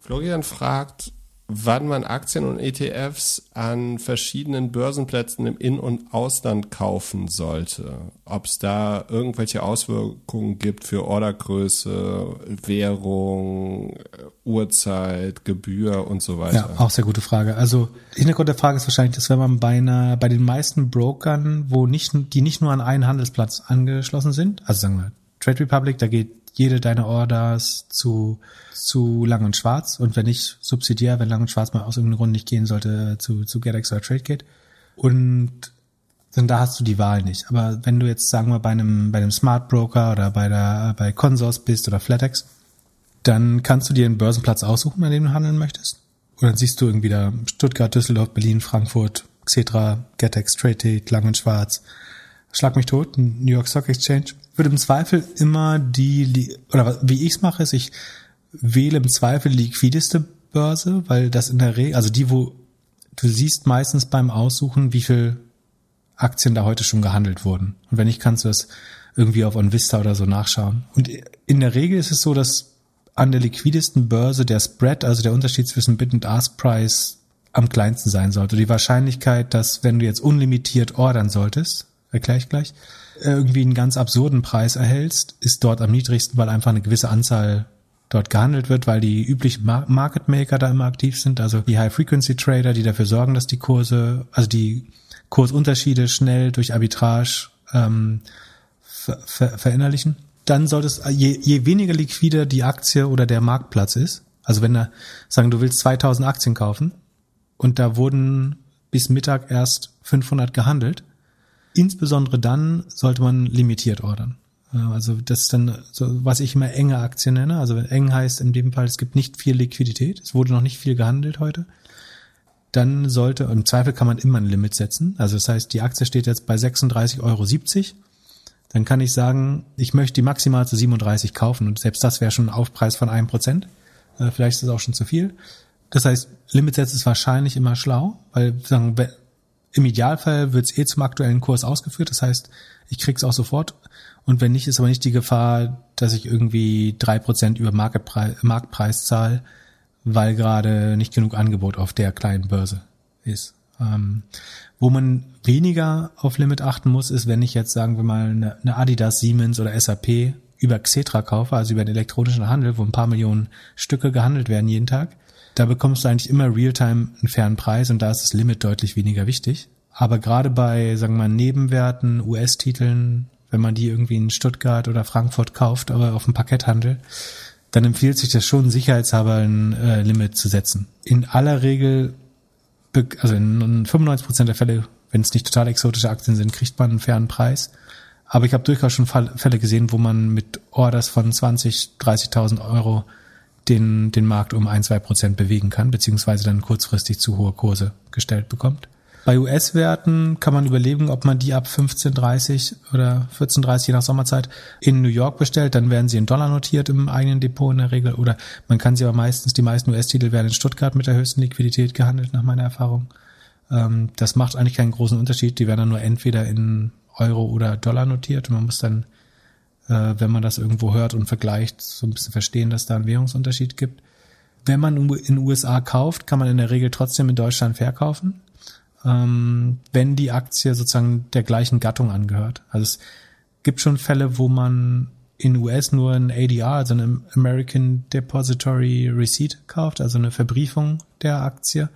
Florian fragt, wann man Aktien und ETFs an verschiedenen Börsenplätzen im In- und Ausland kaufen sollte. Ob es da irgendwelche Auswirkungen gibt für Ordergröße, Währung, Uhrzeit, Gebühr und so weiter. Ja, auch sehr gute Frage. Also Hintergrund der Frage ist wahrscheinlich, dass wenn man bei einer, bei den meisten Brokern, wo nicht, die nicht nur an einen Handelsplatz angeschlossen sind, also sagen wir Trade Republic, da geht jede deiner Orders zu, zu Lang und Schwarz und wenn nicht subsidiär, wenn Lang und Schwarz mal aus irgendeinem Grund nicht gehen sollte, zu, zu GetEx oder TradeGate. Und dann da hast du die Wahl nicht. Aber wenn du jetzt, sagen wir, bei einem, bei einem Smart Broker oder bei der, bei Consors bist oder Flatex, dann kannst du dir einen Börsenplatz aussuchen, an dem du handeln möchtest. Und dann siehst du irgendwie da Stuttgart, Düsseldorf, Berlin, Frankfurt, Xetra, GetEx, TradeGate, Lang und Schwarz, Schlag mich tot, New York Stock Exchange würde im Zweifel immer die, oder wie ich es mache, ist, ich wähle im Zweifel die liquideste Börse, weil das in der Regel, also die, wo du siehst meistens beim Aussuchen, wie viel Aktien da heute schon gehandelt wurden. Und wenn nicht, kannst du das irgendwie auf OnVista oder so nachschauen. Und in der Regel ist es so, dass an der liquidesten Börse der Spread, also der Unterschied zwischen Bid und Ask Price, am kleinsten sein sollte. Die Wahrscheinlichkeit, dass wenn du jetzt unlimitiert ordern solltest, erkläre ich gleich, irgendwie einen ganz absurden Preis erhältst, ist dort am niedrigsten, weil einfach eine gewisse Anzahl dort gehandelt wird, weil die üblichen Market Maker da immer aktiv sind, also die High Frequency Trader, die dafür sorgen, dass die Kurse, also die Kursunterschiede schnell durch Arbitrage ähm, ver ver verinnerlichen. Dann solltest je, je weniger liquider die Aktie oder der Marktplatz ist, also wenn da sagen, du willst 2000 Aktien kaufen und da wurden bis Mittag erst 500 gehandelt, Insbesondere dann sollte man limitiert ordern. Also das ist dann so, was ich immer enge Aktien nenne. Also eng heißt in dem Fall, es gibt nicht viel Liquidität, es wurde noch nicht viel gehandelt heute. Dann sollte, im Zweifel kann man immer ein Limit setzen. Also das heißt, die Aktie steht jetzt bei 36,70 Euro. Dann kann ich sagen, ich möchte die maximal zu 37 kaufen und selbst das wäre schon ein Aufpreis von einem Prozent. Äh, vielleicht ist es auch schon zu viel. Das heißt, Limit setzen ist wahrscheinlich immer schlau, weil sagen, im Idealfall wird es eh zum aktuellen Kurs ausgeführt. Das heißt, ich krieg's auch sofort. Und wenn nicht, ist aber nicht die Gefahr, dass ich irgendwie drei Prozent über Marktpreis, Marktpreis zahle, weil gerade nicht genug Angebot auf der kleinen Börse ist. Ähm, wo man weniger auf Limit achten muss, ist, wenn ich jetzt, sagen wir mal, eine, eine Adidas, Siemens oder SAP über Xetra kaufe, also über den elektronischen Handel, wo ein paar Millionen Stücke gehandelt werden jeden Tag, da bekommst du eigentlich immer Realtime einen fairen Preis und da ist das Limit deutlich weniger wichtig. Aber gerade bei, sagen wir mal, Nebenwerten, US-Titeln, wenn man die irgendwie in Stuttgart oder Frankfurt kauft, aber auf dem Parketthandel, dann empfiehlt sich das schon, sicherheitshalber ein äh, Limit zu setzen. In aller Regel, also in 95 Prozent der Fälle, wenn es nicht total exotische Aktien sind, kriegt man einen fairen Preis. Aber ich habe durchaus schon Fälle gesehen, wo man mit Orders von 20, 30.000 Euro den, den Markt um ein, zwei Prozent bewegen kann, beziehungsweise dann kurzfristig zu hohe Kurse gestellt bekommt. Bei US-Werten kann man überlegen, ob man die ab 15.30 oder 14.30 je nach Sommerzeit in New York bestellt. Dann werden sie in Dollar notiert im eigenen Depot in der Regel. Oder man kann sie aber meistens, die meisten US-Titel werden in Stuttgart mit der höchsten Liquidität gehandelt, nach meiner Erfahrung. Ähm, das macht eigentlich keinen großen Unterschied. Die werden dann nur entweder in Euro oder Dollar notiert. Und man muss dann, äh, wenn man das irgendwo hört und vergleicht, so ein bisschen verstehen, dass da einen Währungsunterschied gibt. Wenn man in USA kauft, kann man in der Regel trotzdem in Deutschland verkaufen ähm, wenn die Aktie sozusagen der gleichen Gattung angehört. Also es gibt schon Fälle, wo man in US nur ein ADR, also ein American Depository Receipt kauft, also eine Verbriefung der Aktie.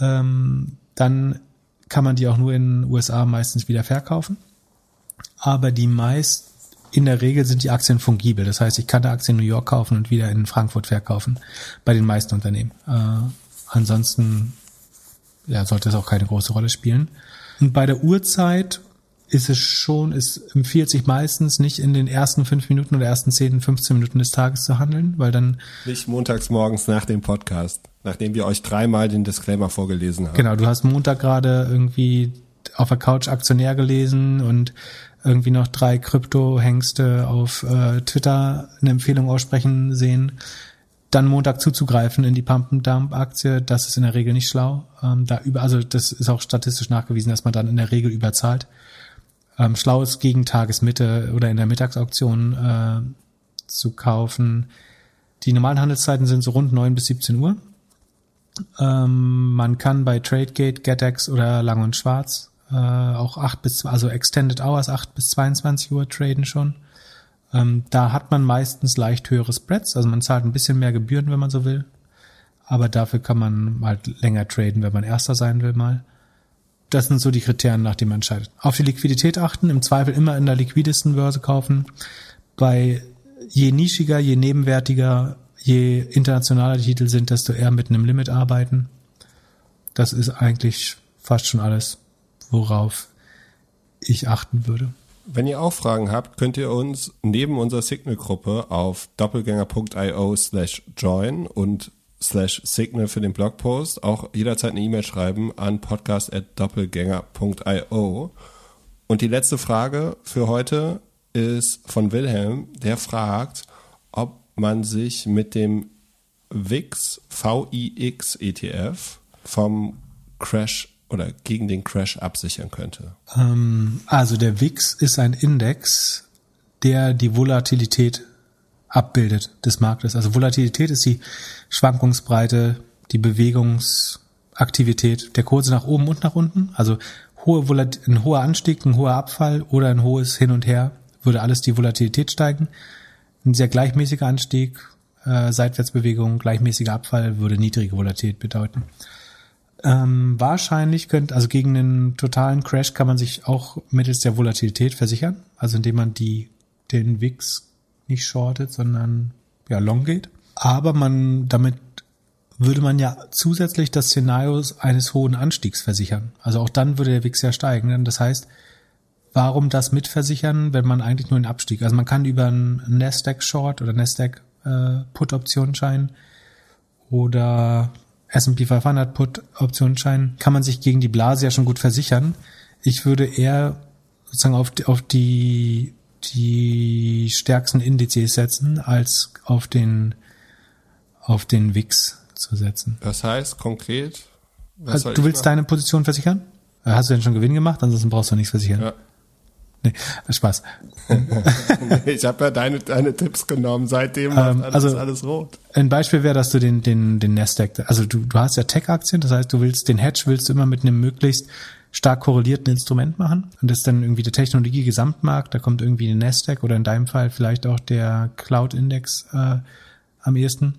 Ähm, dann kann man die auch nur in USA meistens wieder verkaufen. Aber die meist, in der Regel sind die Aktien fungibel. Das heißt, ich kann eine Aktie in New York kaufen und wieder in Frankfurt verkaufen. Bei den meisten Unternehmen. Äh, ansonsten ja, sollte es auch keine große Rolle spielen. Und bei der Uhrzeit ist es schon, es empfiehlt sich meistens nicht in den ersten fünf Minuten oder ersten zehn, 15 Minuten des Tages zu handeln, weil dann. Nicht montags morgens nach dem Podcast, nachdem wir euch dreimal den Disclaimer vorgelesen haben. Genau, du hast Montag gerade irgendwie auf der Couch Aktionär gelesen und irgendwie noch drei Krypto-Hengste auf äh, Twitter eine Empfehlung aussprechen sehen dann Montag zuzugreifen in die Pump-and-Dump-Aktie, das ist in der Regel nicht schlau. Ähm, da über, also das ist auch statistisch nachgewiesen, dass man dann in der Regel überzahlt. Ähm, schlau ist gegen Tagesmitte oder in der Mittagsauktion äh, zu kaufen. Die normalen Handelszeiten sind so rund neun bis 17 Uhr. Ähm, man kann bei Tradegate, GetEx oder Lang und Schwarz äh, auch acht bis, also Extended Hours acht bis 22 Uhr traden schon. Ähm, da hat man meistens leicht höhere Spreads, also man zahlt ein bisschen mehr Gebühren, wenn man so will. Aber dafür kann man halt länger traden, wenn man Erster sein will mal. Das sind so die Kriterien, nach denen man entscheidet. Auf die Liquidität achten, im Zweifel immer in der liquidesten Börse kaufen. Bei je nischiger, je nebenwertiger, je internationaler die Titel sind, desto eher mit einem Limit arbeiten. Das ist eigentlich fast schon alles, worauf ich achten würde. Wenn ihr auch Fragen habt, könnt ihr uns neben unserer Signal-Gruppe auf doppelgänger.io slash join und slash Signal für den Blogpost auch jederzeit eine E-Mail schreiben an podcast.doppelgänger.io. Und die letzte Frage für heute ist von Wilhelm, der fragt, ob man sich mit dem VIX, VIX ETF vom Crash oder gegen den Crash absichern könnte? Ähm, also der VIX ist ein Index, der die Volatilität abbildet des Marktes. Also Volatilität ist die Schwankungsbreite, die Bewegungsaktivität der Kurse nach oben und nach unten. Also hohe Volat ein hoher Anstieg, ein hoher Abfall oder ein hohes Hin und Her würde alles die Volatilität steigen. Ein sehr gleichmäßiger Anstieg, äh, Seitwärtsbewegung, gleichmäßiger Abfall würde niedrige Volatilität bedeuten. Ähm, wahrscheinlich könnte, also gegen einen totalen Crash kann man sich auch mittels der Volatilität versichern, also indem man die, den WIX nicht shortet, sondern ja, long geht. Aber man, damit würde man ja zusätzlich das Szenario eines hohen Anstiegs versichern. Also auch dann würde der WIX ja steigen. Das heißt, warum das mitversichern, wenn man eigentlich nur einen Abstieg? Also man kann über einen Nasdaq Short oder Nasdaq äh, Put Optionsschein oder S&P 500 Put Optionsschein kann man sich gegen die Blase ja schon gut versichern. Ich würde eher sozusagen auf die, auf die, die stärksten Indizes setzen, als auf den, auf den WIX zu setzen. Das heißt konkret, also, du willst machen? deine Position versichern? Hast du denn schon Gewinn gemacht? Ansonsten brauchst du nichts versichern. Ja. Nee, Spaß. (laughs) ich habe ja deine, deine Tipps genommen, seitdem ähm, alles, also, alles rot. Ein Beispiel wäre, dass du den, den, den Nasdaq, also du, du hast ja Tech-Aktien, das heißt, du willst den Hedge willst du immer mit einem möglichst stark korrelierten Instrument machen. Und das ist dann irgendwie der Technologie-Gesamtmarkt, da kommt irgendwie ein Nasdaq oder in deinem Fall vielleicht auch der Cloud-Index äh, am ehesten.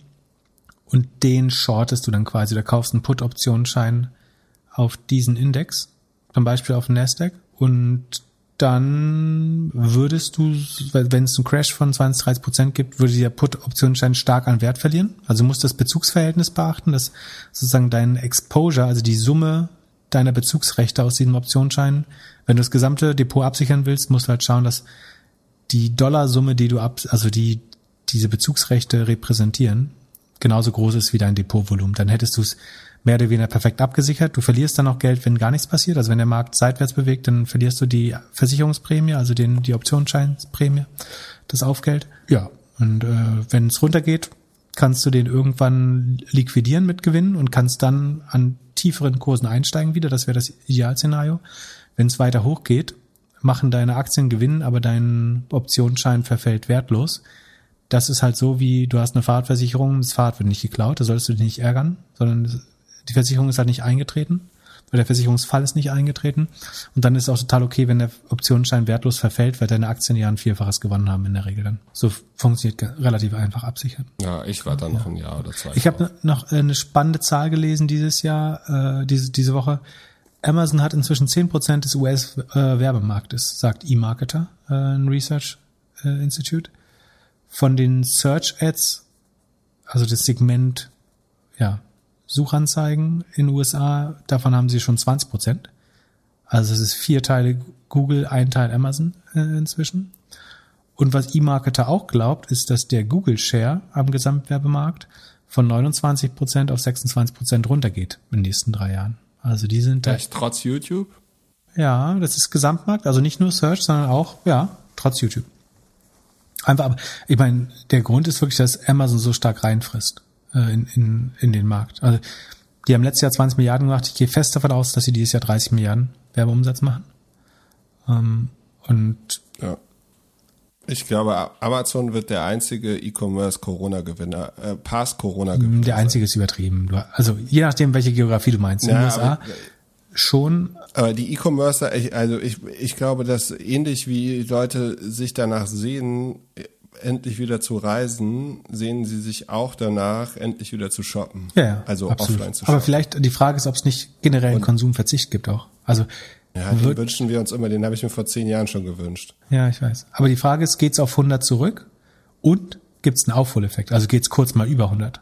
Und den shortest du dann quasi, da kaufst einen Put-Optionsschein auf diesen Index, zum Beispiel auf den Nasdaq und dann würdest du, wenn es einen Crash von 20, 30 Prozent gibt, würde der Put-Optionsschein stark an Wert verlieren. Also du musst das Bezugsverhältnis beachten, dass sozusagen dein Exposure, also die Summe deiner Bezugsrechte aus diesem Optionsschein, wenn du das gesamte Depot absichern willst, musst du halt schauen, dass die Dollarsumme, die du ab, also die, diese Bezugsrechte repräsentieren, genauso groß ist wie dein Depotvolumen. Dann hättest du es mehr oder weniger perfekt abgesichert. Du verlierst dann auch Geld, wenn gar nichts passiert. Also wenn der Markt seitwärts bewegt, dann verlierst du die Versicherungsprämie, also den, die Optionsscheinsprämie, das Aufgeld. Ja, und äh, wenn es runtergeht, kannst du den irgendwann liquidieren mit Gewinn und kannst dann an tieferen Kursen einsteigen wieder. Das wäre das Idealszenario. Wenn es weiter hochgeht, machen deine Aktien Gewinn, aber dein Optionsschein verfällt wertlos. Das ist halt so, wie du hast eine Fahrradversicherung, das Fahrrad wird nicht geklaut, da solltest du dich nicht ärgern, sondern die Versicherung ist halt nicht eingetreten, weil der Versicherungsfall ist nicht eingetreten. Und dann ist es auch total okay, wenn der Optionsschein wertlos verfällt, weil deine Aktien ja ein Vielfaches gewonnen haben in der Regel dann. So funktioniert relativ einfach absichern. Ja, ich war da noch ja. ein Jahr oder zwei. Ich habe noch eine spannende Zahl gelesen dieses Jahr, äh, diese, diese Woche. Amazon hat inzwischen zehn Prozent des US-Werbemarktes, sagt eMarketer, äh, ein Research äh, Institute. Von den Search Ads, also das Segment, ja, Suchanzeigen in den USA, davon haben sie schon 20 Prozent. Also es ist vier Teile Google, ein Teil Amazon äh, inzwischen. Und was eMarketer auch glaubt, ist, dass der Google Share am Gesamtwerbemarkt von 29 Prozent auf 26 Prozent runtergeht in den nächsten drei Jahren. Also die sind Echt trotz YouTube? Ja, das ist Gesamtmarkt, also nicht nur Search, sondern auch, ja, trotz YouTube. Einfach, aber ich meine, der Grund ist wirklich, dass Amazon so stark reinfrisst äh, in, in, in den Markt. Also die haben letztes Jahr 20 Milliarden gemacht. Ich gehe fest davon aus, dass sie dieses Jahr 30 Milliarden Werbeumsatz machen. Ähm, und ja. Ich glaube, Amazon wird der einzige E-Commerce Corona-Gewinner, äh, Pass-Corona-Gewinner. Der einzige ist übertrieben. Also je nachdem, welche Geografie du meinst. In den USA aber, schon. Aber die E-Commercer, also ich, ich glaube, dass ähnlich wie Leute sich danach sehen, endlich wieder zu reisen, sehen sie sich auch danach, endlich wieder zu shoppen. Ja, ja also absolut. offline zu shoppen. Aber vielleicht die Frage ist, ob es nicht generell einen Konsumverzicht gibt auch. Also ja, den wünschen wir uns immer, den habe ich mir vor zehn Jahren schon gewünscht. Ja, ich weiß. Aber die Frage ist, geht's auf 100 zurück und gibt's einen Aufholeffekt? Also geht's kurz mal über 100?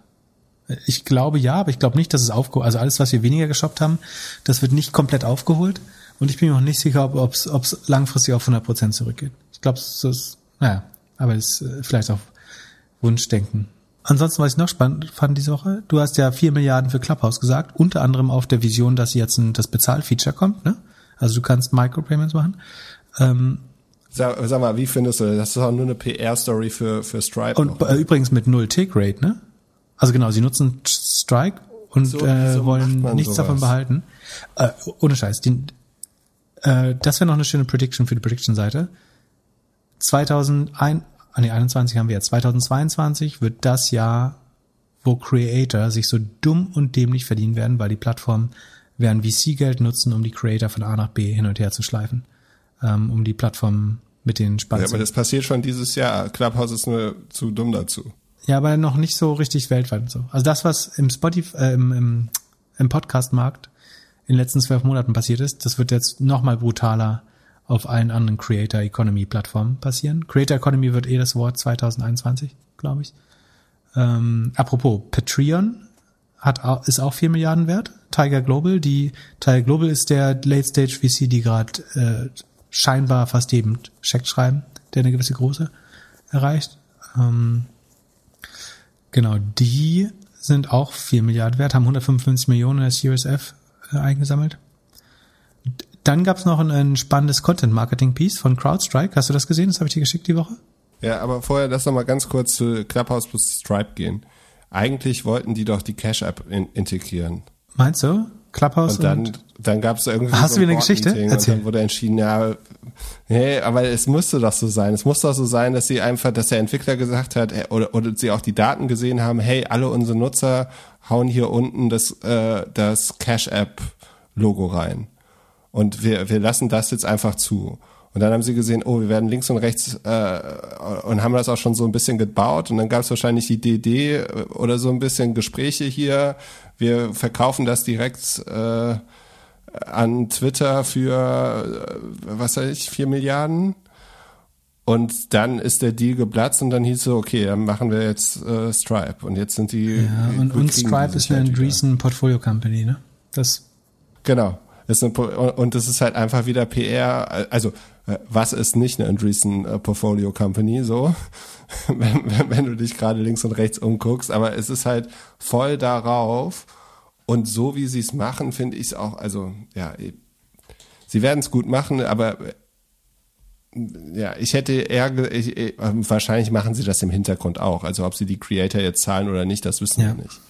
Ich glaube ja, aber ich glaube nicht, dass es aufgeholt, also alles, was wir weniger geshoppt haben, das wird nicht komplett aufgeholt. Und ich bin mir auch nicht sicher, ob es langfristig auf 100 Prozent zurückgeht. Ich glaube, es ist, naja, aber es ist äh, vielleicht auch Wunschdenken. Ansonsten, was ich noch spannend fand diese Woche, du hast ja vier Milliarden für Clubhouse gesagt, unter anderem auf der Vision, dass jetzt ein, das Bezahlfeature kommt, ne? Also du kannst Micropayments machen. Ähm, sag, sag mal, wie findest du das? Das ist auch nur eine PR-Story für, für Stripe. Und noch, ne? übrigens mit null Take-Rate, ne? Also genau, sie nutzen Strike und so, äh, so wollen nichts sowas. davon behalten. Äh, ohne Scheiß. Die, äh, das wäre noch eine schöne Prediction für die Prediction-Seite. 2001, ah nee, 21 haben wir jetzt. 2022 wird das Jahr, wo Creator sich so dumm und dämlich verdienen werden, weil die Plattformen werden VC-Geld nutzen, um die Creator von A nach B hin und her zu schleifen, ähm, um die Plattform mit den Spannungen. Ja, aber das passiert schon dieses Jahr. Clubhouse ist nur zu dumm dazu. Ja, aber noch nicht so richtig weltweit und so. Also das, was im Spotify, äh, im, im, im Podcast-Markt in den letzten zwölf Monaten passiert ist, das wird jetzt noch mal brutaler auf allen anderen Creator Economy Plattformen passieren. Creator Economy wird eh das Wort 2021, glaube ich. Ähm, apropos, Patreon hat, ist auch vier Milliarden wert. Tiger Global, die Tiger Global ist der Late Stage VC, die gerade äh, scheinbar fast jedem Scheck schreiben, der eine gewisse Größe erreicht. Ähm, genau, die sind auch vier Milliarden wert, haben 155 Millionen in der Series F äh, eingesammelt. Dann gab es noch ein, ein spannendes Content-Marketing-Piece von CrowdStrike. Hast du das gesehen? Das habe ich dir geschickt die Woche. Ja, aber vorher lass noch mal ganz kurz zu Clubhouse plus Stripe gehen. Eigentlich wollten die doch die Cash-App in integrieren. Meinst du? Clubhouse und dann, und dann gab es irgendwie Hast so du wieder eine Geschichte? Erzähl. Und dann wurde entschieden, ja, nee, aber es musste doch so sein. Es musste doch so sein, dass sie einfach, dass der Entwickler gesagt hat, äh, oder, oder sie auch die Daten gesehen haben, hey, alle unsere Nutzer hauen hier unten das, äh, das Cash-App-Logo rein. Und wir, wir lassen das jetzt einfach zu. Und dann haben sie gesehen, oh, wir werden links und rechts äh, und haben das auch schon so ein bisschen gebaut. Und dann gab es wahrscheinlich die DD oder so ein bisschen Gespräche hier. Wir verkaufen das direkt äh, an Twitter für, äh, was weiß ich, vier Milliarden. Und dann ist der Deal geplatzt und dann hieß so, okay, dann machen wir jetzt äh, Stripe. Und jetzt sind die. Ja, und, und Stripe ist eine Andreessen Portfolio Company, ne? Das. Genau. Das eine, und das ist halt einfach wieder PR. Also äh, was ist nicht eine Andreessen äh, Portfolio Company so, (laughs) wenn, wenn, wenn du dich gerade links und rechts umguckst. Aber es ist halt voll darauf. Und so wie sie es machen, finde ich es auch, also ja, sie werden es gut machen, aber ja, ich hätte eher, ich, wahrscheinlich machen sie das im Hintergrund auch. Also ob sie die Creator jetzt zahlen oder nicht, das wissen ja. wir nicht.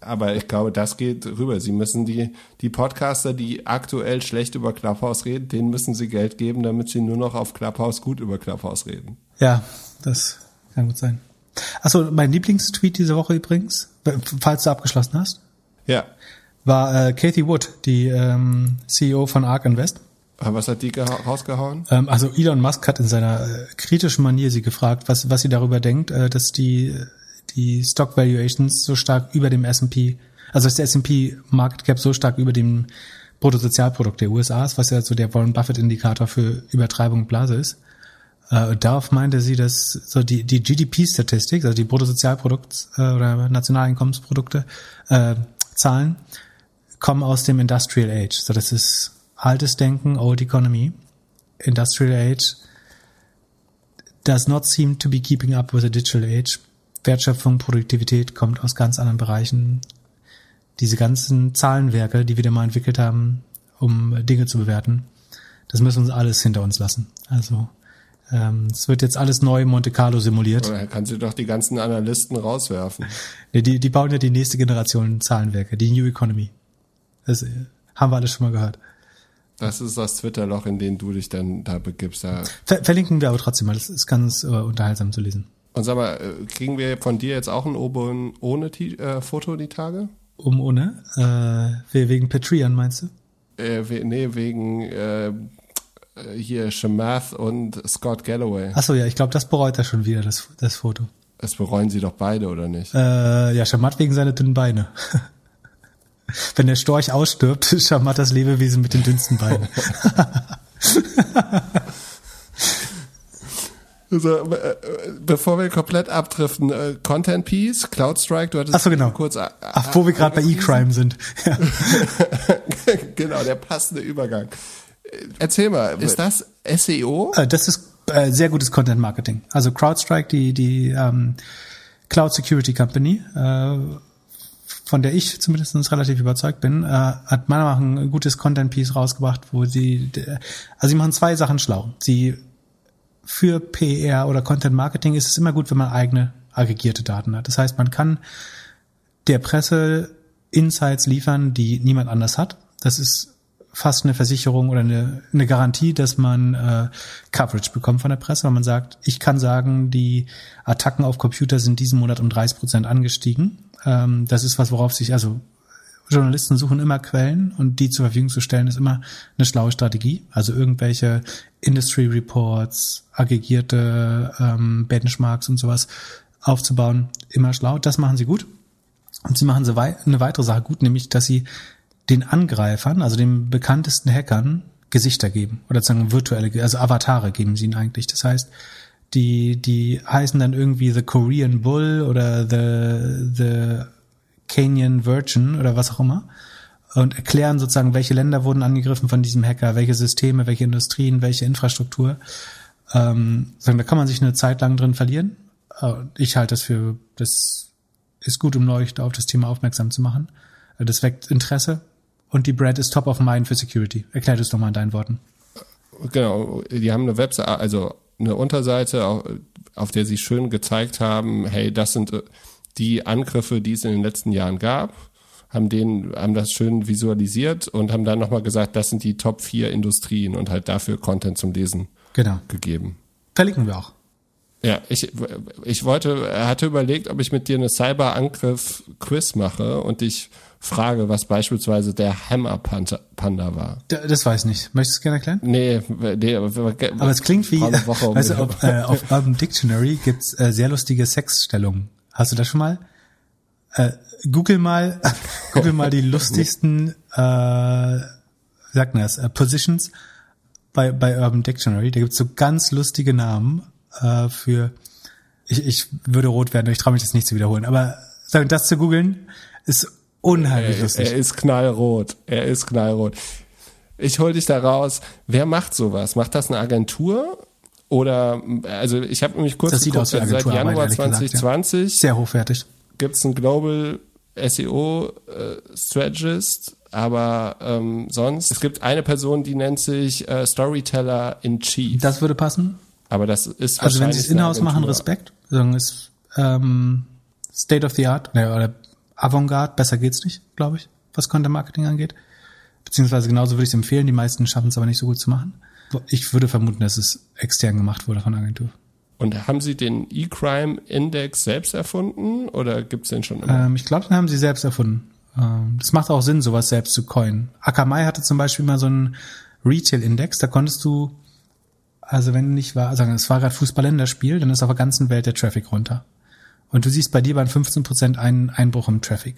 Aber ich glaube, das geht rüber. Sie müssen die, die Podcaster, die aktuell schlecht über Clubhouse reden, denen müssen sie Geld geben, damit sie nur noch auf Clubhouse gut über Clubhouse reden. Ja, das kann gut sein. Achso, mein Lieblingstweet diese Woche übrigens, falls du abgeschlossen hast. Ja. War äh, Kathy Wood, die ähm, CEO von ARK Invest. Was hat die rausgehauen? Ähm, also Elon Musk hat in seiner äh, kritischen Manier sie gefragt, was, was sie darüber denkt, äh, dass die, die Stock Valuations so stark über dem S&P, also dass der S&P Market Cap so stark über dem Bruttosozialprodukt der USA ist, was ja so der Warren Buffett Indikator für Übertreibung und Blase ist. Äh, darauf meinte sie, dass so die, die GDP-Statistik, also die Bruttosozialprodukt äh, oder Nationalinkommensprodukte, äh, Zahlen, kommen aus dem Industrial Age. So das ist altes Denken, old economy, industrial age does not seem to be keeping up with the digital age. Wertschöpfung, Produktivität kommt aus ganz anderen Bereichen. Diese ganzen Zahlenwerke, die wir da mal entwickelt haben, um Dinge zu bewerten, das müssen wir uns alles hinter uns lassen. Also ähm, es wird jetzt alles neu Monte Carlo simuliert. Oder kann sie doch die ganzen Analysten rauswerfen. Nee, die, die bauen ja die nächste Generation Zahlenwerke, die New Economy. Das äh, haben wir alles schon mal gehört. Das ist das Twitter-Loch, in dem du dich dann da begibst. Da. Ver verlinken wir aber trotzdem mal. Das ist ganz äh, unterhaltsam zu lesen. Und sag mal, äh, kriegen wir von dir jetzt auch ein Oben ohne T äh, Foto die Tage? Um ohne? Äh, wegen Patreon meinst du? Äh, we nee, wegen äh, hier Shamath und Scott Galloway. Achso, ja, ich glaube, das bereut er schon wieder, das, das Foto. Das bereuen sie doch beide, oder nicht? Äh, ja, Shamath wegen seiner dünnen Beine. (laughs) Wenn der Storch ausstirbt, (laughs) Schamat das Lebewesen mit den dünnsten Beinen. (laughs) Also, äh, bevor wir komplett abdriften, äh, Content Piece, CloudStrike, du hattest Ach so, genau. kurz. Äh, Ach, wo wir gerade bei E-Crime sind. Ja. (laughs) genau, der passende Übergang. Erzähl mal, ist das SEO? Das ist äh, sehr gutes Content Marketing. Also CrowdStrike, die die ähm, Cloud Security Company, äh, von der ich zumindest relativ überzeugt bin, äh, hat meiner Meinung nach ein gutes Content-Piece rausgebracht, wo sie, also sie machen zwei Sachen schlau. Sie für PR oder Content Marketing ist es immer gut, wenn man eigene aggregierte Daten hat. Das heißt, man kann der Presse Insights liefern, die niemand anders hat. Das ist fast eine Versicherung oder eine, eine Garantie, dass man äh, Coverage bekommt von der Presse, weil man sagt, ich kann sagen, die Attacken auf Computer sind diesen Monat um 30 Prozent angestiegen ähm, das ist was, worauf sich, also Journalisten suchen immer Quellen und die zur Verfügung zu stellen, ist immer eine schlaue Strategie. Also irgendwelche Industry Reports, aggregierte ähm, Benchmarks und sowas aufzubauen, immer schlau. Das machen sie gut. Und sie machen so wei eine weitere Sache gut, nämlich, dass sie den Angreifern, also den bekanntesten Hackern, Gesichter geben. Oder sagen virtuelle, also Avatare geben sie ihnen eigentlich. Das heißt, die, die heißen dann irgendwie The Korean Bull oder The, The Kenyan Virgin oder was auch immer und erklären sozusagen, welche Länder wurden angegriffen von diesem Hacker, welche Systeme, welche Industrien, welche Infrastruktur. Ähm, da kann man sich eine Zeit lang drin verlieren. Äh, ich halte das für, das ist gut, um Leute auf das Thema aufmerksam zu machen. Äh, das weckt Interesse und die Brand ist top of mind für Security. Erklär das doch mal in deinen Worten. Genau, die haben eine Website, also eine Unterseite, auf der sie schön gezeigt haben, hey, das sind äh, die Angriffe, die es in den letzten Jahren gab, haben den, haben das schön visualisiert und haben dann nochmal gesagt, das sind die Top 4 Industrien und halt dafür Content zum Lesen genau. gegeben. Verlinken wir auch. Ja, ich, ich wollte, er hatte überlegt, ob ich mit dir eine Cyberangriff-Quiz mache und dich frage, was beispielsweise der Hammer Panda war. Das weiß ich nicht. Möchtest du es gerne erklären? Nee, nee aber es klingt wie, Woche (laughs) weißt du, auf, äh, auf Urban Dictionary gibt's äh, sehr lustige Sexstellungen. Hast du das schon mal? Äh, Google mal, (laughs) Google mal die lustigsten, äh, sagt man das, äh, Positions bei, bei Urban Dictionary. Da gibt's so ganz lustige Namen äh, für, ich, ich würde rot werden, ich traue mich das nicht zu wiederholen, aber sagen, das zu googeln ist unheimlich er, lustig. Er ist knallrot. Er ist knallrot. ich hol dich da raus. Wer macht sowas? Macht das eine Agentur? Oder, also ich habe nämlich kurz Das sieht aus wie also seit Januar ehrlich gesagt, ja. 2020 Sehr hochwertig. Gibt's einen Global SEO äh, Strategist, aber ähm, sonst, es gibt eine Person, die nennt sich äh, Storyteller in Chief. Das würde passen. aber das ist Also wenn sie es in-house machen. Respekt. Sagen ist ähm, State of the Art ne, oder Avantgarde, besser geht's nicht, glaube ich, was Content Marketing angeht. Beziehungsweise genauso würde ich es empfehlen, die meisten schaffen es aber nicht so gut zu machen. Ich würde vermuten, dass es extern gemacht wurde von der Agentur. Und haben Sie den E-Crime Index selbst erfunden oder gibt's den schon immer? Ähm, ich glaube, den haben sie selbst erfunden. Ähm, das macht auch Sinn, sowas selbst zu coinen. Akamai hatte zum Beispiel mal so einen Retail-Index, da konntest du, also wenn nicht war, also es war gerade Fußball-Länderspiel, dann ist auf der ganzen Welt der Traffic runter. Und du siehst bei dir waren 15% ein Einbruch im Traffic.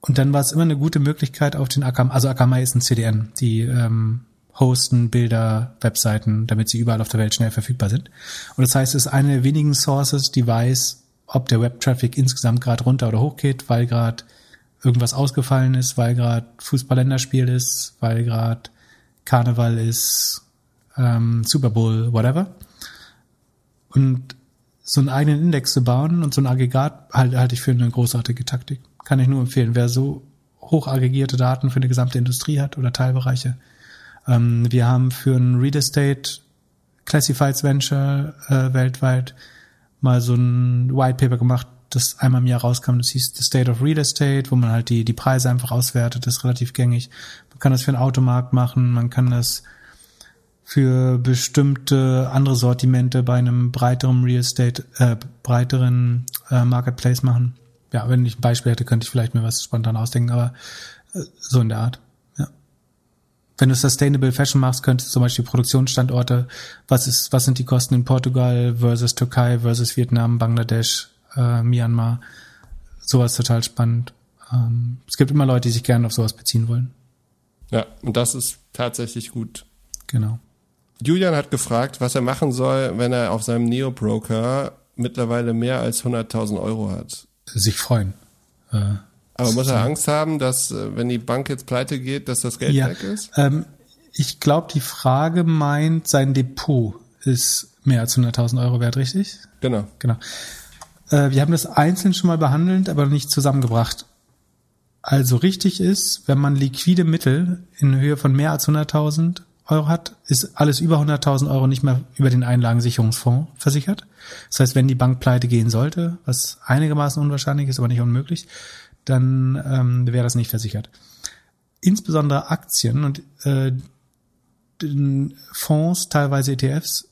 Und dann war es immer eine gute Möglichkeit auf den Akamai, also Akamai ist ein CDN, die ähm, hosten Bilder, Webseiten, damit sie überall auf der Welt schnell verfügbar sind. Und das heißt, es ist eine der wenigen Sources, die weiß, ob der Web-Traffic insgesamt gerade runter oder hoch geht, weil gerade irgendwas ausgefallen ist, weil gerade Fußball-Länderspiel ist, weil gerade Karneval ist, ähm, Super Bowl, whatever. Und so einen eigenen Index zu bauen und so ein Aggregat halte halte ich für eine großartige Taktik. Kann ich nur empfehlen. Wer so hoch aggregierte Daten für eine gesamte Industrie hat oder Teilbereiche. Ähm, wir haben für ein Real Estate Classifieds Venture äh, weltweit mal so ein White Paper gemacht, das einmal im Jahr rauskam. Das hieß The State of Real Estate, wo man halt die, die Preise einfach auswertet. Das ist relativ gängig. Man kann das für einen Automarkt machen. Man kann das für bestimmte andere Sortimente bei einem breiteren Real Estate, äh, breiteren äh, Marketplace machen. Ja, wenn ich ein Beispiel hätte, könnte ich vielleicht mir was spontan ausdenken, aber äh, so in der Art. Wenn du Sustainable Fashion machst, könntest du zum Beispiel Produktionsstandorte, was ist, was sind die Kosten in Portugal versus Türkei versus Vietnam, Bangladesch, äh, Myanmar, sowas total spannend. Ähm, es gibt immer Leute, die sich gerne auf sowas beziehen wollen. Ja, und das ist tatsächlich gut. Genau. Julian hat gefragt, was er machen soll, wenn er auf seinem Neo-Broker mittlerweile mehr als 100.000 Euro hat. Sich freuen. Äh, Aber muss er Angst haben, dass, äh, wenn die Bank jetzt pleite geht, dass das Geld ja, weg ist? ähm, ich glaube, die Frage meint, sein Depot ist mehr als 100.000 Euro wert, richtig? Genau. Genau. Äh, wir haben das einzeln schon mal behandelt, aber nicht zusammengebracht. Also richtig ist, wenn man liquide Mittel in Höhe von mehr als 100.000 Euro hat, ist alles über 100.000 Euro nicht mehr über den Einlagensicherungsfonds versichert. Das heißt, wenn die Bank pleite gehen sollte, was einigermaßen unwahrscheinlich ist, aber nicht unmöglich, dann ähm, wäre das nicht versichert. Insbesondere Aktien und äh, Fonds, teilweise ETFs,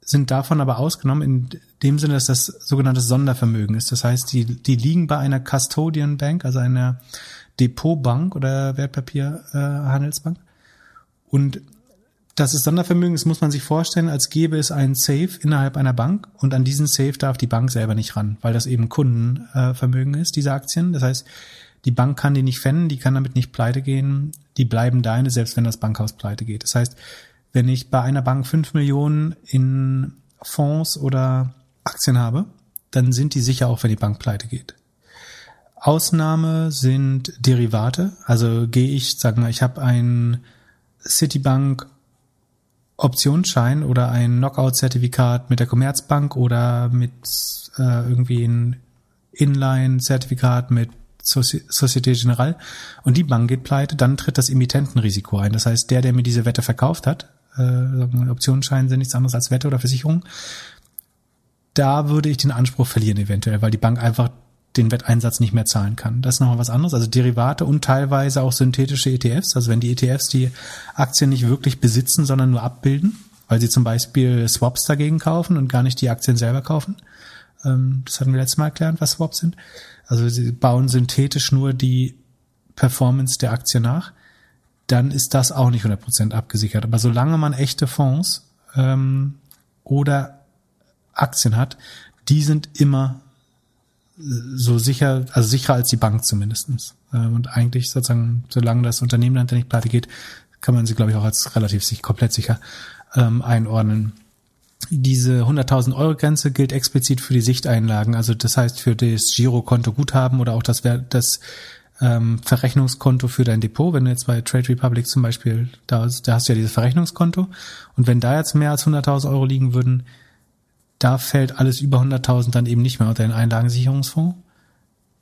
sind davon aber ausgenommen in dem Sinne, dass das sogenannte Sondervermögen ist. Das heißt, die, die liegen bei einer Custodian Bank, also einer Depotbank oder Wertpapierhandelsbank. Und das ist Sondervermögen, das muss man sich vorstellen, als gäbe es einen Safe innerhalb einer Bank und an diesen Safe darf die Bank selber nicht ran, weil das eben Kundenvermögen ist, diese Aktien. Das heißt, die Bank kann die nicht fänden, die kann damit nicht pleite gehen, die bleiben deine, selbst wenn das Bankhaus pleite geht. Das heißt, wenn ich bei einer Bank fünf Millionen in Fonds oder Aktien habe, dann sind die sicher auch, wenn die Bank pleite geht. Ausnahme sind Derivate. Also gehe ich, sagen wir, ich habe ein Citibank Optionsschein oder ein Knockout-Zertifikat mit der Commerzbank oder mit äh, irgendwie ein Inline-Zertifikat mit Soci Societe Generale und die Bank geht pleite, dann tritt das Emittentenrisiko ein. Das heißt, der, der mir diese Wette verkauft hat, äh, Optionsscheine sind nichts anderes als Wette oder Versicherung, da würde ich den Anspruch verlieren eventuell, weil die Bank einfach den Wetteinsatz nicht mehr zahlen kann. Das ist nochmal was anderes. Also Derivate und teilweise auch synthetische ETFs. Also wenn die ETFs die Aktien nicht wirklich besitzen, sondern nur abbilden, weil sie zum Beispiel Swaps dagegen kaufen und gar nicht die Aktien selber kaufen. Ähm, das hatten wir letztes Mal erklärt, was Swaps sind. Also sie bauen synthetisch nur die Performance der Aktie nach. Dann ist das auch nicht 100% abgesichert. Aber solange man echte Fonds ähm, oder Aktien hat, die sind immer so sicher, also sicherer als die Bank zumindestens. Und eigentlich sozusagen, solange das Unternehmen dahinter nicht pleite geht, kann man sie, glaube ich, auch als relativ sicher, komplett sicher ähm, einordnen. Diese 100.000 Euro Grenze gilt explizit für die Sichteinlagen, also das heißt für das Girokonto Guthaben oder auch das, das ähm, Verrechnungskonto für dein Depot. Wenn du jetzt bei Trade Republic zum Beispiel, da, da hast du ja dieses Verrechnungskonto. Und wenn da jetzt mehr als 100.000 Euro liegen würden, da fällt alles über 100.000 dann eben nicht mehr unter den Einlagensicherungsfonds.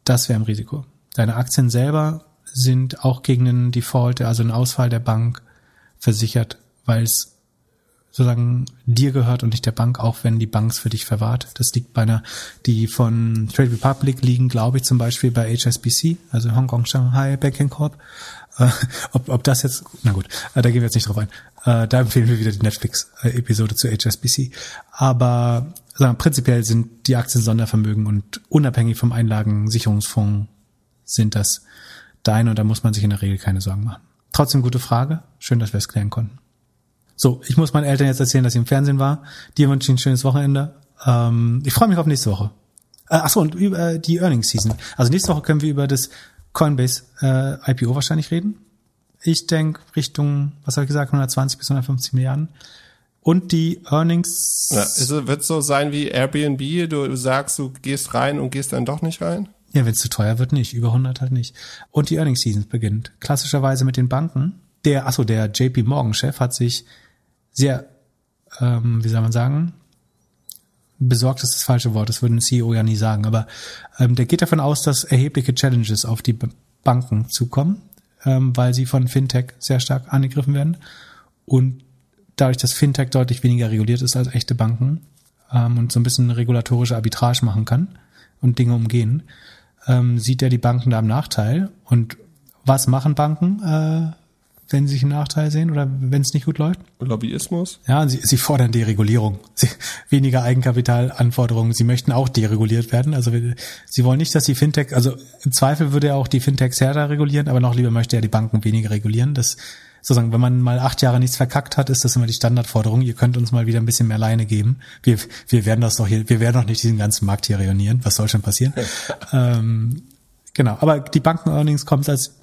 Das wäre ein Risiko. Deine Aktien selber sind auch gegen einen Default, also einen Ausfall der Bank versichert, weil es sozusagen dir gehört und nicht der Bank, auch wenn die Bank es für dich verwahrt. Das liegt bei einer, die von Trade Republic liegen, glaube ich, zum Beispiel bei HSBC, also Hong Kong Shanghai Banking Corp. Äh, ob, ob das jetzt, na gut, äh, da gehen wir jetzt nicht drauf ein. Äh, da empfehlen wir wieder die Netflix-Episode zu HSBC. Aber sagen, prinzipiell sind die Aktien Sondervermögen und unabhängig vom Einlagensicherungsfonds sind das deine und da muss man sich in der Regel keine Sorgen machen. Trotzdem gute Frage. Schön, dass wir es klären konnten. So, ich muss meinen Eltern jetzt erzählen, dass ich im Fernsehen war. Dir wünsche ich ein schönes Wochenende. Ähm, ich freue mich auf nächste Woche. Äh, achso, und über die Earnings Season. Also nächste Woche können wir über das Coinbase äh, IPO wahrscheinlich reden. Ich denke Richtung, was habe ich gesagt, 120 bis 150 Milliarden. Und die Earnings. Ja, ist, wird so sein wie Airbnb, du sagst, du gehst rein und gehst dann doch nicht rein? Ja, wenn es zu teuer wird, nicht. Über 100 halt nicht. Und die Earnings Season beginnt. Klassischerweise mit den Banken. Der, achso, der JP Morgan Chef hat sich sehr, ähm, wie soll man sagen, besorgt ist das falsche Wort, das würde ein CEO ja nie sagen, aber ähm, der geht davon aus, dass erhebliche Challenges auf die Banken zukommen, ähm, weil sie von Fintech sehr stark angegriffen werden und dadurch, dass Fintech deutlich weniger reguliert ist als echte Banken ähm, und so ein bisschen regulatorische Arbitrage machen kann und Dinge umgehen, ähm, sieht er die Banken da im Nachteil und was machen Banken? Äh, wenn sie sich einen Nachteil sehen oder wenn es nicht gut läuft? Lobbyismus? Ja, sie, sie fordern Deregulierung. (laughs) Sie, weniger Eigenkapitalanforderungen. Sie möchten auch dereguliert werden. Also sie wollen nicht, dass die Fintech, also im Zweifel würde er auch die Fintechs härter regulieren, aber noch lieber möchte er die Banken weniger regulieren. Das sozusagen, wenn man mal acht Jahre nichts verkackt hat, ist das immer die Standardforderung. Ihr könnt uns mal wieder ein bisschen mehr Leine geben. Wir, wir werden das doch hier, wir werden doch nicht diesen ganzen Markt hier reunieren. Was soll schon passieren? (laughs) ähm, genau. Aber die Banken-Earnings kommt als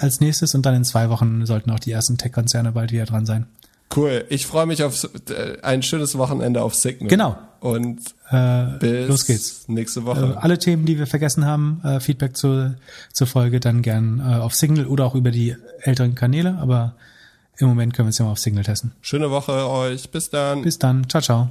als nächstes und dann in zwei Wochen sollten auch die ersten Tech-Konzerne bald wieder dran sein. Cool. Ich freue mich auf äh, ein schönes Wochenende auf Signal. Genau. Und äh, bis los geht's. Nächste Woche. Äh, alle Themen, die wir vergessen haben, äh, Feedback zur, zur Folge, dann gern äh, auf Signal oder auch über die älteren Kanäle. Aber im Moment können wir es ja mal auf Signal testen. Schöne Woche euch. Bis dann. Bis dann. Ciao, ciao.